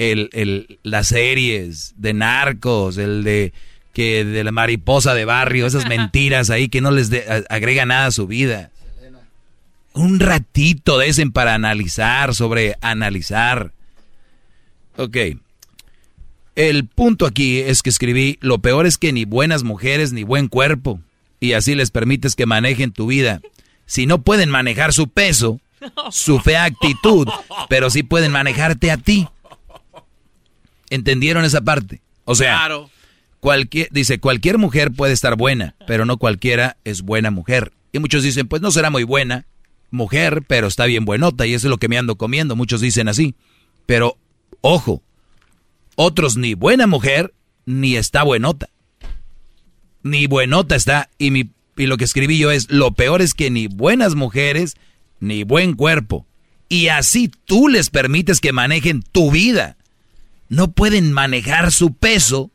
el, el, las series de narcos, el de que de la mariposa de barrio, esas mentiras ahí que no les agrega nada a su vida. Un ratito de ese para analizar, sobre analizar. Ok. El punto aquí es que escribí, lo peor es que ni buenas mujeres ni buen cuerpo, y así les permites que manejen tu vida. Si no pueden manejar su peso, su fea actitud, pero sí pueden manejarte a ti. ¿Entendieron esa parte? O sea, cualquier, dice, cualquier mujer puede estar buena, pero no cualquiera es buena mujer. Y muchos dicen, pues no será muy buena mujer, pero está bien buenota y eso es lo que me ando comiendo. Muchos dicen así. Pero, ojo, otros ni buena mujer ni está buenota. Ni buenota está. Y, mi, y lo que escribí yo es, lo peor es que ni buenas mujeres ni buen cuerpo. Y así tú les permites que manejen tu vida. No pueden manejar su peso,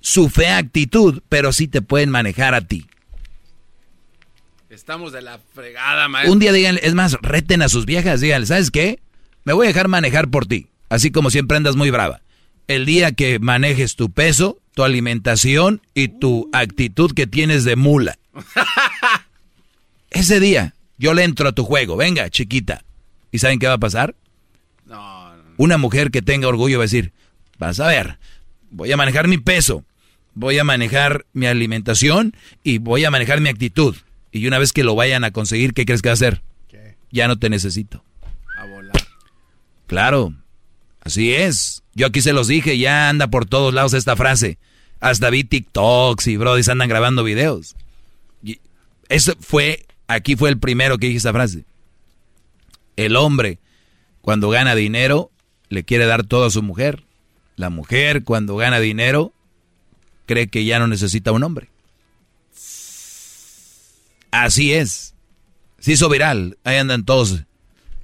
su fea actitud, pero sí te pueden manejar a ti. Estamos de la fregada, maestro. Un día digan, es más, reten a sus viejas, díganle, ¿sabes qué? Me voy a dejar manejar por ti, así como siempre andas muy brava. El día que manejes tu peso, tu alimentación y tu actitud que tienes de mula. Ese día, yo le entro a tu juego, venga, chiquita. ¿Y saben qué va a pasar? No, Una mujer que tenga orgullo va a decir, vas a ver, voy a manejar mi peso, voy a manejar mi alimentación y voy a manejar mi actitud. Y una vez que lo vayan a conseguir, ¿qué crees que va a hacer? Ya no te necesito. A volar. Claro, así es. Yo aquí se los dije, ya anda por todos lados esta frase. Hasta vi TikToks y brodis andan grabando videos. Y eso fue Aquí fue el primero que dije esa frase. El hombre, cuando gana dinero, le quiere dar todo a su mujer. La mujer, cuando gana dinero, cree que ya no necesita un hombre. Así es. Se hizo viral. Ahí andan todos.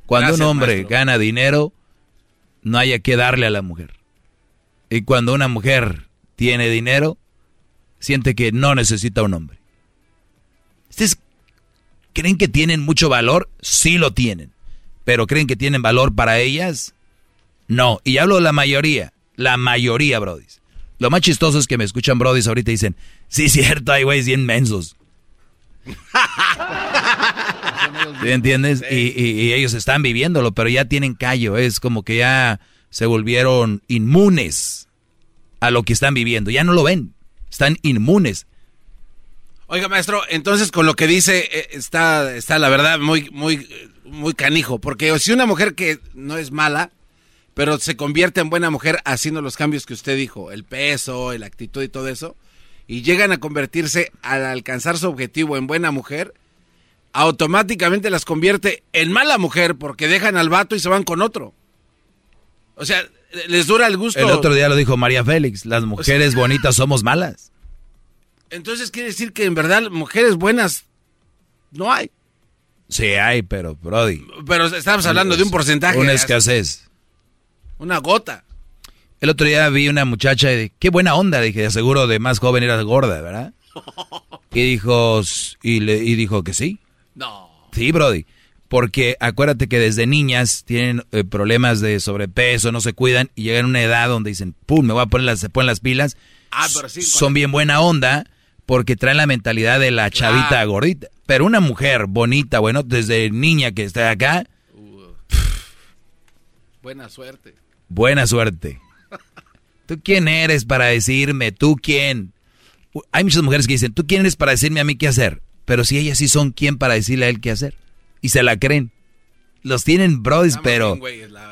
Cuando un hombre gana dinero, no haya que darle a la mujer. Y cuando una mujer tiene dinero, siente que no necesita un hombre. ¿Creen que tienen mucho valor? Sí lo tienen. ¿Pero creen que tienen valor para ellas? No. Y hablo de la mayoría. La mayoría, brodis. Lo más chistoso es que me escuchan brodis ahorita y dicen, sí, cierto, hay güeyes bien mensos. ¿Sí entiendes? Y, ellos están viviéndolo, pero ya tienen callo. Es como que ya se volvieron inmunes a lo que están viviendo. Ya no lo ven. Están inmunes. Oiga, maestro, entonces con lo que dice eh, está, está la verdad muy, muy, muy canijo, porque si una mujer que no es mala, pero se convierte en buena mujer haciendo los cambios que usted dijo, el peso, la actitud y todo eso, y llegan a convertirse al alcanzar su objetivo en buena mujer, automáticamente las convierte en mala mujer porque dejan al vato y se van con otro. O sea, les dura el gusto. El otro día lo dijo María Félix, las mujeres bonitas somos malas. Entonces quiere decir que en verdad mujeres buenas no hay. Sí hay, pero Brody. Pero estamos hablando de un porcentaje. Una escasez. Una gota. El otro día vi una muchacha y dije, qué buena onda, dije, seguro de más joven era gorda, ¿verdad? y dijo, y, le, y dijo que sí. No. Sí, Brody. Porque acuérdate que desde niñas tienen eh, problemas de sobrepeso, no se cuidan y llegan a una edad donde dicen, pum, me voy a poner las, se ponen las pilas. Ah, pero sí, son bien buena onda porque traen la mentalidad de la chavita gordita. Pero una mujer bonita, bueno, desde niña que está acá. buena suerte. Buena suerte. ¿Tú quién eres para decirme? ¿Tú quién? Hay muchas mujeres que dicen, ¿tú quién eres para decirme a mí qué hacer? Pero si ellas sí son quién para decirle a él qué hacer. Y se la creen. Los tienen brodis, pero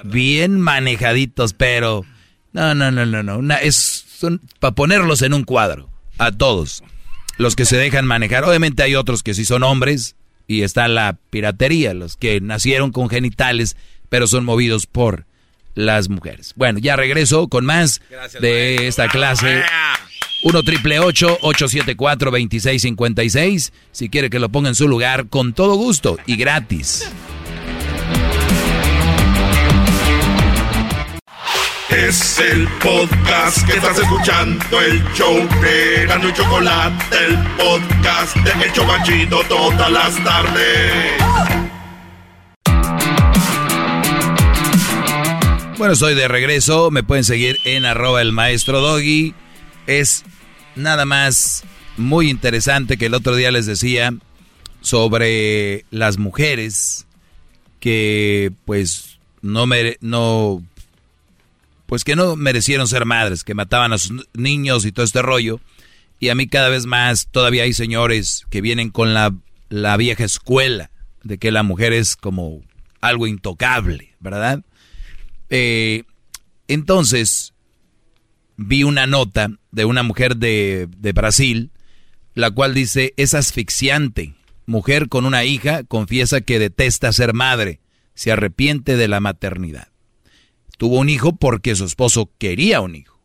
bien, manejaditos, pero... No, no, no, no, no. es, son para ponerlos en un cuadro. A todos los que se dejan manejar. Obviamente hay otros que sí son hombres y está la piratería, los que nacieron con genitales, pero son movidos por las mujeres. Bueno, ya regreso con más de esta clase. 1 triple 874 2656. Si quiere que lo ponga en su lugar, con todo gusto y gratis. Es el podcast que estás escuchando, el show de Gano y Chocolate, el podcast de El Chocachito todas las tardes. Bueno, estoy de regreso. Me pueden seguir en arroba el maestro Doggy. Es nada más muy interesante que el otro día les decía sobre las mujeres que pues no, me, no pues que no merecieron ser madres, que mataban a sus niños y todo este rollo. Y a mí cada vez más todavía hay señores que vienen con la, la vieja escuela de que la mujer es como algo intocable, ¿verdad? Eh, entonces, vi una nota de una mujer de, Brasil, la cual dice, es asfixiante. Mujer con una hija confiesa que detesta ser madre, se arrepiente de la maternidad. Tuvo un hijo porque su esposo quería un hijo.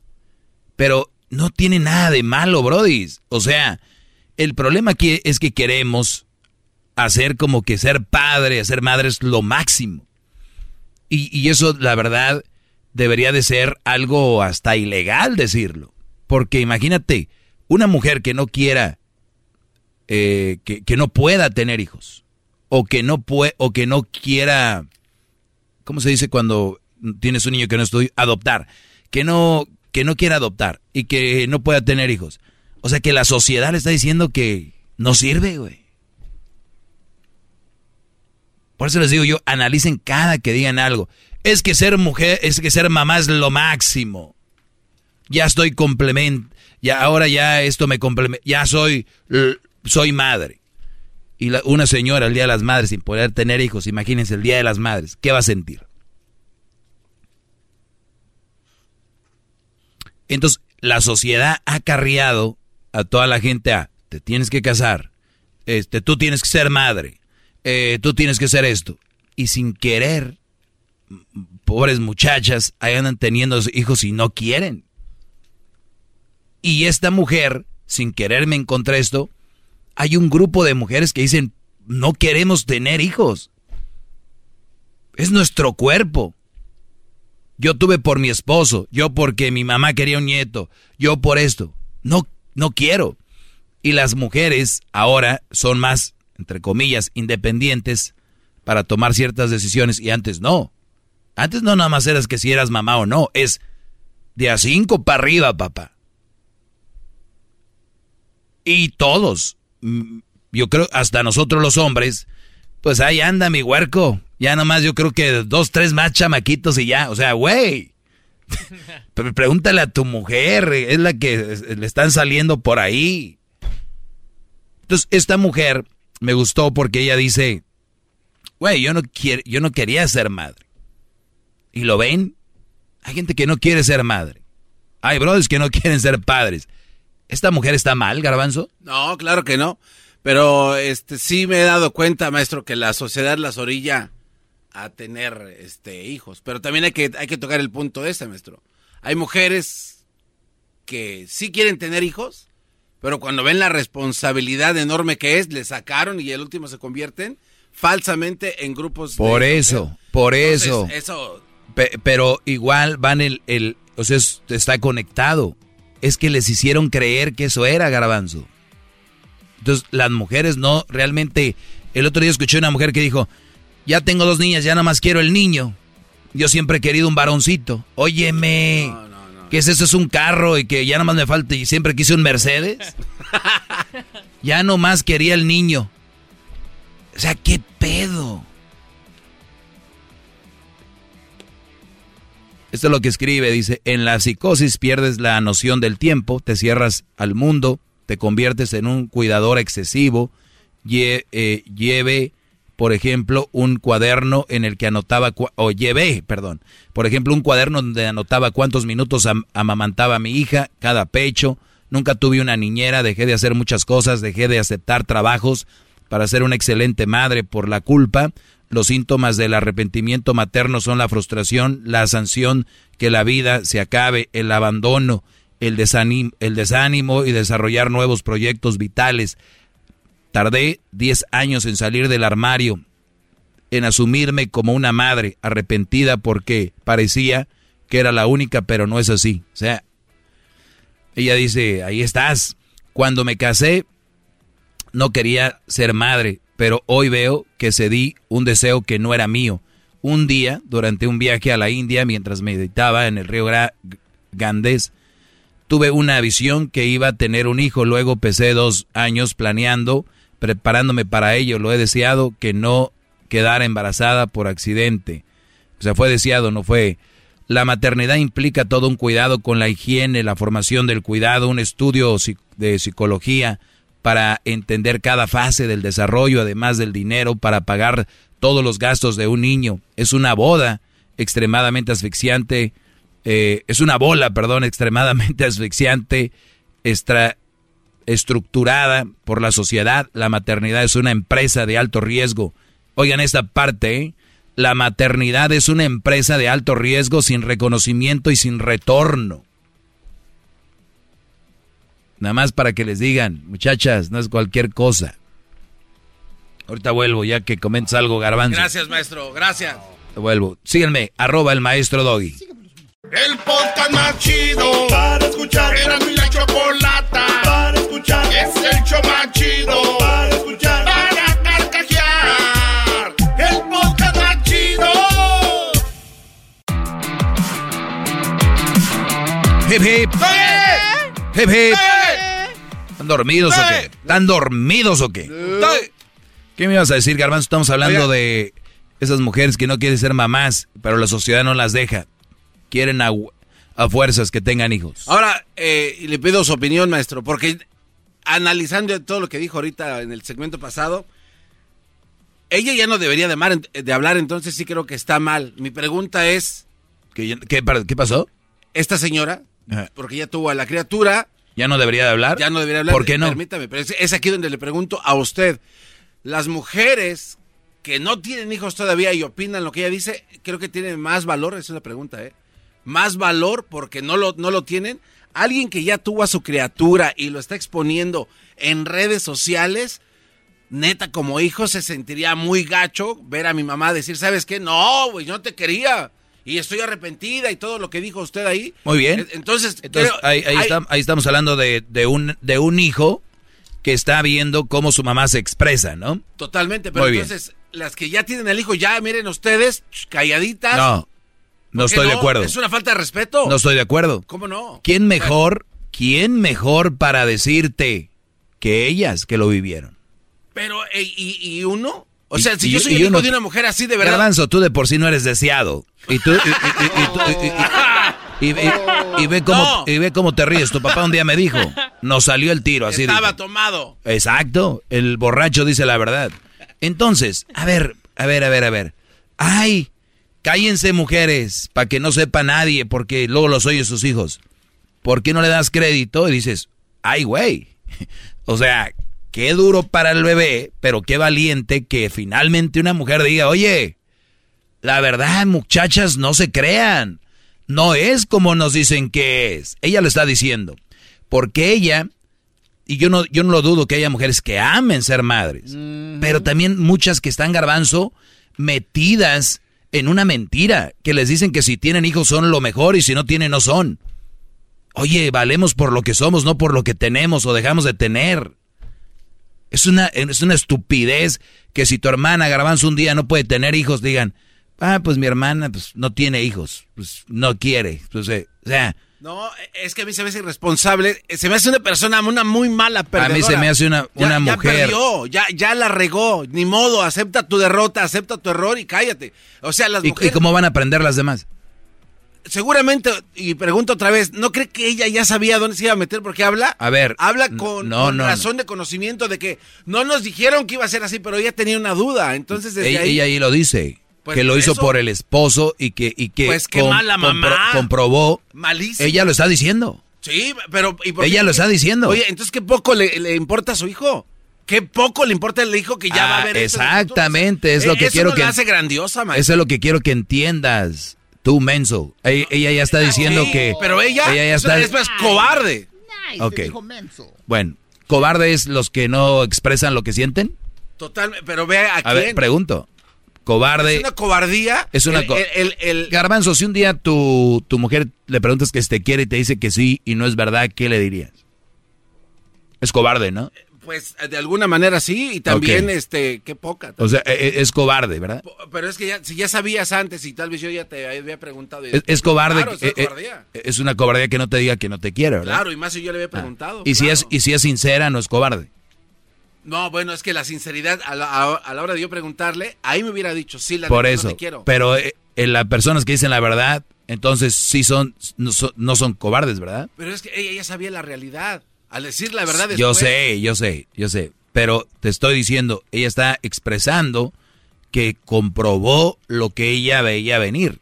Pero no tiene nada de malo, Brody. O sea, el problema aquí es que queremos hacer como que ser padre, ser madre es lo máximo. Y, y, eso, la verdad, debería de ser algo hasta ilegal decirlo. Porque imagínate, una mujer que no quiera, eh, que, no pueda tener hijos, o que no puede, o que no quiera, ¿cómo se dice cuando tienes un niño que no estoy adoptar? Que no, que no quiera adoptar y que no pueda tener hijos. O sea que la sociedad le está diciendo que no sirve, güey. Por eso les digo yo, analicen cada que digan algo. Es que ser mujer, es que ser mamá es lo máximo. Ya estoy complemento, ya ahora ya esto me complementa, ya soy, soy madre. Y una señora el Día de las Madres sin poder tener hijos, imagínense el Día de las Madres, ¿qué va a sentir? Entonces, la sociedad ha carriado a toda la gente a, te tienes que casar, este, tú tienes que ser madre, eh, tú tienes que hacer esto. Y sin querer, pobres muchachas, ahí andan teniendo hijos y no quieren. Y esta mujer, sin querer me encontré esto, hay un grupo de mujeres que dicen, no queremos tener hijos. Es nuestro cuerpo. Yo tuve por mi esposo, yo porque mi mamá quería un nieto, yo por esto. No, no quiero. Y las mujeres ahora son más entre comillas, independientes para tomar ciertas decisiones y antes no. Antes no nada más eras que si eras mamá o no, es de a cinco para arriba, papá. Y todos, mm, yo creo, hasta nosotros los hombres, pues ahí anda mi huerco. Ya nomás yo creo que dos, tres más chamaquitos y ya. O sea, güey. Pregúntale a tu mujer, es la que le están saliendo por ahí. Entonces, esta mujer me gustó porque ella dice, güey, yo, no yo no quería ser madre. ¿Y lo ven? Hay gente que no quiere ser madre. Hay brothers que no quieren ser padres. ¿Esta mujer está mal, Garbanzo? No, claro que no. Pero este sí me he dado cuenta, maestro, que la sociedad las orilla a tener este hijos. Pero también hay que, hay que tocar el punto ese, maestro. Hay mujeres que sí quieren tener hijos, pero cuando ven la responsabilidad enorme que es, le sacaron y el último se convierten falsamente en grupos. Por eso, por eso. eso. pero igual van el, el, o sea, está conectado. Es que les hicieron creer que eso era garbanzo. Entonces, las mujeres no realmente. El otro día escuché una mujer que dijo: Ya tengo dos niñas, ya nada más quiero el niño. Yo siempre he querido un varoncito. Óyeme. ¿Qué es eso? Es un carro y que ya nomás me falta y siempre quise un Mercedes. ya nomás quería el niño. O sea, ¿qué pedo? Esto es lo que escribe, dice, en la psicosis pierdes la noción del tiempo, te cierras al mundo, te conviertes en un cuidador excesivo, eh, lleve por ejemplo, un cuaderno en el que anotaba, o llevé, perdón, por ejemplo, un cuaderno donde anotaba cuántos minutos amamantaba a mi hija, cada pecho. Nunca tuve una niñera, dejé de hacer muchas cosas, dejé de aceptar trabajos para ser una excelente madre por la culpa. Los síntomas del arrepentimiento materno son la frustración, la sanción, que la vida se acabe, el abandono, el desánimo, el desánimo y desarrollar nuevos proyectos vitales. Tardé 10 años en salir del armario, en asumirme como una madre arrepentida porque parecía que era la única, pero no es así. O sea, ella dice, ahí estás. Cuando me casé, no quería ser madre, pero hoy veo que cedí un deseo que no era mío. Un día, durante un viaje a la India, mientras meditaba en el río Gandés, tuve una visión que iba a tener un hijo. Luego pesé dos años planeando preparándome para ello. Lo he deseado que no quedara embarazada por accidente. O sea, fue deseado, no fue. La maternidad implica todo un cuidado con la higiene, la formación del cuidado, un estudio de psicología para entender cada fase del desarrollo, además del dinero para pagar todos los gastos de un niño. Es una boda extremadamente asfixiante, eh, es una bola, perdón, extremadamente asfixiante, extra, estructurada por la sociedad. La maternidad es una empresa de alto riesgo. Oigan esta parte, ¿eh? la maternidad es una empresa de alto riesgo sin reconocimiento y sin retorno. Nada más para que les digan, muchachas, no es cualquier cosa. Ahorita vuelvo ya que comentes algo, garbanzo. Gracias, maestro, gracias. Vuelvo. Síguenme, arroba el maestro Doggy. El podcast más chido para escuchar. Era mi la chocolata para escuchar. Es el show más chido para escuchar. Para carcajear. El podcast más chido. Hip hip. Hip hip. ¿Están dormidos o qué? ¿Están dormidos o qué? ¿Qué me ibas a decir, Garbanzo? Estamos hablando de esas mujeres que no quieren ser mamás, pero la sociedad no las deja. Quieren a, a fuerzas que tengan hijos. Ahora, eh, le pido su opinión, maestro, porque analizando todo lo que dijo ahorita en el segmento pasado, ella ya no debería de, amar- de hablar, entonces sí creo que está mal. Mi pregunta es... ¿Qué, qué, qué pasó? Esta señora, Ajá. porque ya tuvo a la criatura, ¿Ya no debería de hablar? ya no debería hablar. ¿Por qué no? Permítame, pero es, es aquí donde le pregunto a usted. Las mujeres que no tienen hijos todavía y opinan lo que ella dice, creo que tienen más valor, esa es la pregunta, ¿eh? Más valor porque no lo, no lo tienen. Alguien que ya tuvo a su criatura y lo está exponiendo en redes sociales, neta, como hijo se sentiría muy gacho ver a mi mamá decir, ¿sabes qué? No, güey, no te quería. Y estoy arrepentida y todo lo que dijo usted ahí. Muy bien. Entonces, Entonces, creo- ahí, ahí hay- está- ahí estamos hablando de, de un, de un hijo que está viendo cómo su mamá se expresa, ¿no? Totalmente, pero Muy bien. entonces, las que ya tienen el hijo, ya miren ustedes, calladitas. No, no ¿Por qué estoy de acuerdo. Es una falta de respeto. No estoy de acuerdo. ¿Cómo no? ¿Quién mejor, quién mejor para decirte que ellas que lo vivieron? Pero, eh, ¿y, y uno? O Y- sea, si yo soy el hijo uno- de una mujer así de verdad. Garbanzo, tú de por sí no eres deseado. Y tú, y, ve cómo, No. y ve cómo te ríes. Tu papá un día me dijo, nos salió el tiro, así Estaba dijo. tomado. Exacto, el borracho dice la verdad. Entonces, a ver, a ver, a ver, a ver. Ay, cállense mujeres, para que no sepa nadie, porque luego los oye sus hijos. ¿Por qué no le das crédito y dices, ay, güey? O sea, qué duro para el bebé, pero qué valiente que finalmente una mujer diga, oye, la verdad, muchachas, no se crean. No es como nos dicen que es. Ella lo está diciendo. Porque ella, y yo no, yo no lo dudo que haya mujeres que amen ser madres, pero también muchas que están garbanzo metidas en una mentira, que les dicen que si tienen hijos son lo mejor y si no tienen no son. Oye, valemos por lo que somos, no por lo que tenemos o dejamos de tener. Es una, es una estupidez que si tu hermana Garbanzo un día no puede tener hijos, digan, ah, pues mi hermana pues, no tiene hijos, pues no quiere. Pues, eh, o sea, No, es que a mí se me hace irresponsable. Se me hace una persona, una muy mala perdedora. mí se me hace una- Ya- una ya mujer. perdió, ya, ya la regó. Ni modo, acepta tu derrota, acepta tu error y cállate. O sea, las ¿y, mujeres... y cómo van a aprender las demás? Seguramente, y pregunto otra vez, ¿no cree que ella ya sabía dónde se iba a meter porque habla? A ver, Habla con, no, con no, razón de conocimiento de que no nos dijeron que iba a ser así, pero ella tenía una duda. Entonces, desde ella, ahí... ella ahí lo dice, Pues que lo hizo eso- por el esposo y que, y que Pues qué mala mamá. comprobó. Malísimo. Ella lo está diciendo. Sí, pero... ¿y por Ella qué? lo está diciendo. Oye, entonces, ¿qué poco le, le importa a su hijo? ¿Qué poco le importa al hijo que ya va a Ah, ver esto el? Exactamente, es lo Eh, que eso quiero no que la hace grandiosa, maestro. Eso es lo que quiero que entiendas. Tú, menso. Ella, ella ya está diciendo Sí, que. Pero ella, ella ya es, está. es más cobarde. Ok. Bueno, ¿cobardes los que no expresan lo que sienten? Totalmente. Pero ve a, A quién. ver, pregunto. Cobarde. Es una cobardía. Es una El- co- el- el- Garbanzo, si un día tu, tu mujer le preguntas que si te quiere y te dice que sí y no es verdad, ¿qué le dirías? Es cobarde, ¿no? pues de alguna manera sí, y también, este, qué poca. O sea, e- e- es cobarde, ¿verdad? Pero es que ya, si ya sabías antes y tal vez yo ya te había preguntado. y- Es, es cobarde. Claro, es una cobardía. es una cobardía que no te diga que no te quiere, ¿verdad? Claro, y más si yo le había preguntado. Y, si es, y si es sincera, no es cobarde. No, bueno, es que la sinceridad, a la, a- a la hora de yo preguntarle, ahí me hubiera dicho, sí, la Por neta, eso. no te quiero. Pero eh, en las personas que dicen la verdad, Entonces sí son no, son, no son cobardes, ¿verdad? Pero es que ella ya sabía la realidad. Al decir la verdad Yo sé, yo sé, yo sé. Pero te estoy diciendo, ella está expresando que comprobó lo que ella veía venir.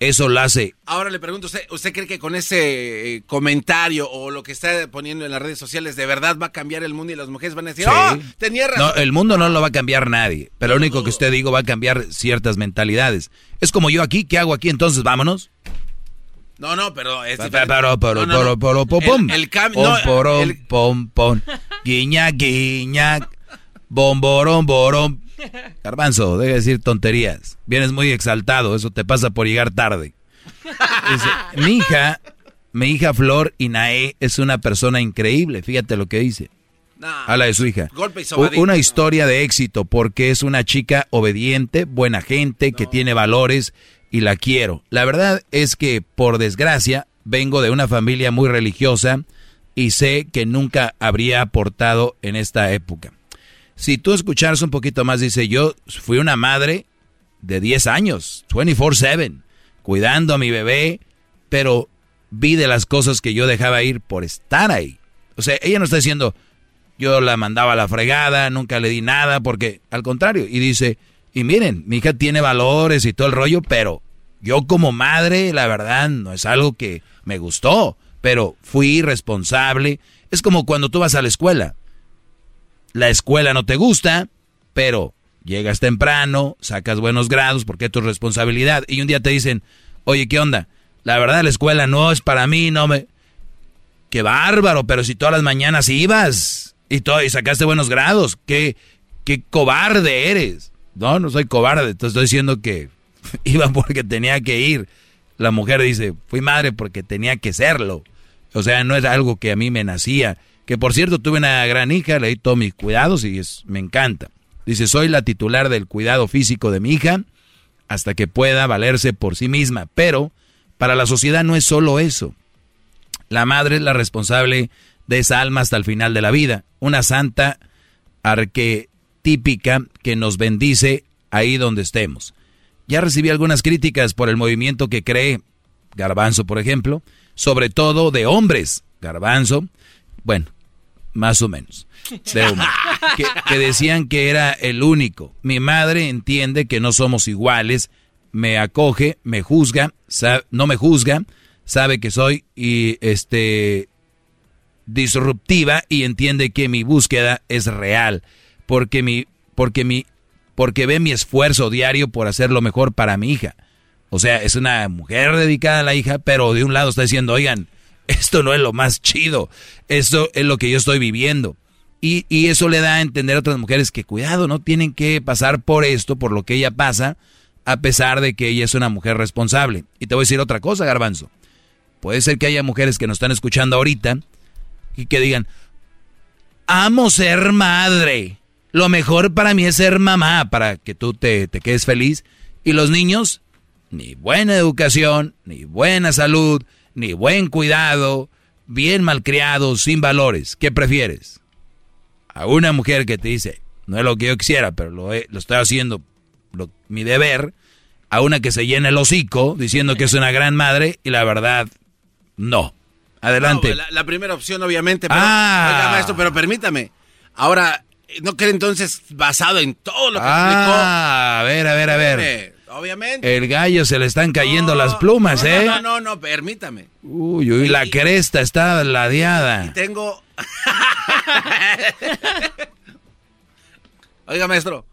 Eso la hace. Ahora le pregunto, ¿usted, ¿usted cree que con ese eh, comentario o lo que está poniendo en las redes sociales de verdad va a cambiar el mundo y las mujeres van a decir, Sí. ¡oh, tenía razón! No, el mundo no lo va a cambiar nadie. Pero lo único que usted digo va a cambiar ciertas mentalidades. Es como yo aquí, ¿qué hago aquí? Entonces vámonos. No, no, pero es. Pero, pero, pero, pero, pom, El- pom. Pom, pom, pom. Guiña, guiña. Bomborón, borón. Garbanzo, deja de decir tonterías. Vienes muy exaltado, eso te pasa por llegar tarde. Dice, mi hija, mi hija Flor Inae es una persona increíble, fíjate lo que dice. Habla de su hija. Golpe y Una historia de éxito porque es una chica obediente, buena gente, que tiene valores y la quiero. La verdad es que, por desgracia, vengo de una familia muy religiosa y sé que nunca habría aportado en esta época. Si tú escucharas un poquito más, dice, yo fui una madre de 10 años, 24/7, cuidando a mi bebé, pero vi de las cosas que yo dejaba ir por estar ahí. O sea, ella no está diciendo, yo la mandaba a la fregada, nunca le di nada, porque al contrario, y dice, y miren, mi hija tiene valores y todo el rollo, pero yo como madre, la verdad, no es algo que me gustó, pero fui responsable. Es como cuando tú vas a la escuela. La escuela no te gusta, pero llegas temprano, sacas buenos grados porque es tu responsabilidad. Y un día te dicen, oye, ¿qué onda? La verdad, la escuela no es para mí, no me... Qué bárbaro, pero si todas las mañanas ibas y, todo, y sacaste buenos grados, qué, qué cobarde eres. No, no soy cobarde, te estoy diciendo que iba porque tenía que ir. La mujer dice, fui madre porque tenía que serlo. O sea, no es algo que a mí me nacía. Que por cierto, tuve una gran hija, le di todos mis cuidados y es, me encanta. Dice, soy la titular del cuidado físico de mi hija hasta que pueda valerse por sí misma. Pero para la sociedad no es solo eso. La madre es la responsable de esa alma hasta el final de la vida. Una santa arquetípica que nos bendice ahí donde estemos. Ya recibí algunas críticas por el movimiento que cree Garbanzo, por ejemplo, sobre todo de hombres. Garbanzo, bueno, más o menos, de hombres, que, decían que era el único. Mi madre entiende que no somos iguales, me acoge, me juzga, no me juzga, sabe que soy y este disruptiva y entiende que mi búsqueda es real, porque mi porque mi porque ve mi esfuerzo diario por hacer lo mejor para mi hija. O sea, es una mujer dedicada a la hija, pero de un lado está diciendo, oigan, esto no es lo más chido, esto es lo que yo estoy viviendo. Y, y eso le da a entender a otras mujeres que cuidado, no tienen que pasar por esto, por lo que ella pasa, a pesar de que ella es una mujer responsable. Y te voy a decir otra cosa, garbanzo. Puede ser que haya mujeres que nos están escuchando ahorita y que digan, amo ser madre. Lo mejor para mí es ser mamá, para que tú te, te quedes feliz. Y los niños, ni buena educación, ni buena salud, ni buen cuidado, bien malcriados, sin valores. ¿Qué prefieres? A una mujer que te dice, no es lo que yo quisiera, pero lo, he- lo estoy haciendo lo- mi deber, a una que se llena el hocico diciendo que es una gran madre y la verdad, no. Adelante. No, la, la primera opción, obviamente. Pero, Ah. Oiga, maestro, pero permítame. Ahora, ¿no cree entonces basado en todo lo que Ah, a ver, a ver, a ver. Obviamente. El gallo se le están cayendo las plumas, no, ¿eh? No, no, no, permítame. Uy, uy, la cresta está ladeada. Tengo. Oiga, maestro,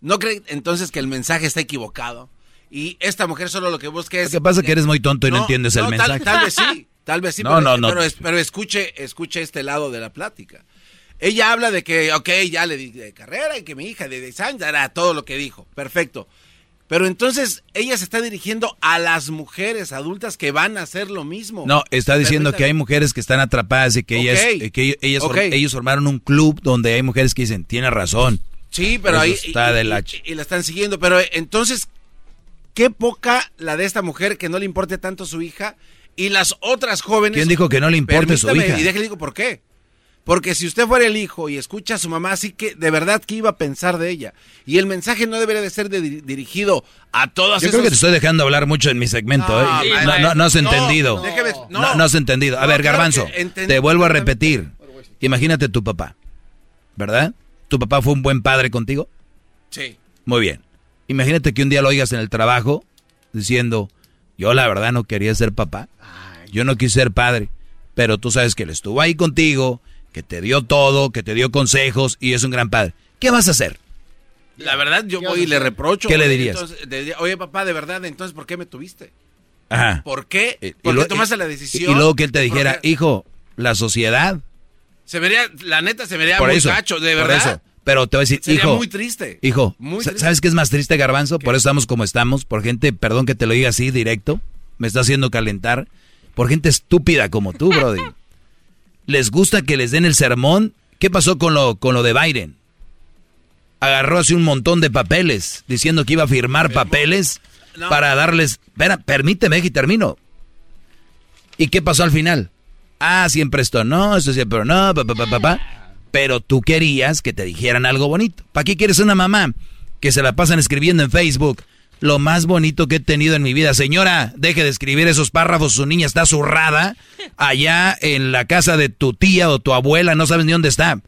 ¿no cree entonces que el mensaje está equivocado? Y esta mujer solo lo que busca es. Lo que pasa es que eres muy tonto y no, entiendes el tal- mensaje. Tal, vez sí, tal vez sí. No, pero, no, no. Pero, pero escuche, escuche este lado de la plática. Ella habla de que, ok, ya le di de carrera y que mi hija de 10 años era todo lo que dijo. Perfecto. Pero entonces ella se está dirigiendo a las mujeres adultas que van a hacer lo mismo. No, está diciendo que hay mujeres que están atrapadas y que ellas, eh, que ellas, ellos formaron un club donde hay mujeres que dicen, tiene razón. Sí, pero Eso ahí está y, de la y- la están siguiendo. Pero eh, entonces, qué poca la de esta mujer que no le importe tanto su hija y las otras jóvenes. ¿Quién dijo que no le importe su hija? Y déjale digo por qué. Porque si usted fuera el hijo y escucha a su mamá, así que de verdad, ¿qué iba a pensar de ella? Y el mensaje no debería de ser de- dirigido a todas Yo creo que te estoy dejando hablar mucho en mi segmento. No, ¿eh? sí, no, no- no has entendido. no, déjeme- no, has entendido. A ver, Garbanzo, que te vuelvo a repetir. Imagínate tu papá, ¿verdad? ¿Tu papá fue un buen padre contigo? Sí. Muy bien. Imagínate que un día lo oigas en el trabajo diciendo, yo la verdad no quería ser papá. Yo no quise ser padre. Pero tú sabes que él estuvo ahí contigo, que te dio todo, que te dio consejos y es un gran padre. ¿Qué vas a hacer? La verdad, yo voy y le reprocho. ¿Qué le dirías? entonces, le diría, Oye, papá, de verdad, entonces, ¿por qué me tuviste? Ajá. ¿Por qué? Y Porque lo- tomaste la decisión. Y luego que él te dijera, Porque hijo, la sociedad. Se vería, la neta, se vería por muy eso, de por verdad. eso. Pero te voy a decir, Sería hijo. muy triste. Hijo, Muy triste. ¿sabes qué es más triste, Garbanzo? Por eso estamos como estamos. Por gente, perdón que te lo diga así directo. Me está haciendo calentar. Por gente estúpida como tú, Brody. les gusta que les den el sermón. ¿Qué pasó con lo, con lo de Biden? Agarró así un montón de papeles diciendo que iba a firmar papeles No. para darles. Espera, permíteme que termino. ¿Y qué pasó al final? Ah, siempre esto no, esto siempre no, pa, pa, pa, pa, pa. Pero tú querías que te dijeran algo bonito. ¿Para qué quieres una mamá que se la pasan escribiendo en Facebook? Lo más bonito que he tenido en mi vida. Señora, deje de escribir esos párrafos. Su niña está zurrada allá en la casa de tu tía o tu abuela. No sabes ni dónde está.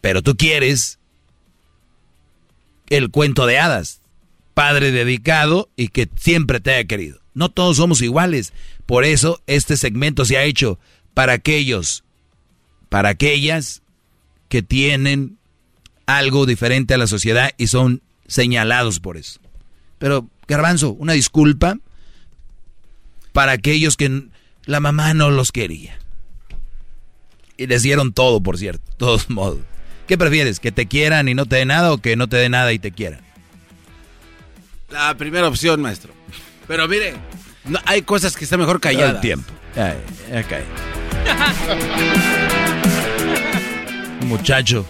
Pero tú quieres el cuento de hadas. Padre dedicado y que siempre te haya querido. No todos somos iguales. Por eso este segmento se ha hecho para aquellos, para aquellas que tienen algo diferente a la sociedad y son señalados por eso. Pero, Garbanzo, una disculpa para aquellos que la mamá no los quería. Y les dieron todo, por cierto, de todos modos. ¿Qué prefieres? ¿Que te quieran y no te den nada o que no te den nada y te quieran? La primera opción, maestro. Pero mire, no, hay cosas que está mejor Todo calladas. el tiempo. Ay, ya cae. Muchacho.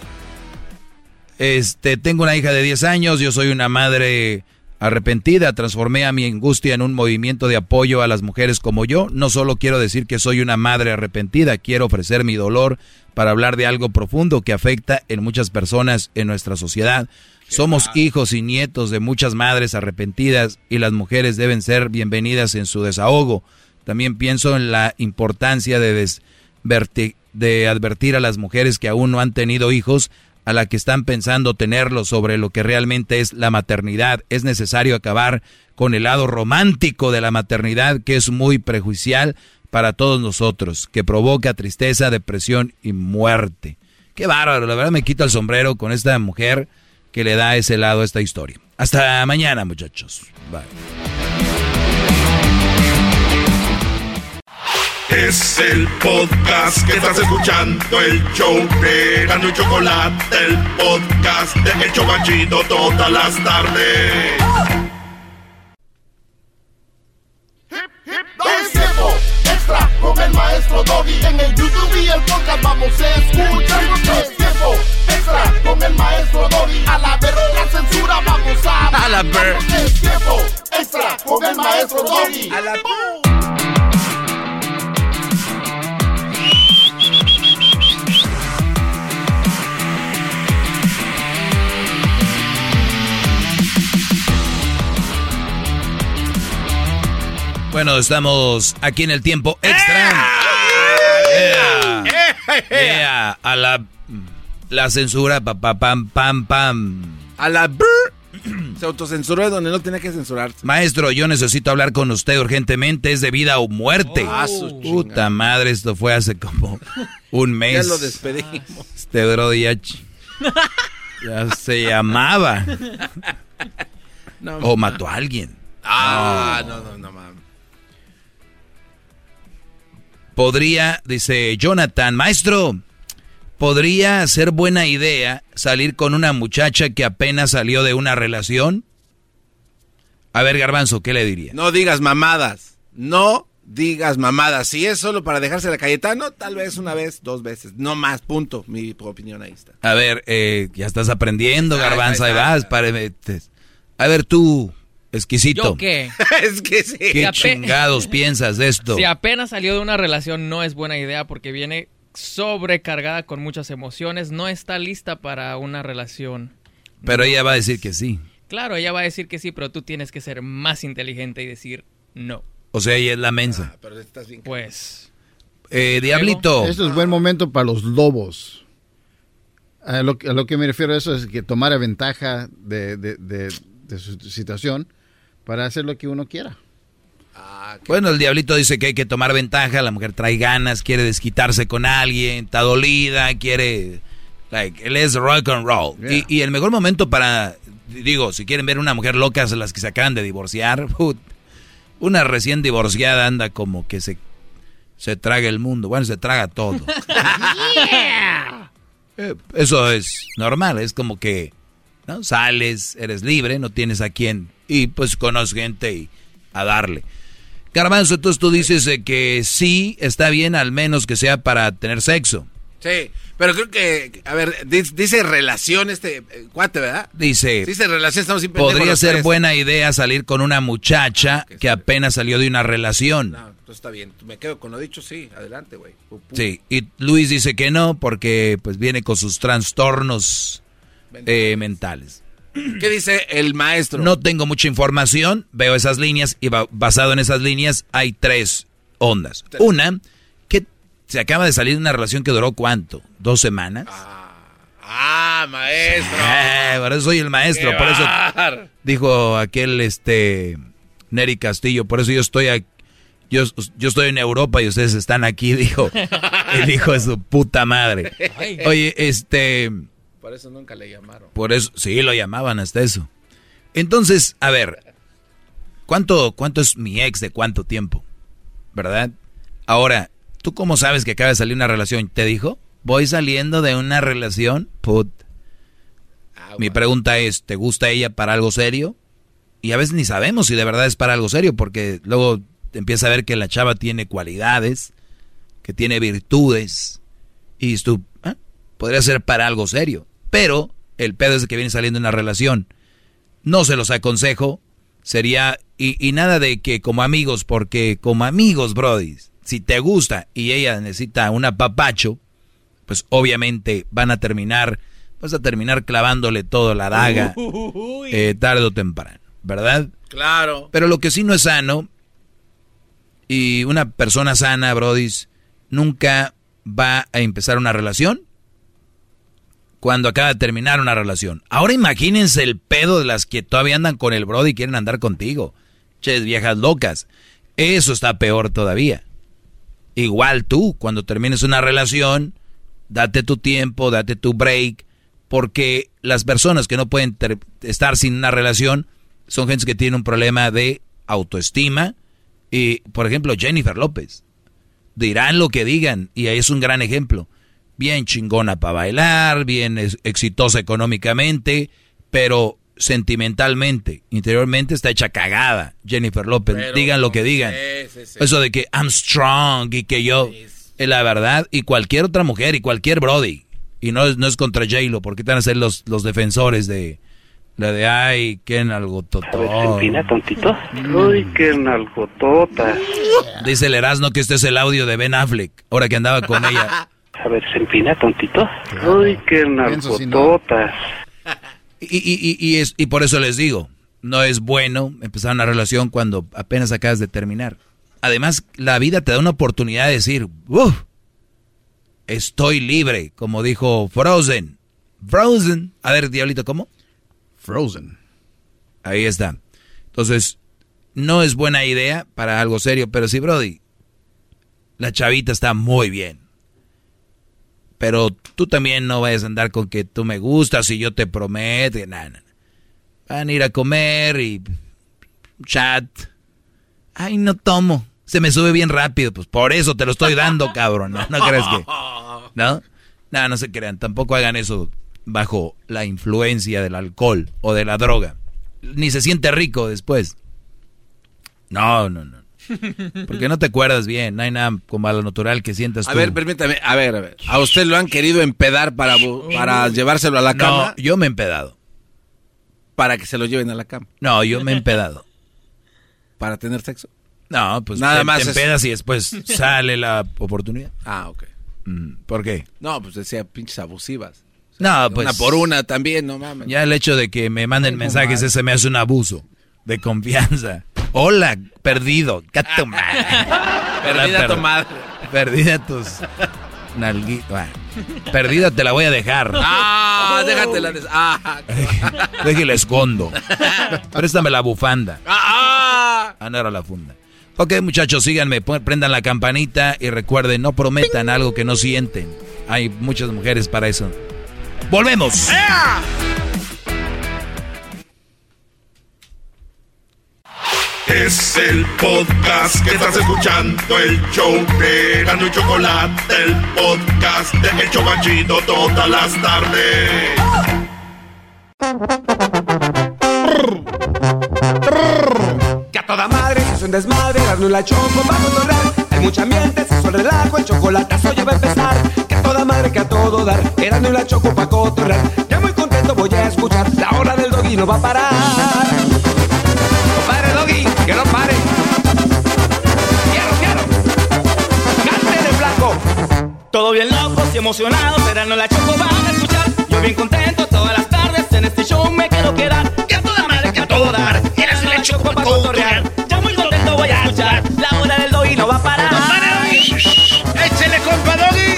Este, tengo una hija de 10 años, yo soy una madre arrepentida, transformé a mi angustia en un movimiento de apoyo a las mujeres como yo. No solo quiero decir que soy una madre arrepentida, quiero ofrecer mi dolor para hablar de algo profundo que afecta en muchas personas en nuestra sociedad. Somos hijos y nietos de muchas madres arrepentidas y las mujeres deben ser bienvenidas en su desahogo. También pienso en la importancia de, de advertir a las mujeres que aún no han tenido hijos, a la que están pensando tenerlos sobre lo que realmente es la maternidad. Es necesario acabar con el lado romántico de la maternidad que es muy prejuicial para todos nosotros, que provoca tristeza, depresión y muerte. Qué bárbaro, la verdad me quito el sombrero con esta mujer que le da ese lado a esta historia. Hasta mañana, muchachos. Bye. Es el podcast que estás escuchando, el show de Gano y Chocolate, el podcast de El Chocachito todas las tardes. Es tiempo extra con el maestro Doggy. En el YouTube y el podcast vamos a escuchar. Es tiempo extra con el maestro Doggy. A la ver la censura vamos a. A la ver. Es tiempo extra con el maestro Doggy. A la Bueno, estamos aquí en el tiempo extra. Yeah. Yeah. A la, la censura, pa, pa, pam, pam, pam. A la brr. Se autocensuró donde no tenía que censurarse. Maestro, yo necesito hablar con usted urgentemente, es de vida o muerte. Su Puta madre, esto fue hace como un mes. Ya lo despedimos. Este brody ya, ya se llamaba. No, o mató a alguien. Ah, no, no, no, mames. Podría, dice Jonathan, maestro, ¿podría ser buena idea salir con una muchacha que apenas salió de una relación? A ver, Garbanzo, ¿qué le diría? No digas mamadas. No digas mamadas. Si es solo para dejarse la Cayetano, tal vez una vez, dos veces. No más, punto. Mi opinión ahí está. A ver, eh, ya estás aprendiendo, Garbanzo, ahí vas. te- A ver, tú, exquisito. ¿Yo qué? es que sí. ¿Qué Si chingados piensas de esto? Si apenas salió de una relación no es buena idea porque viene sobrecargada con muchas emociones, no está lista para una relación. Pero ella va a decir que sí. Claro, ella va a decir que sí, pero tú tienes que ser más inteligente y decir no. O sea, ella es la mensa. Ah, pero estás bien Pues, Eh, Diablito. Esto es buen momento para los lobos. A lo, a lo que me refiero a eso es que tomar ventaja de, de- de- de su situación para hacer lo que uno quiera. Bueno, el diablito dice que hay que tomar ventaja, la mujer trae ganas, quiere desquitarse con alguien, está dolida, quiere... Like, él es rock and roll. Y, y el mejor momento para, digo, si quieren ver una mujer loca, son las que se acaban de divorciar. put, una recién divorciada anda como que se, se traga el mundo. Bueno, se traga todo. Eh, Eso es normal, es como que ¿no? sales, eres libre, no tienes a quién y pues conoces gente y a darle. Garbanzo, entonces tú dices eh, que sí está bien al menos que sea para tener sexo. Sí, pero creo que, a ver, dice, relación este eh, cuate, ¿verdad? Dice, Dice relación, estamos podría ser tres. buena idea salir con una muchacha que apenas salió de una relación. No, entonces está bien. Me quedo con lo dicho, sí. Adelante, güey. Sí, y Luis dice que no porque pues viene con sus trastornos eh, mentales. ¿Qué dice el maestro? No tengo mucha información, veo esas líneas y ba- basado en esas líneas hay tres ondas. Una, que se acaba de salir de una relación que duró cuánto, dos semanas. Ah, maestro. Eh, por eso soy el maestro, Qué por eso bar. dijo aquel este Neri Castillo, por eso yo estoy aquí. Yo, yo estoy en Europa y ustedes están aquí, dijo el hijo de su puta madre. Oye, este, Por eso nunca le llamaron. por eso, sí, lo llamaban hasta eso. Entonces, a ver, ¿cuánto, cuánto es mi ex de cuánto tiempo? ¿Verdad? Ahora, ¿tú cómo sabes que acaba de salir una relación? ¿Te dijo? Voy saliendo de una relación, put. Mi pregunta es, ¿te gusta ella para algo serio? Y a veces ni sabemos si de verdad es para algo serio, porque luego empieza a ver que la chava tiene cualidades, que tiene virtudes, y tú, "Ah, podría ser para algo serio. Pero el pedo es que viene saliendo una relación. No se los aconsejo, sería, y, y nada de que como amigos, porque como amigos, Brody, si te gusta y ella necesita un apapacho, pues obviamente van a terminar, vas a terminar clavándole todo la daga eh, tarde o temprano, ¿verdad? Claro. Pero lo que sí no es sano, y una persona sana, Brodis, nunca va a empezar una relación cuando acaba de terminar una relación. Ahora imagínense el pedo de las que todavía andan con el Brody y quieren andar contigo. Ches, viejas locas. Eso está peor todavía. Igual tú, cuando termines una relación, date tu tiempo, date tu break, porque las personas que no pueden estar sin una relación son gente que tiene un problema de autoestima. Y, por ejemplo, Jennifer López. Dirán lo que digan, y ahí es un gran ejemplo. Bien chingona para bailar, bien es- exitosa económicamente, pero sentimentalmente, interiormente está hecha cagada. Jennifer López, Pero digan lo que digan. sí, sí, sí. Eso de que I'm strong y que yo, es la verdad, y cualquier otra mujer y cualquier Brody. Y no es, no es contra J-Lo, porque están a ser los, los defensores de la de ay, qué algo Se empina tontito. Uy, qué nalgotota. Dice el Erasmo que este es el audio de Ben Affleck, ahora que andaba con ella. A ver, se empina tontito. Uy, qué nalgototas. Y, y, y, y es, y por eso les digo, no es bueno empezar una relación cuando apenas acabas de terminar. Además, la vida te da una oportunidad de decir, "Uf, estoy libre, como dijo Frozen. Frozen. A ver, Diablito, ¿cómo? Frozen. Ahí está. Entonces, no es buena idea para algo serio, pero sí, Brody, la chavita está muy bien. Pero tú también no vayas a andar con que tú me gustas y yo te prometo. Van a ir a comer y chat. Ay, no tomo. Se me sube bien rápido. Pues por eso te lo estoy dando, cabrón. No, no crees que. ¿No? No, no se crean. Tampoco hagan eso bajo la influencia del alcohol o de la droga. Ni se siente rico después. No, no, no. Porque no te acuerdas bien. No hay nada como a lo natural que sientas A tú. ver, permítame, a ver, a ver. ¿A usted lo han querido empedar para, para llevárselo a la No, cama? yo me he empedado. Para que se lo lleven a la cama. No, yo me he empedado. ¿Para tener sexo? No, pues Nada te, más te es- empedas y después sale la oportunidad. Ah, ok. Mm, ¿Por qué? No, pues decía pinches abusivas. No, pues. Una por una también, no mames. Ya el hecho de que me manden mensajes, ese me hace un abuso de confianza. Hola, perdido. Gato madre. Perdida tu madre. Perdida tus nalguitas. Perdida te la voy a dejar. Ah, déjatela. des- Ah, Déjale escondo. Préstame la bufanda. ah, Ah, no era la funda. Ok, muchachos, síganme, prendan la campanita y recuerden, no prometan algo que no sienten. Hay muchas mujeres para eso. ¡Volvemos! Es el podcast que estás escuchando, el show de Gano y Chocolate, el podcast de El Chocachito todas las tardes. Que a toda madre es un desmadre, darle la choco para cotorrear. Hay mucha ambiente, se suele relajo, el chocolatazo ya va a empezar. Que a toda madre, que a todo dar, erando la choco para cotorrear. Ya muy contento voy a escuchar, la hora del doggy no va a parar. Emocionados, no la choco van a escuchar. Yo bien contento todas las tardes, en este show me quiero quedar. Que a toda madre, que a todo dar, eras la choco para cotorrear. Ya muy contento voy a escuchar, la hora del doggy no va a parar. ¡Échele, compa Doggy!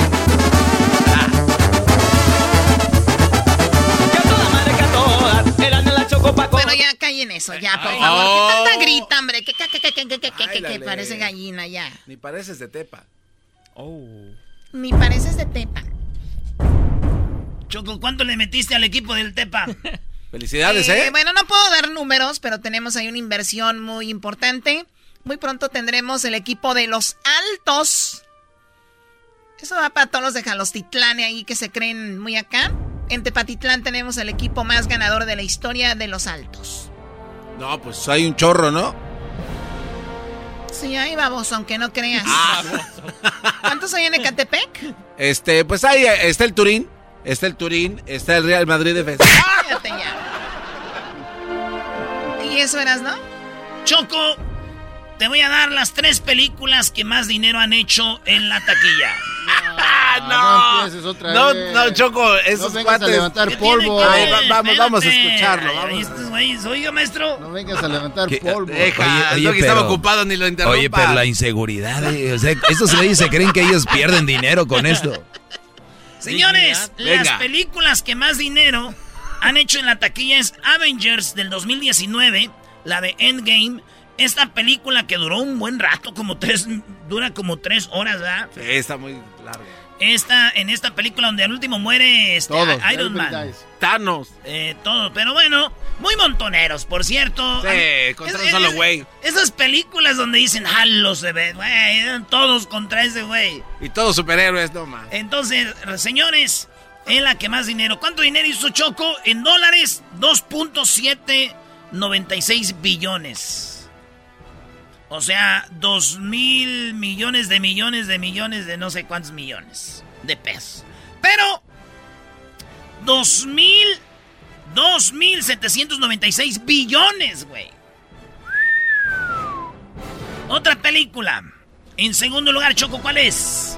Que a toda madre, que a todo dar, eras la choco para Bueno, ya callen eso, ya, por favor. ¿Qué tanta grita, hombre? ¿Qué, qué, qué, qué, qué, qué, qué, qué, qué, Áilale. parece gallina ya? Ni pareces de Tepa. Ni pareces de Tepa. Choco, ¿cuánto le metiste al equipo del Tepa? Felicidades, Eh, ¿eh? Bueno, no puedo dar números, pero tenemos ahí una inversión muy importante. Muy pronto tendremos el equipo de los altos. Eso va para todos los de Jalostitlán ahí que se creen muy acá. En Tepatitlán tenemos el equipo más ganador de la historia de los altos. No, pues hay un chorro, ¿no? Sí, ahí vamos, aunque no creas. Ah. ¿Cuántos hay en Ecatepec? Este, pues ahí eh, está el Turín. Está el Turín, está el Real Madrid de Cállate ya. ¿Y eso eras, no? Choco, te voy a dar las tres películas que más dinero han hecho en la taquilla. no empieces otra No, vez. no, Choco, esos No vengas a levantar ¿Qué polvo. Ay, va- vamos, vamos a escucharlo, vamos. güeyes, Oiga, maestro. No vengas a levantar ¿Qué? polvo. Deja, el Doggy estaba ocupado, ni lo interrumpa. Oye, pero la inseguridad, eh, o sea, estos güeyes se creen que ellos pierden dinero con esto. Señores, las películas que más dinero han hecho en la taquilla es Avengers del 2019, la de Endgame. Esta película que duró un buen rato, como tres, dura como tres horas, ¿verdad? Sí, está muy largo. Esta, en esta película donde al último muere este, Todos, Iron Man. Thanos. Eh, todo, pero bueno, muy montoneros, por cierto. Sí, contra es- un solo es- güey. Esas películas donde dicen, jalo se ve, güey, todos contra ese güey. Y todos superhéroes, no más. Entonces, señores, es la que más dinero. ¿Cuánto dinero hizo Choco? En dólares, 2.796 billones. O sea, 2 mil millones de millones de millones de no sé cuántos millones de pesos. Pero, 2 mil, 2.796 billones, güey. Otra película. En segundo lugar, Choco, ¿cuál es?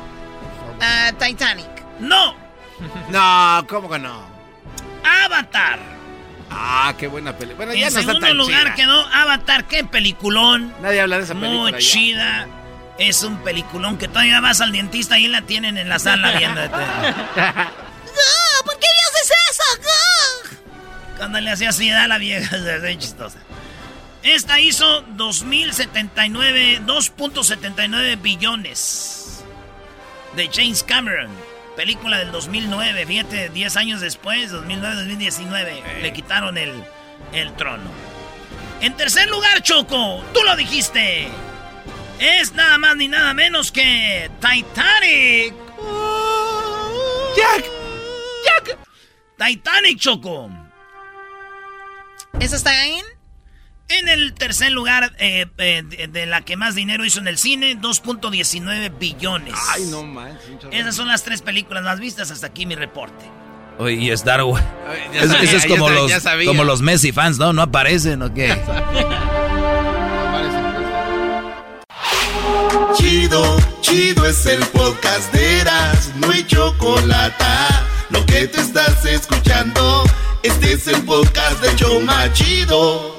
Ah, Titanic. No. No, ¿cómo que no? Avatar. Ah, qué buena película. Bueno, ya en está segundo tan lugar chida. quedó Avatar. Qué peliculón. Nadie habla de esa película Muy ya. chida. Es un peliculón que todavía vas al dentista y la tienen en la sala viéndote. ¿Por qué le haces eso? Cuando le hacía así a la vieja, es chistosa. Esta hizo 2079, 2.79 billones de James Cameron. Película del 2009, fíjate, 10 años después, 2009-2019, le quitaron el, el trono. En tercer lugar, Choco, tú lo dijiste. Es nada más ni nada menos que Titanic. Jack, Jack. Titanic, Choco. ¿Esa está en? En el tercer lugar eh, eh, de, de la que más dinero hizo en el cine, 2.19 billones. Ay, no manches. Esas son las tres películas más vistas hasta aquí mi reporte. Oye, y Star Wars. Ay, ya Es- sabía, Eso es como sabía, los, sabía. como los Messi fans, ¿no? ¿No aparecen o qué? Chido, chido es el podcast de Eras, no hay chocolate. Lo que te estás escuchando, este es el podcast de Choma Chido.